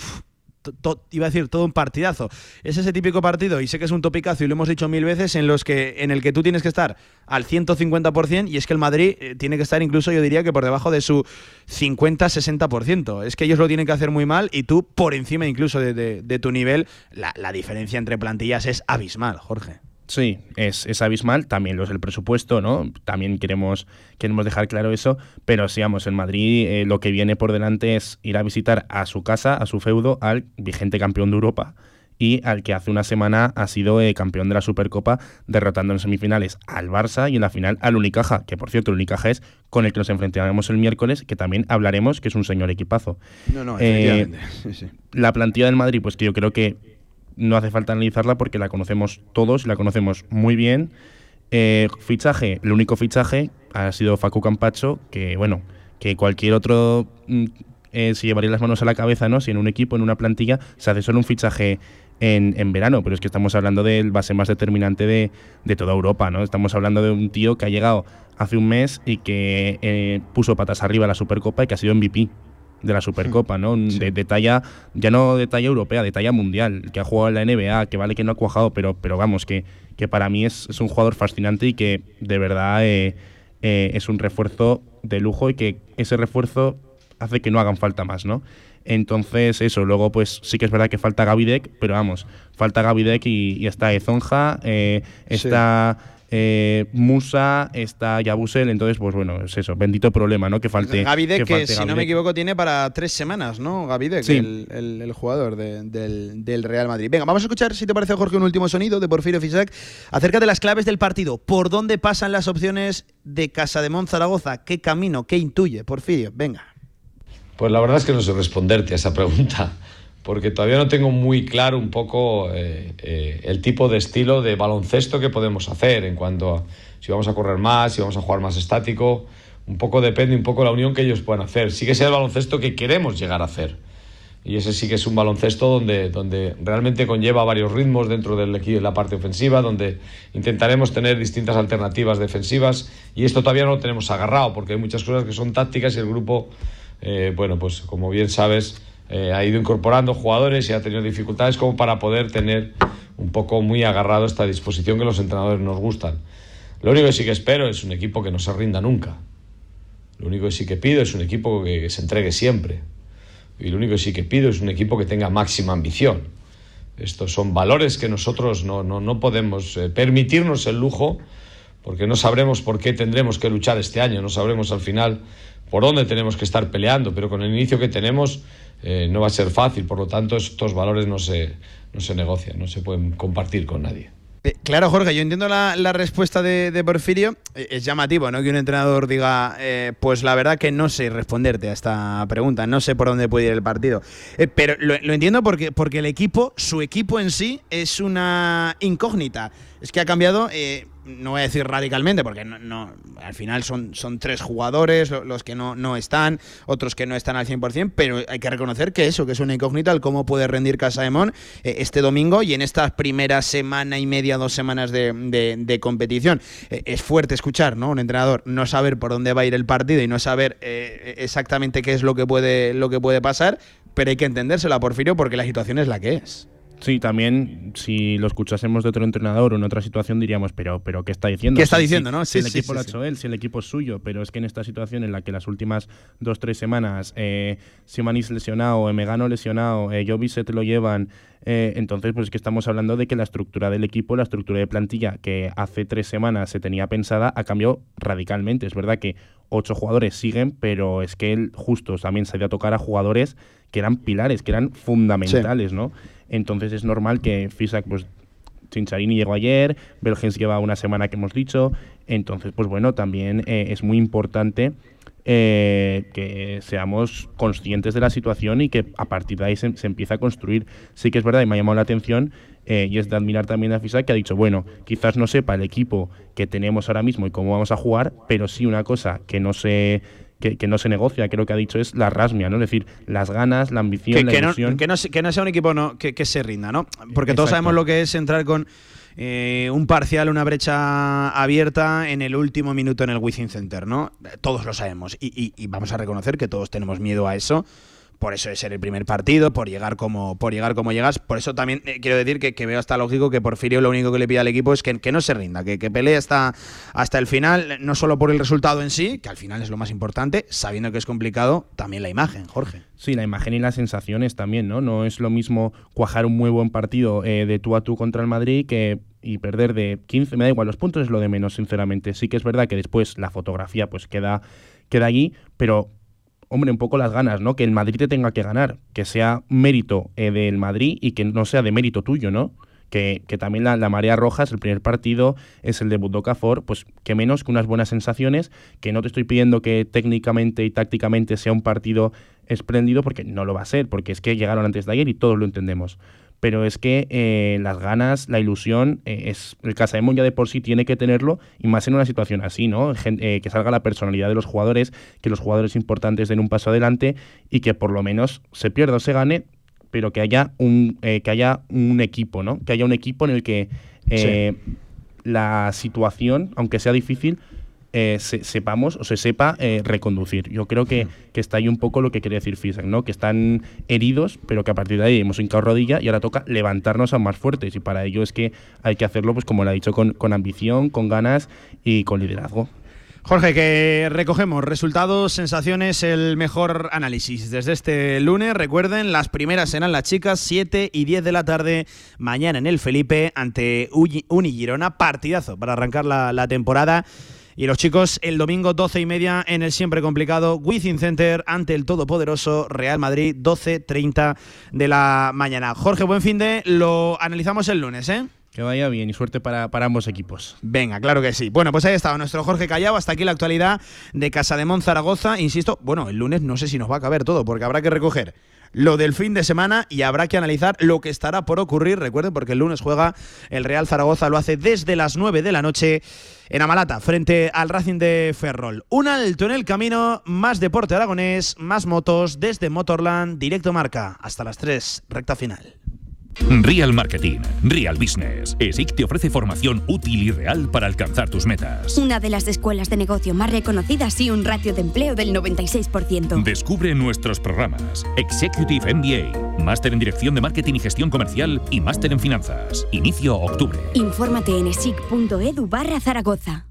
iba a decir todo un partidazo. Es ese típico partido, y sé que es un topicazo y lo hemos dicho mil veces, en los que en el que tú tienes que estar al 150% y es que el Madrid eh, tiene que estar incluso yo diría que por debajo de su 50-60%. Es que ellos lo tienen que hacer muy mal y tú por encima incluso de, tu nivel, la diferencia entre plantillas es abismal, Jorge. Sí, es, es, abismal, también lo es el presupuesto, ¿no? También queremos, queremos dejar claro eso, pero si vamos, en Madrid eh, lo que viene por delante es ir a visitar a su casa, a su feudo, al vigente campeón de Europa y al que hace una semana ha sido eh, campeón de la Supercopa, derrotando en semifinales al Barça y en la final al Unicaja, que por cierto el Unicaja es con el que nos enfrentaremos el miércoles, que también hablaremos, que es un señor equipazo. No, no, eh, La plantilla del Madrid, pues que yo creo que no hace falta analizarla porque la conocemos todos y la conocemos muy bien. Eh, fichaje, el único fichaje ha sido Facu Campacho, que bueno, que cualquier otro mm, eh, se llevaría las manos a la cabeza, ¿no? Si en un equipo, en una plantilla, se hace solo un fichaje en, en verano, pero es que estamos hablando del base más determinante de, de, toda Europa, ¿no? Estamos hablando de un tío que ha llegado hace un mes y que eh, puso patas arriba a la Supercopa y que ha sido MVP de la Supercopa, ¿no? De, talla, ya no de talla europea, de talla mundial, que ha jugado en la NBA, que vale que no ha cuajado, pero, pero vamos, que, que para mí es, un jugador fascinante y que de verdad eh, eh, es un refuerzo de lujo y que ese refuerzo hace que no hagan falta más, ¿no? Entonces, eso, luego pues sí que es verdad que falta Gavidec, pero vamos, falta Gavidec y, y está Ezonja, eh, está eh, Musa, está Yabusel, entonces, pues bueno, es eso, bendito problema, ¿no? Que falte. Gavide, que, si no me equivoco, tiene para tres semanas, ¿no? Gavide, el, jugador del, Real Madrid. Venga, vamos a escuchar, si te parece, Jorge, un último sonido de Porfirio Fisac acerca de las claves del partido. ¿Por dónde pasan las opciones de Casa de Zaragoza? ¿Qué camino? ¿Qué intuye, Porfirio? Venga. Pues la verdad es que no sé responderte a esa pregunta porque todavía no tengo muy claro un poco eh, eh, el tipo de estilo de baloncesto que podemos hacer en cuanto a si vamos a correr más, si vamos a jugar más estático. Un poco depende un poco la unión que ellos puedan hacer. Sí que sea el baloncesto que queremos llegar a hacer. Y ese sí que es un baloncesto donde, donde realmente conlleva varios ritmos dentro de la parte ofensiva, donde intentaremos tener distintas alternativas defensivas. Y esto todavía no lo tenemos agarrado, porque hay muchas cosas que son tácticas y el grupo, eh, bueno, pues como bien sabes, eh, ha ido incorporando jugadores y ha tenido dificultades como para poder tener un poco muy agarrado esta disposición que los entrenadores nos gustan. Lo único que sí que espero es un equipo que no se rinda nunca. Lo único que sí que pido es un equipo que, se entregue siempre. Y lo único que sí que pido es un equipo que tenga máxima ambición. Estos son valores que nosotros no, no, no podemos eh, permitirnos el lujo porque no sabremos por qué tendremos que luchar este año, no sabremos al final por dónde tenemos que estar peleando, pero con el inicio que tenemos eh, no va a ser fácil, por lo tanto estos valores no se, no se negocian, no se pueden compartir con nadie. Eh, claro, Jorge, yo entiendo la, respuesta de, Porfirio. Eh, es llamativo, ¿no? Que un entrenador diga, pues la verdad que no sé responderte a esta pregunta, no sé por dónde puede ir el partido. pero lo, lo, entiendo porque, porque el equipo, su equipo en sí, es una incógnita. Es que ha cambiado no voy a decir radicalmente, porque no, al final son, tres jugadores los que no, no están, otros que no están al 100%, pero hay que reconocer que eso, que es una incógnita, el cómo puede rendir Casa de Mon eh, este domingo y en estas primeras semana y media, dos semanas de, competición. Eh, es fuerte escuchar, ¿no? Un entrenador no saber por dónde va a ir el partido y no saber eh, exactamente qué es lo que puede, lo que puede pasar, pero hay que entendérsela, Porfirio, porque la situación es la que es. Sí, también si lo escuchásemos de otro entrenador o en otra situación diríamos, pero, pero ¿qué está diciendo? ¿Qué está diciendo, no? Si el equipo lo ha hecho él, si el equipo es suyo, pero es que en esta situación en la que las últimas dos, tres semanas eh, Simanis lesionado, Emegano lesionado, eh, se te lo llevan, eh, entonces pues es que estamos hablando de que la estructura del equipo, la estructura de plantilla que hace tres semanas se tenía pensada ha cambiado radicalmente. Es verdad que ocho jugadores siguen, pero es que él justo también se dio a tocar a jugadores que eran pilares, que eran fundamentales, ¿no? Entonces es normal que Fisak, pues Chincharini llegó ayer, Belgens lleva una semana que hemos dicho, entonces pues bueno, también eh, es muy importante eh, que seamos conscientes de la situación y que a partir de ahí se, empieza a construir. Sí que es verdad y me ha llamado la atención eh, y es de admirar también a Fisak que ha dicho, bueno, quizás no sepa el equipo que tenemos ahora mismo y cómo vamos a jugar, pero sí una cosa que no se que, no se negocia, creo que ha dicho, es la rasmia, ¿no? Es decir, las ganas, la ambición, la ilusión. No, que, no, que no sea un equipo no, que, se rinda, ¿no? Porque todos sabemos lo que es entrar con eh, un parcial, una brecha abierta en el último minuto en el Wizzing Center, ¿no? Todos lo sabemos. y vamos a reconocer que todos tenemos miedo a eso por eso es ser el primer partido, por llegar como, por llegar como llegas. Por eso también eh, quiero decir que, veo hasta lógico que Porfirio lo único que le pide al equipo es que, que no se rinda, que, que pelee hasta, hasta el final, no solo por el resultado en sí, que al final es lo más importante, sabiendo que es complicado, también la imagen, Jorge. Sí, la imagen y las sensaciones también, ¿no? No es lo mismo cuajar un muy buen partido eh, de tú a tú contra el Madrid que y perder de 15, me da igual, los puntos es lo de menos, sinceramente. Sí que es verdad que después la fotografía pues queda, queda allí, pero hombre, un poco las ganas, ¿no? Que el Madrid te tenga que ganar, que sea mérito eh, del Madrid y que no sea de mérito tuyo, ¿no? Que, que también la, marea roja es el primer partido, es el debut de Okafor, pues que menos que unas buenas sensaciones, que no te estoy pidiendo que técnicamente y tácticamente sea un partido espléndido, porque no lo va a ser, porque es que llegaron antes de ayer y todos lo entendemos pero es que eh, las ganas, la ilusión, eh, es el Casaemón ya de por sí tiene que tenerlo, y más en una situación así, ¿no? Eh, que salga la personalidad de los jugadores, que los jugadores importantes den un paso adelante y que por lo menos se pierda o se gane, pero que haya un, que haya un equipo, ¿no? Que haya un equipo en el que la situación, aunque sea difícil, eh, sepamos o se sepa eh, reconducir. Yo creo que, que, está ahí un poco lo que quiere decir Fisak, ¿no? que están heridos, pero que a partir de ahí hemos hincado rodilla y ahora toca levantarnos a más fuertes. Y para ello es que hay que hacerlo, pues como lo ha dicho, con, con ambición, con ganas y con liderazgo. Jorge, que recogemos resultados, sensaciones, el mejor análisis. Desde este lunes, recuerden, las primeras serán las chicas, 7 y 10 de la tarde, mañana en el Felipe, ante Unigirona. Partidazo para arrancar la, temporada. Y los chicos el domingo 12 y media en el siempre complicado Within Center ante el todopoderoso Real Madrid 12.30 de la mañana. Jorge, buen fin de, lo analizamos el lunes, ¿eh? Que vaya bien y suerte para, ambos equipos. Venga, claro que sí. Bueno, pues ahí estaba nuestro Jorge Callao. Hasta aquí la actualidad de Casa de Zaragoza. Insisto, bueno, el lunes no sé si nos va a caber todo, porque habrá que recoger lo del fin de semana y habrá que analizar lo que estará por ocurrir. Recuerden, porque el lunes juega el Real Zaragoza, lo hace desde las 9 de la noche en Amalata, frente al Racing de Ferrol. Un alto en el camino, más deporte aragonés, más motos desde Motorland, directo marca, hasta las 3, recta final. Real Marketing, Real Business. ESIC te ofrece formación útil y real para alcanzar tus metas. Una de las escuelas de negocio más reconocidas y un ratio de empleo del 96%. Descubre nuestros programas. Executive MBA, Máster en Dirección de Marketing y Gestión Comercial y Máster en Finanzas. Inicio octubre. Infórmate en esic.edu barra Zaragoza.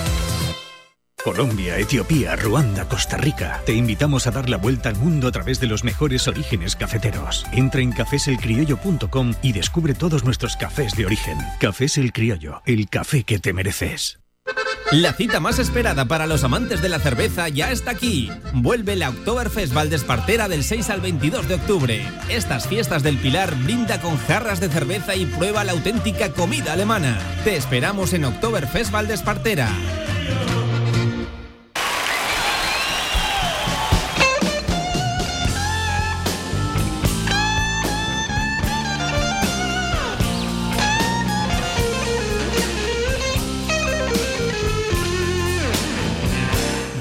Colombia, Etiopía, Ruanda, Costa Rica. Te invitamos a dar la vuelta al mundo a través de los mejores orígenes cafeteros. Entra en cafeselcriollo.com y descubre todos nuestros cafés de origen. Cafés El Criollo, el café que te mereces. La cita más esperada para los amantes de la cerveza ya está aquí. Vuelve la Oktoberfest Valdespartera del 6 al 22 de octubre. Estas fiestas del Pilar brinda con jarras de cerveza y prueba la auténtica comida alemana. Te esperamos en Oktoberfest Valdespartera.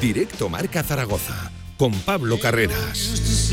Directo Marca Zaragoza con Pablo Carreras.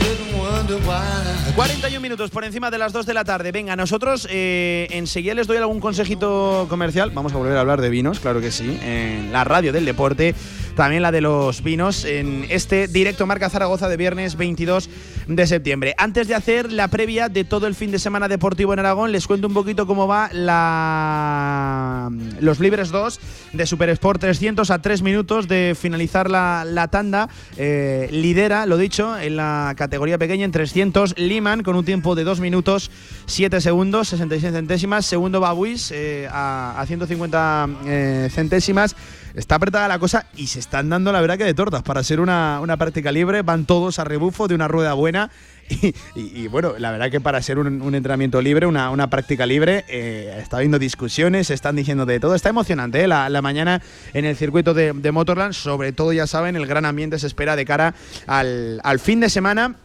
41 minutos por encima de las 2 de la tarde. Venga, nosotros eh, enseguida les doy algún consejito comercial. Vamos a volver a hablar de vinos, claro que sí, en la radio del deporte también la de los vinos, en este directo Marca Zaragoza de viernes 22 de septiembre. Antes de hacer la previa de todo el fin de semana deportivo en Aragón, les cuento un poquito cómo va la los Libres 2 de Super Sport 300 a 3 minutos de finalizar la, tanda. Eh, lidera, lo dicho, en la categoría pequeña en 300 Liman con un tiempo de 2 minutos 7 segundos, 66 centésimas. Segundo Babuis eh, a, 150 eh, centésimas. Está apretada la cosa y se están dando la verdad que de tortas. Para ser una, práctica libre van todos a rebufo de una rueda buena. Y, bueno, la verdad que para ser un, entrenamiento libre, una, práctica libre, eh, está habiendo discusiones, están diciendo de todo. Está emocionante ¿eh? la, mañana en el circuito de, Motorland. Sobre todo, ya saben, el gran ambiente se espera de cara al, al fin de semana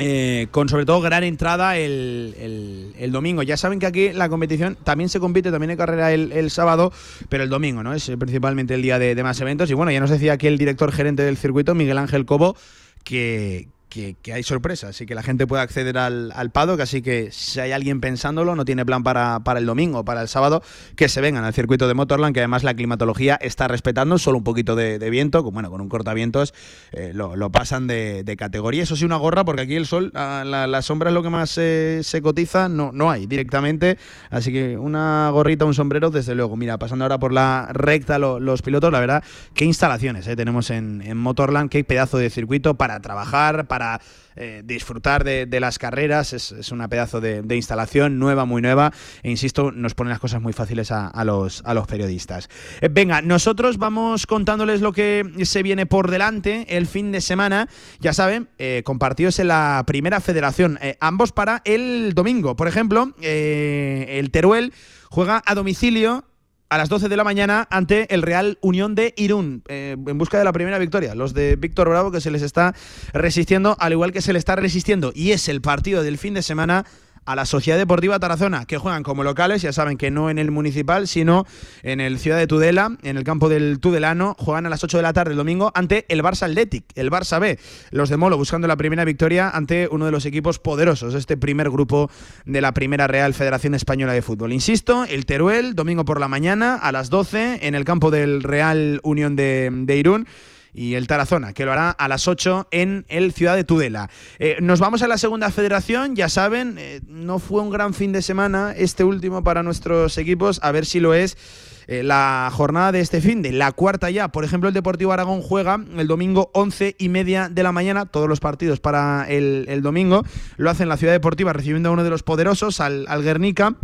eh, con sobre todo gran entrada el, el, domingo. Ya saben que aquí la competición también se compite, también hay carrera el, sábado, pero el domingo, ¿no? Es principalmente el día de, de, más eventos. Y bueno, ya nos decía aquí el director gerente del circuito, Miguel Ángel Cobo, que, que, hay sorpresas y que la gente puede acceder al, al paddock, así que si hay alguien pensándolo, no tiene plan para, para el domingo, para el sábado, que se vengan al circuito de Motorland, que además la climatología está respetando, solo un poquito de, viento, bueno, con un cortavientos eh, lo, pasan de, categoría. Eso sí, una gorra, porque aquí el sol, la, sombra es lo que más se cotiza, no, no hay directamente, así que una gorrita, un sombrero, desde luego. Mira, pasando ahora por la recta los pilotos, la verdad, qué instalaciones eh, tenemos en, en Motorland, qué pedazo de circuito para trabajar, para para eh, disfrutar de, las carreras. Es, una pedazo de, instalación nueva, muy nueva. E insisto, nos pone las cosas muy fáciles a, los, a los periodistas. Eh, venga, nosotros vamos contándoles lo que se viene por delante el fin de semana. Ya saben, eh, compartidos en la primera federación. ambos para el domingo. Por ejemplo, el Teruel juega a domicilio a las 12 de la mañana ante el Real Unión de Irún, eh, en busca de la primera victoria. Los de Víctor Bravo que se les está resistiendo, al igual que se le está resistiendo, y es el partido del fin de semana a la Sociedad Deportiva Tarazona, que juegan como locales, ya saben que no en el municipal, sino en el Ciudad de Tudela, en el campo del Tudelano, juegan a las 8 de la tarde el domingo ante el Barça Athletic, el Barça B, los de Molo buscando la primera victoria ante uno de los equipos poderosos, este primer grupo de la Primera Real Federación Española de Fútbol. Insisto, el Teruel, domingo por la mañana a las 12 en el campo del Real Unión de, de Irún y el Tarazona, que lo hará a las 8 en el Ciudad de Tudela. Eh, nos vamos a la segunda federación, ya saben, eh, no fue un gran fin de semana este último para nuestros equipos, a ver si lo es. Eh, la jornada de este fin de la cuarta ya, por ejemplo, el Deportivo Aragón juega el domingo 11 y media de la mañana, todos los partidos para el, domingo, lo hace en la Ciudad Deportiva recibiendo a uno de los poderosos, al, al Guernica.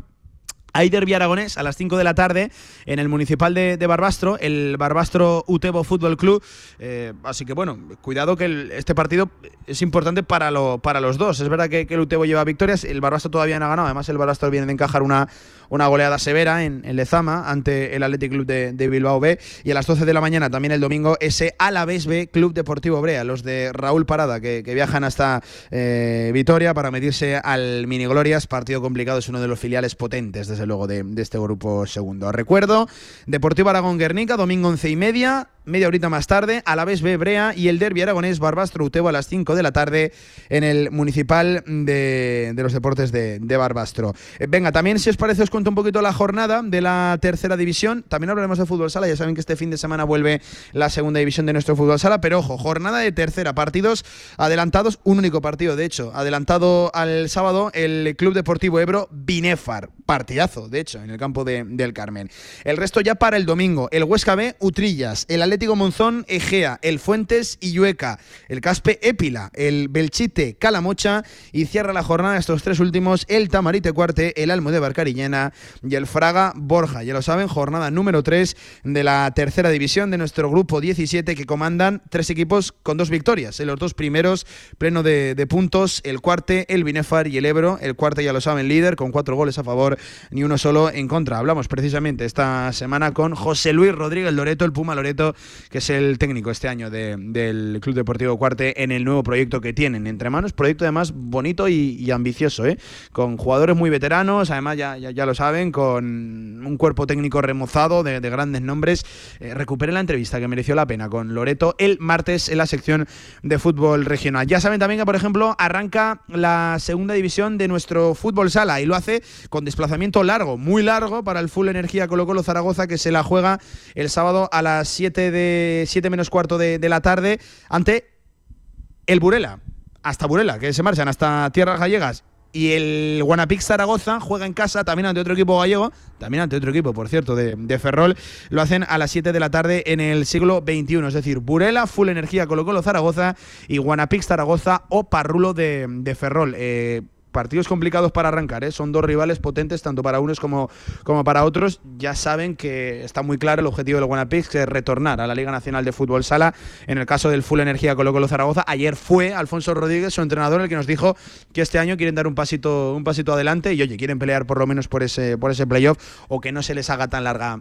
Hay derbi aragonés a las 5 de la tarde en el municipal de, Barbastro, el Barbastro Utebo Fútbol Club. Eh, así que bueno, cuidado que este partido es importante para, lo, para los dos. Es verdad que, el Utebo lleva victorias, el Barbastro todavía no ha ganado. Además, el Barbastro viene de encajar una, una goleada severa en, Lezama ante el Athletic Club de, Bilbao B. Y a las 12 de la mañana también el domingo ese Alavés B Club Deportivo Brea, los de Raúl Parada que, viajan hasta eh, Vitoria para medirse al Mini Glorias. Partido complicado, es uno de los filiales potentes desde luego de, este grupo segundo. Recuerdo, Deportivo Aragón Guernica, domingo once y media, media horita más tarde, a la vez Bebrea y el derbi aragonés Barbastro Utebo a las 5 de la tarde en el municipal de, los deportes de, Barbastro. Eh, venga, también si os parece os cuento un poquito la jornada de la tercera división. También hablaremos de fútbol sala, ya saben que este fin de semana vuelve la segunda división de nuestro fútbol sala, pero ojo, jornada de tercera, partidos adelantados, un único partido de hecho, adelantado al sábado el Club Deportivo Ebro Binefar, partidazo de hecho en el campo del Carmen. El resto ya para el domingo, el Huesca B Utrillas, el Atlético Monzón, Egea, el Fuentes y Llueca, el Caspe Épila, el Belchite, Calamocha y cierra la jornada estos tres últimos, el Tamarite Cuarte, el Almo de Barcariñena y el Fraga Borja. Ya lo saben, jornada número 3 de la tercera división de nuestro grupo 17 que comandan tres equipos con dos victorias. En los dos primeros, pleno de, puntos, el Cuarte, el Binefar y el Ebro. El Cuarte, ya lo saben, líder con cuatro goles a favor, ni uno solo en contra. Hablamos precisamente esta semana con José Luis Rodríguez Loreto, el Puma Loreto, que es el técnico este año del Club Deportivo Cuarte en el nuevo proyecto que tienen entre manos. Proyecto además bonito y, ambicioso, ¿eh? con jugadores muy veteranos, además ya, lo saben, con un cuerpo técnico remozado de, grandes nombres. Eh, la entrevista que mereció la pena con Loreto el martes en la sección de fútbol regional. Ya saben también que, por ejemplo, arranca la segunda división de nuestro fútbol sala y lo hace con desplazamiento largo, muy largo para el Full Energía Colo Colo Zaragoza que se la juega el sábado a las 7 de 7 menos cuarto de, la tarde ante el Burela. Hasta Burela, que se marchan hasta Tierras Gallegas y el Guanapix Zaragoza juega en casa también ante otro equipo gallego, también ante otro equipo, por cierto, de, Ferrol. Lo hacen a las 7 de la tarde en el siglo XXI, es decir, Burela, Full Energía Colo Colo Zaragoza y Guanapix Zaragoza o Parrulo de, de Ferrol. Eh, partidos complicados para arrancar, ¿eh? son dos rivales potentes tanto para unos como, como para otros. Ya saben que está muy claro el objetivo del Guanapix, que es retornar a la Liga Nacional de Fútbol Sala. En el caso del Full Energía Colo Colo Zaragoza, ayer fue Alfonso Rodríguez, su entrenador, el que nos dijo que este año quieren dar un pasito, un pasito adelante y oye, quieren pelear por lo menos por ese, por ese playoff o que no se les haga tan larga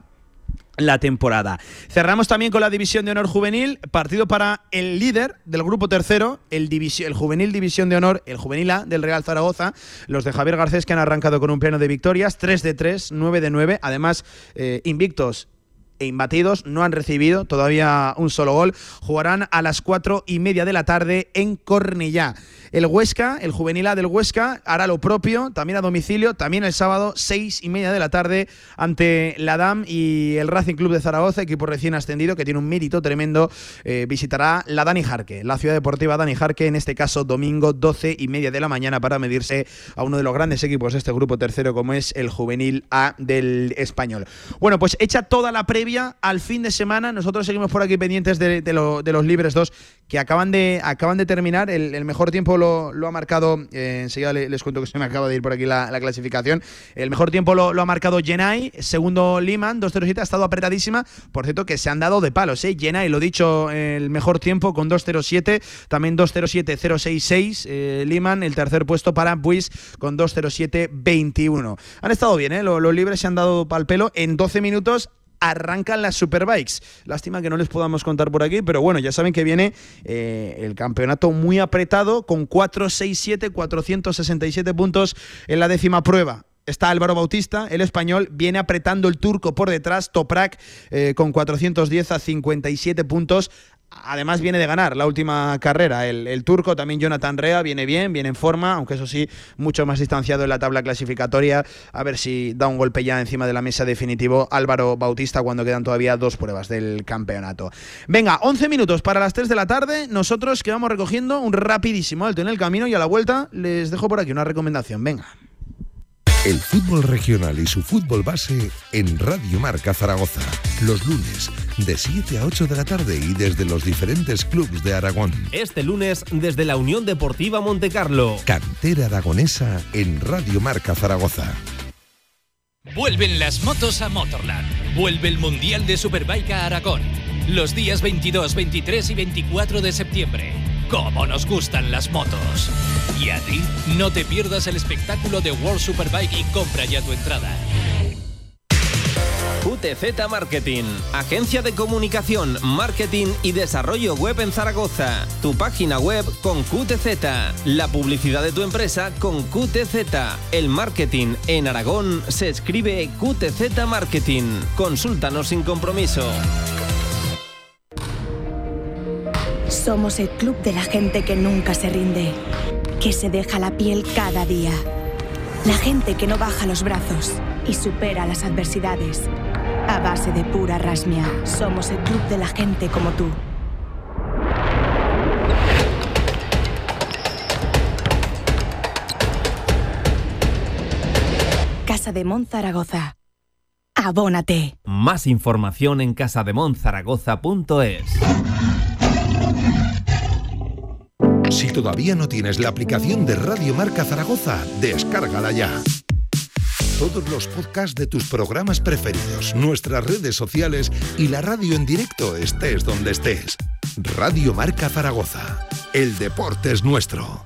la temporada. Cerramos también con la División de Honor Juvenil, partido para el líder del grupo tercero, el, el Juvenil División de Honor, el Juvenil A del Real Zaragoza, los de Javier Garcés que han arrancado con un pleno de victorias, 3 de 3, 9 de 9, además eh, invictos e imbatidos, no han recibido todavía un solo gol. Jugarán a las cuatro y media de la tarde en Cornellá. El Huesca, el juvenil A del Huesca, hará lo propio, también a domicilio, también el sábado, seis y media de la tarde, ante la DAM y el Racing Club de Zaragoza, equipo recién ascendido que tiene un mérito tremendo. Eh, visitará la Dani Jarque, la ciudad deportiva Dani Jarque, en este caso domingo, doce y media de la mañana, para medirse a uno de los grandes equipos de este grupo tercero, como es el juvenil A del español. Bueno, pues hecha toda la previa al fin de semana, nosotros seguimos por aquí pendientes de, los libres dos que acaban de, acaban de terminar. El, mejor tiempo lo, ha marcado, eh, enseguida les, cuento que se me acaba de ir por aquí la, clasificación. El mejor tiempo lo, ha marcado Jenai, segundo Liman, 2.07, ha estado apretadísima. Por cierto, que se han dado de palos, ¿eh? Jenai, lo dicho, el mejor tiempo con 2.07, también 2.07.066. Eh, Liman, el tercer puesto para Buis con 2.07.21. Han estado bien, ¿eh? Los, los libres se han dado pal pelo en 12 minutos arrancan las Superbikes. Lástima que no les podamos contar por aquí, pero bueno, ya saben que viene eh, el campeonato muy apretado con 4, 6, 7, 467 puntos en la décima prueba está Álvaro Bautista, el español, viene apretando el turco por detrás, Toprak eh, con 410 a 57 puntos. Además viene de ganar la última carrera. El, turco, también Jonathan Rea, viene bien, viene en forma, aunque eso sí, mucho más distanciado en la tabla clasificatoria. A ver si da un golpe ya encima de la mesa definitivo Álvaro Bautista cuando quedan todavía dos pruebas del campeonato. Venga, 11 minutos para las 3 de la tarde. Nosotros que vamos recogiendo un rapidísimo alto en el camino y a la vuelta les dejo por aquí una recomendación. Venga. El fútbol regional y su fútbol base en Radio Marca Zaragoza. Los lunes de 7 a 8 de la tarde y desde los diferentes clubes de Aragón. Este lunes desde la Unión Deportiva Montecarlo. Cantera aragonesa en Radio Marca Zaragoza. Vuelven las motos a Motorland. Vuelve el Mundial de Superbike a Aragón. Los días 22, 23 y 24 de septiembre cómo nos gustan las motos. Y a ti, no te pierdas el espectáculo de World Superbike y compra ya tu entrada. QTZ Marketing, agencia de comunicación, marketing y desarrollo web en Zaragoza. Tu página web con QTZ, la publicidad de tu empresa con QTZ. El marketing en Aragón se escribe QTZ Marketing. Consúltanos sin compromiso. Somos el club de la gente que nunca se rinde, que se deja la piel cada día. La gente que no baja los brazos y supera las adversidades. A base de pura rasmia, somos el club de la gente como tú. Casa de Mon Zaragoza. Abónate. Más información en casademonzaragoza.es. Si todavía no tienes la aplicación de Radio Marca Zaragoza, descárgala ya. Todos los podcasts de tus programas preferidos, nuestras redes sociales y la radio en directo estés donde estés. Radio Marca Zaragoza. El deporte es nuestro.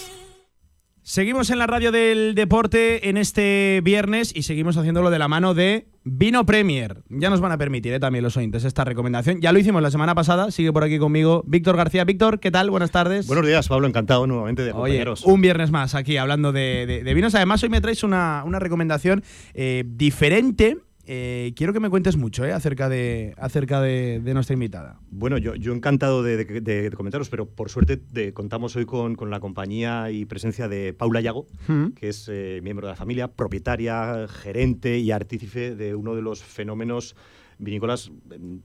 Seguimos en la radio del deporte en este viernes y seguimos haciéndolo de la mano de Vino Premier. Ya nos van a permitir ¿eh? también los oyentes esta recomendación. Ya lo hicimos la semana pasada, sigue por aquí conmigo Víctor García. Víctor, ¿qué tal? Buenas tardes. Buenos días, Pablo, encantado nuevamente de Oye, Un viernes más aquí hablando de, vinos. Además, hoy me traes una, recomendación eh, diferente eh, quiero que me cuentes mucho eh, acerca, de, acerca de, nuestra invitada. Bueno, yo, yo encantado de, comentaros, pero por suerte contamos hoy con, la compañía y presencia de Paula Yago, mm. que es eh, miembro de la familia, propietaria, gerente y artífice de uno de los fenómenos vinícolas,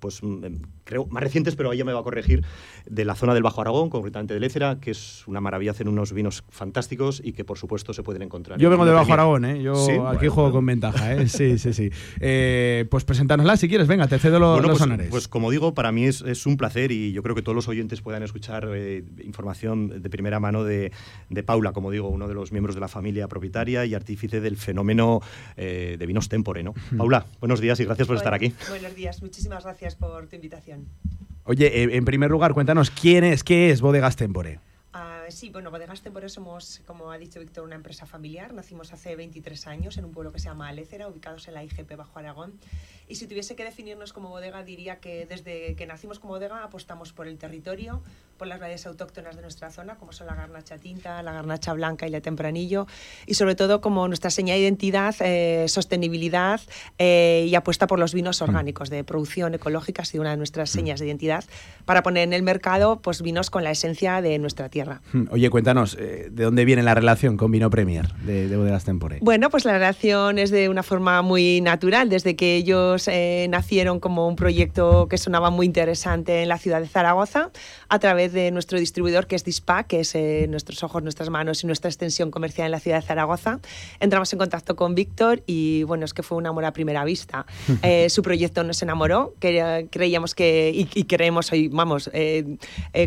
pues em, creo, más recientes, pero ella me va a corregir, de la zona del Bajo Aragón, concretamente de Lécera, que es una maravilla, hacen unos vinos fantásticos y que por supuesto se pueden encontrar. Yo vengo del Bajo Aragón, ¿eh? yo aquí juego con ventaja, ¿eh? sí, sí, sí. Eh, pues presentárnosla si quieres, venga, te cedo los, pues, honores. Pues como digo, para mí es, es, un placer y yo creo que todos los oyentes puedan escuchar eh, información de primera mano de, de, Paula, como digo, uno de los miembros de la familia propietaria y artífice del fenómeno de vinos tempore. ¿no? Paula, buenos días y gracias por estar aquí buenos días. Muchísimas gracias por tu invitación. Oye, en primer lugar, cuéntanos quién es, qué es Bodegas Tempore. Ah, sí, bueno, Bodegas Tempore somos, como ha dicho Víctor, una empresa familiar. Nacimos hace 23 años en un pueblo que se llama Alécera, ubicados en la IGP Bajo Aragón. Y si tuviese que definirnos como bodega, diría que desde que nacimos como bodega apostamos por el territorio, por las variedades autóctonas de nuestra zona, como son la garnacha tinta, la garnacha blanca y la tempranillo, y sobre todo como nuestra señal de identidad, eh, sostenibilidad eh, y apuesta por los vinos mm. orgánicos de producción ecológica, ha sido una de nuestras mm. señas de identidad, para poner en el mercado pues, vinos con la esencia de nuestra tierra. Mm. Oye, cuéntanos, eh, ¿de dónde viene la relación con Vino Premier de, de Bodegas Tempore? Bueno, pues la relación es de una forma muy natural, desde que ellos nacieron como un proyecto que sonaba muy interesante en la ciudad de Zaragoza, a través de nuestro distribuidor que es Dispa, que es eh, nuestros ojos, nuestras manos y nuestra extensión comercial en la ciudad de Zaragoza. Entramos en contacto con Víctor y bueno, es que fue un amor a primera vista. Eh, su proyecto nos enamoró, que, creíamos que, y, creemos hoy, vamos, eh,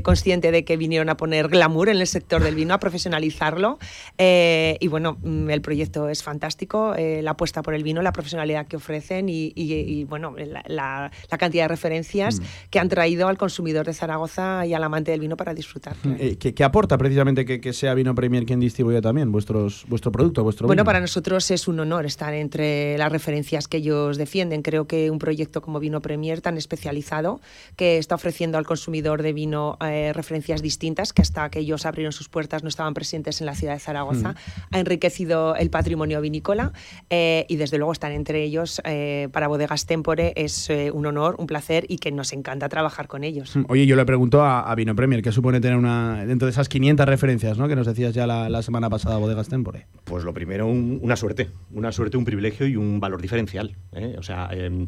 consciente de que vinieron a poner glamour en el sector del vino, a profesionalizarlo. Eh, y bueno, mm, el proyecto es fantástico, eh, la apuesta por el vino, la profesionalidad que ofrecen y, bueno, la, cantidad de referencias mm. que han traído al consumidor de Zaragoza y al amante del vino para disfrutar. Mm, eh, ¿qué, aporta precisamente que, sea Vino Premier quien distribuye también vuestros, vuestro producto, vuestro Bueno, para nosotros es un honor estar entre las referencias que ellos defienden. Creo que un proyecto como Vino Premier tan especializado que está ofreciendo al consumidor de vino referencias distintas que hasta que ellos abrieron sus puertas no estaban presentes en la ciudad de Zaragoza, ha enriquecido el patrimonio vinícola eh, y desde luego estar entre ellos eh, para Bodegas Tempore es eh, un honor, un placer y que nos encanta trabajar con ellos. Mm, oye, yo le pregunto a, Vino Premier, ¿qué supone tener una dentro de esas 500 referencias ¿no? que nos decías ya la, semana pasada Bodegas Tempore? Pues lo primero, una suerte, una suerte, un privilegio y un valor diferencial. O sea, em,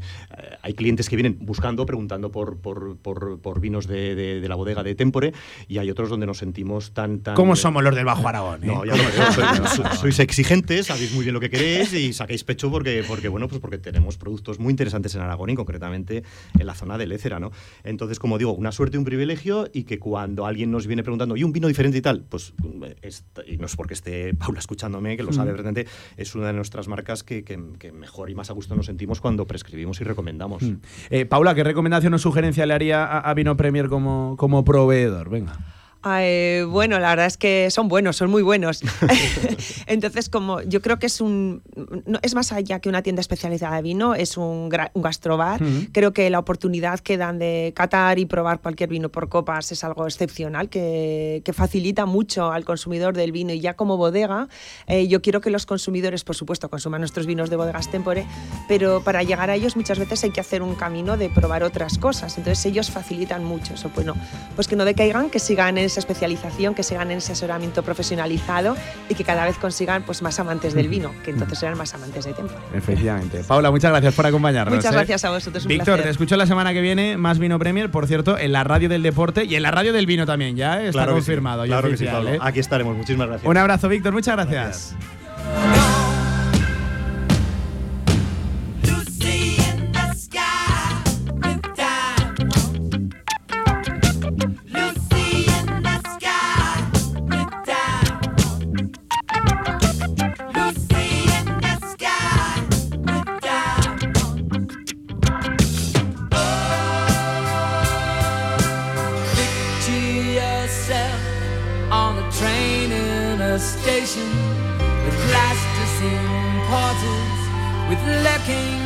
hay clientes que vienen buscando, preguntando por, por, por, vinos de, de, la bodega de Tempore y hay otros donde nos sentimos tan... tan ¿Cómo somos los del Bajo Aragón? No, ya lo sois exigentes, sabéis muy bien lo que queréis y sacáis pecho porque, porque, bueno, pues porque tenemos productos muy interesantes en Aragón y concretamente en la zona de Lécera, ¿no? Entonces, como digo, una suerte y un privilegio y que cuando alguien nos viene preguntando, ¿y un vino diferente y tal? Pues, y no es porque esté Paula escuchándome, que lo sabe, mm. es una de nuestras marcas que, mejor y más a gusto nos sentimos cuando prescribimos y recomendamos. Mm. Eh, Paula, ¿qué recomendación o sugerencia le haría a, a Vino Premier como, como proveedor? Venga. Eh, bueno, la verdad es que son buenos, son muy buenos. Entonces, como yo creo que es un. No, es más allá que una tienda especializada de vino, es un, un gastrobar. Creo que la oportunidad que dan de catar y probar cualquier vino por copas es algo excepcional, que, que facilita mucho al consumidor del vino. Y ya como bodega, eh, yo quiero que los consumidores, por supuesto, consuman nuestros vinos de bodegas tempore, pero para llegar a ellos muchas veces hay que hacer un camino de probar otras cosas. Entonces, ellos facilitan mucho eso. Bueno, pues que no decaigan, que sigan en esa especialización, que se ganen ese asesoramiento profesionalizado y que cada vez consigan pues, más amantes del vino, que entonces serán más amantes de tiempo. Efectivamente. Paula, muchas gracias por acompañarnos. Muchas ¿eh? gracias a vosotros. Víctor, te escucho la semana que viene, más Vino Premier, por cierto, en la radio del deporte y en la radio del vino también, ya ¿eh? está confirmado. claro ¿eh? Aquí estaremos, muchísimas gracias. Un abrazo, Víctor, muchas gracias. You.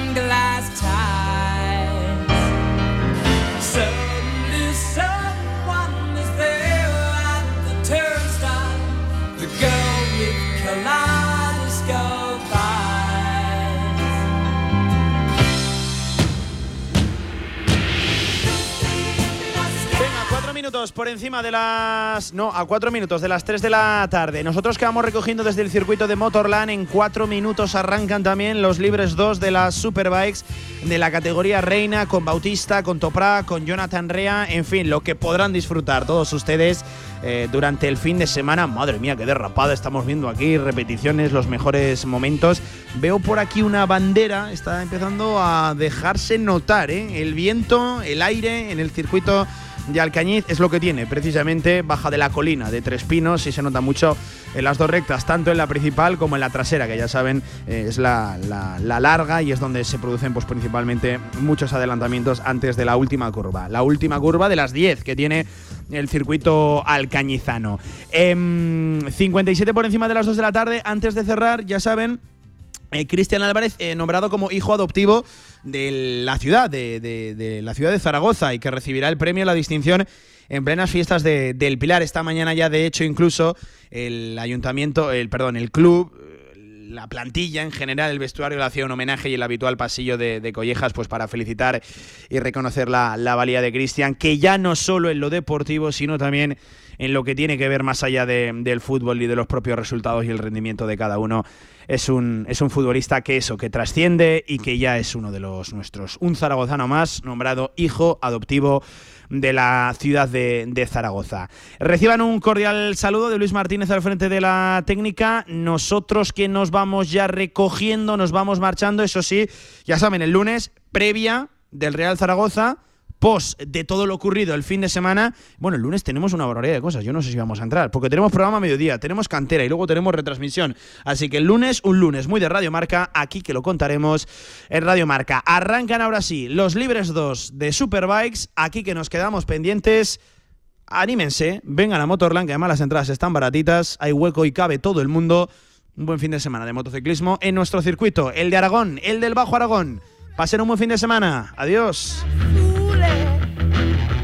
Por encima de las. No, a cuatro minutos de las 3 de la tarde. Nosotros que vamos recogiendo desde el circuito de Motorland. En cuatro minutos arrancan también los libres 2 de las Superbikes de la categoría Reina, con Bautista, con Topra, con Jonathan Rea. En fin, lo que podrán disfrutar todos ustedes eh, durante el fin de semana. Madre mía, qué derrapada estamos viendo aquí. Repeticiones, los mejores momentos. Veo por aquí una bandera, está empezando a dejarse notar, ¿eh? El viento, el aire en el circuito de Alcañiz es lo que tiene, precisamente baja de la colina de Tres Pinos y se nota mucho en las dos rectas, tanto en la principal como en la trasera, que ya saben eh, es la, larga y es donde se producen pues, principalmente muchos adelantamientos antes de la última curva. La última curva de las 10 que tiene el circuito alcañizano. 57 em, por encima de las 2 de la tarde, antes de cerrar, ya saben, eh, Cristian Álvarez, eh, nombrado como hijo adoptivo de la ciudad, de, la ciudad de Zaragoza, y que recibirá el premio, la distinción en plenas fiestas del Pilar. Esta mañana ya, de hecho, incluso el ayuntamiento, el perdón, el club, la plantilla en general, el vestuario le hacía un homenaje y el habitual pasillo de, collejas, pues para felicitar y reconocer la, valía de Cristian, que ya no solo en lo deportivo, sino también en lo que tiene que ver más allá del fútbol y de los propios resultados y el rendimiento de cada uno es un, es un futbolista que eso, que trasciende y que ya es uno de los nuestros. Un zaragozano más, nombrado hijo adoptivo de la ciudad de, de, Zaragoza. Reciban un cordial saludo de Luis Martínez al frente de la técnica. Nosotros que nos vamos ya recogiendo, nos vamos marchando, eso sí, ya saben, el lunes, previa del Real Zaragoza post de todo lo ocurrido el fin de semana. Bueno, el lunes tenemos una barbaridad de cosas. Yo no sé si vamos a entrar, porque tenemos programa a mediodía, tenemos cantera y luego tenemos retransmisión. Así que el lunes, un lunes muy de Radio Marca, aquí que lo contaremos en Radio Marca. Arrancan ahora sí los libres 2 de Superbikes, aquí que nos quedamos pendientes anímense, vengan a Motorland, que además las entradas están baratitas, hay hueco y cabe todo el mundo. Un buen fin de semana de motociclismo en nuestro circuito, el de Aragón, el del Bajo Aragón. Pasen un buen fin de semana. Adiós. Thank you.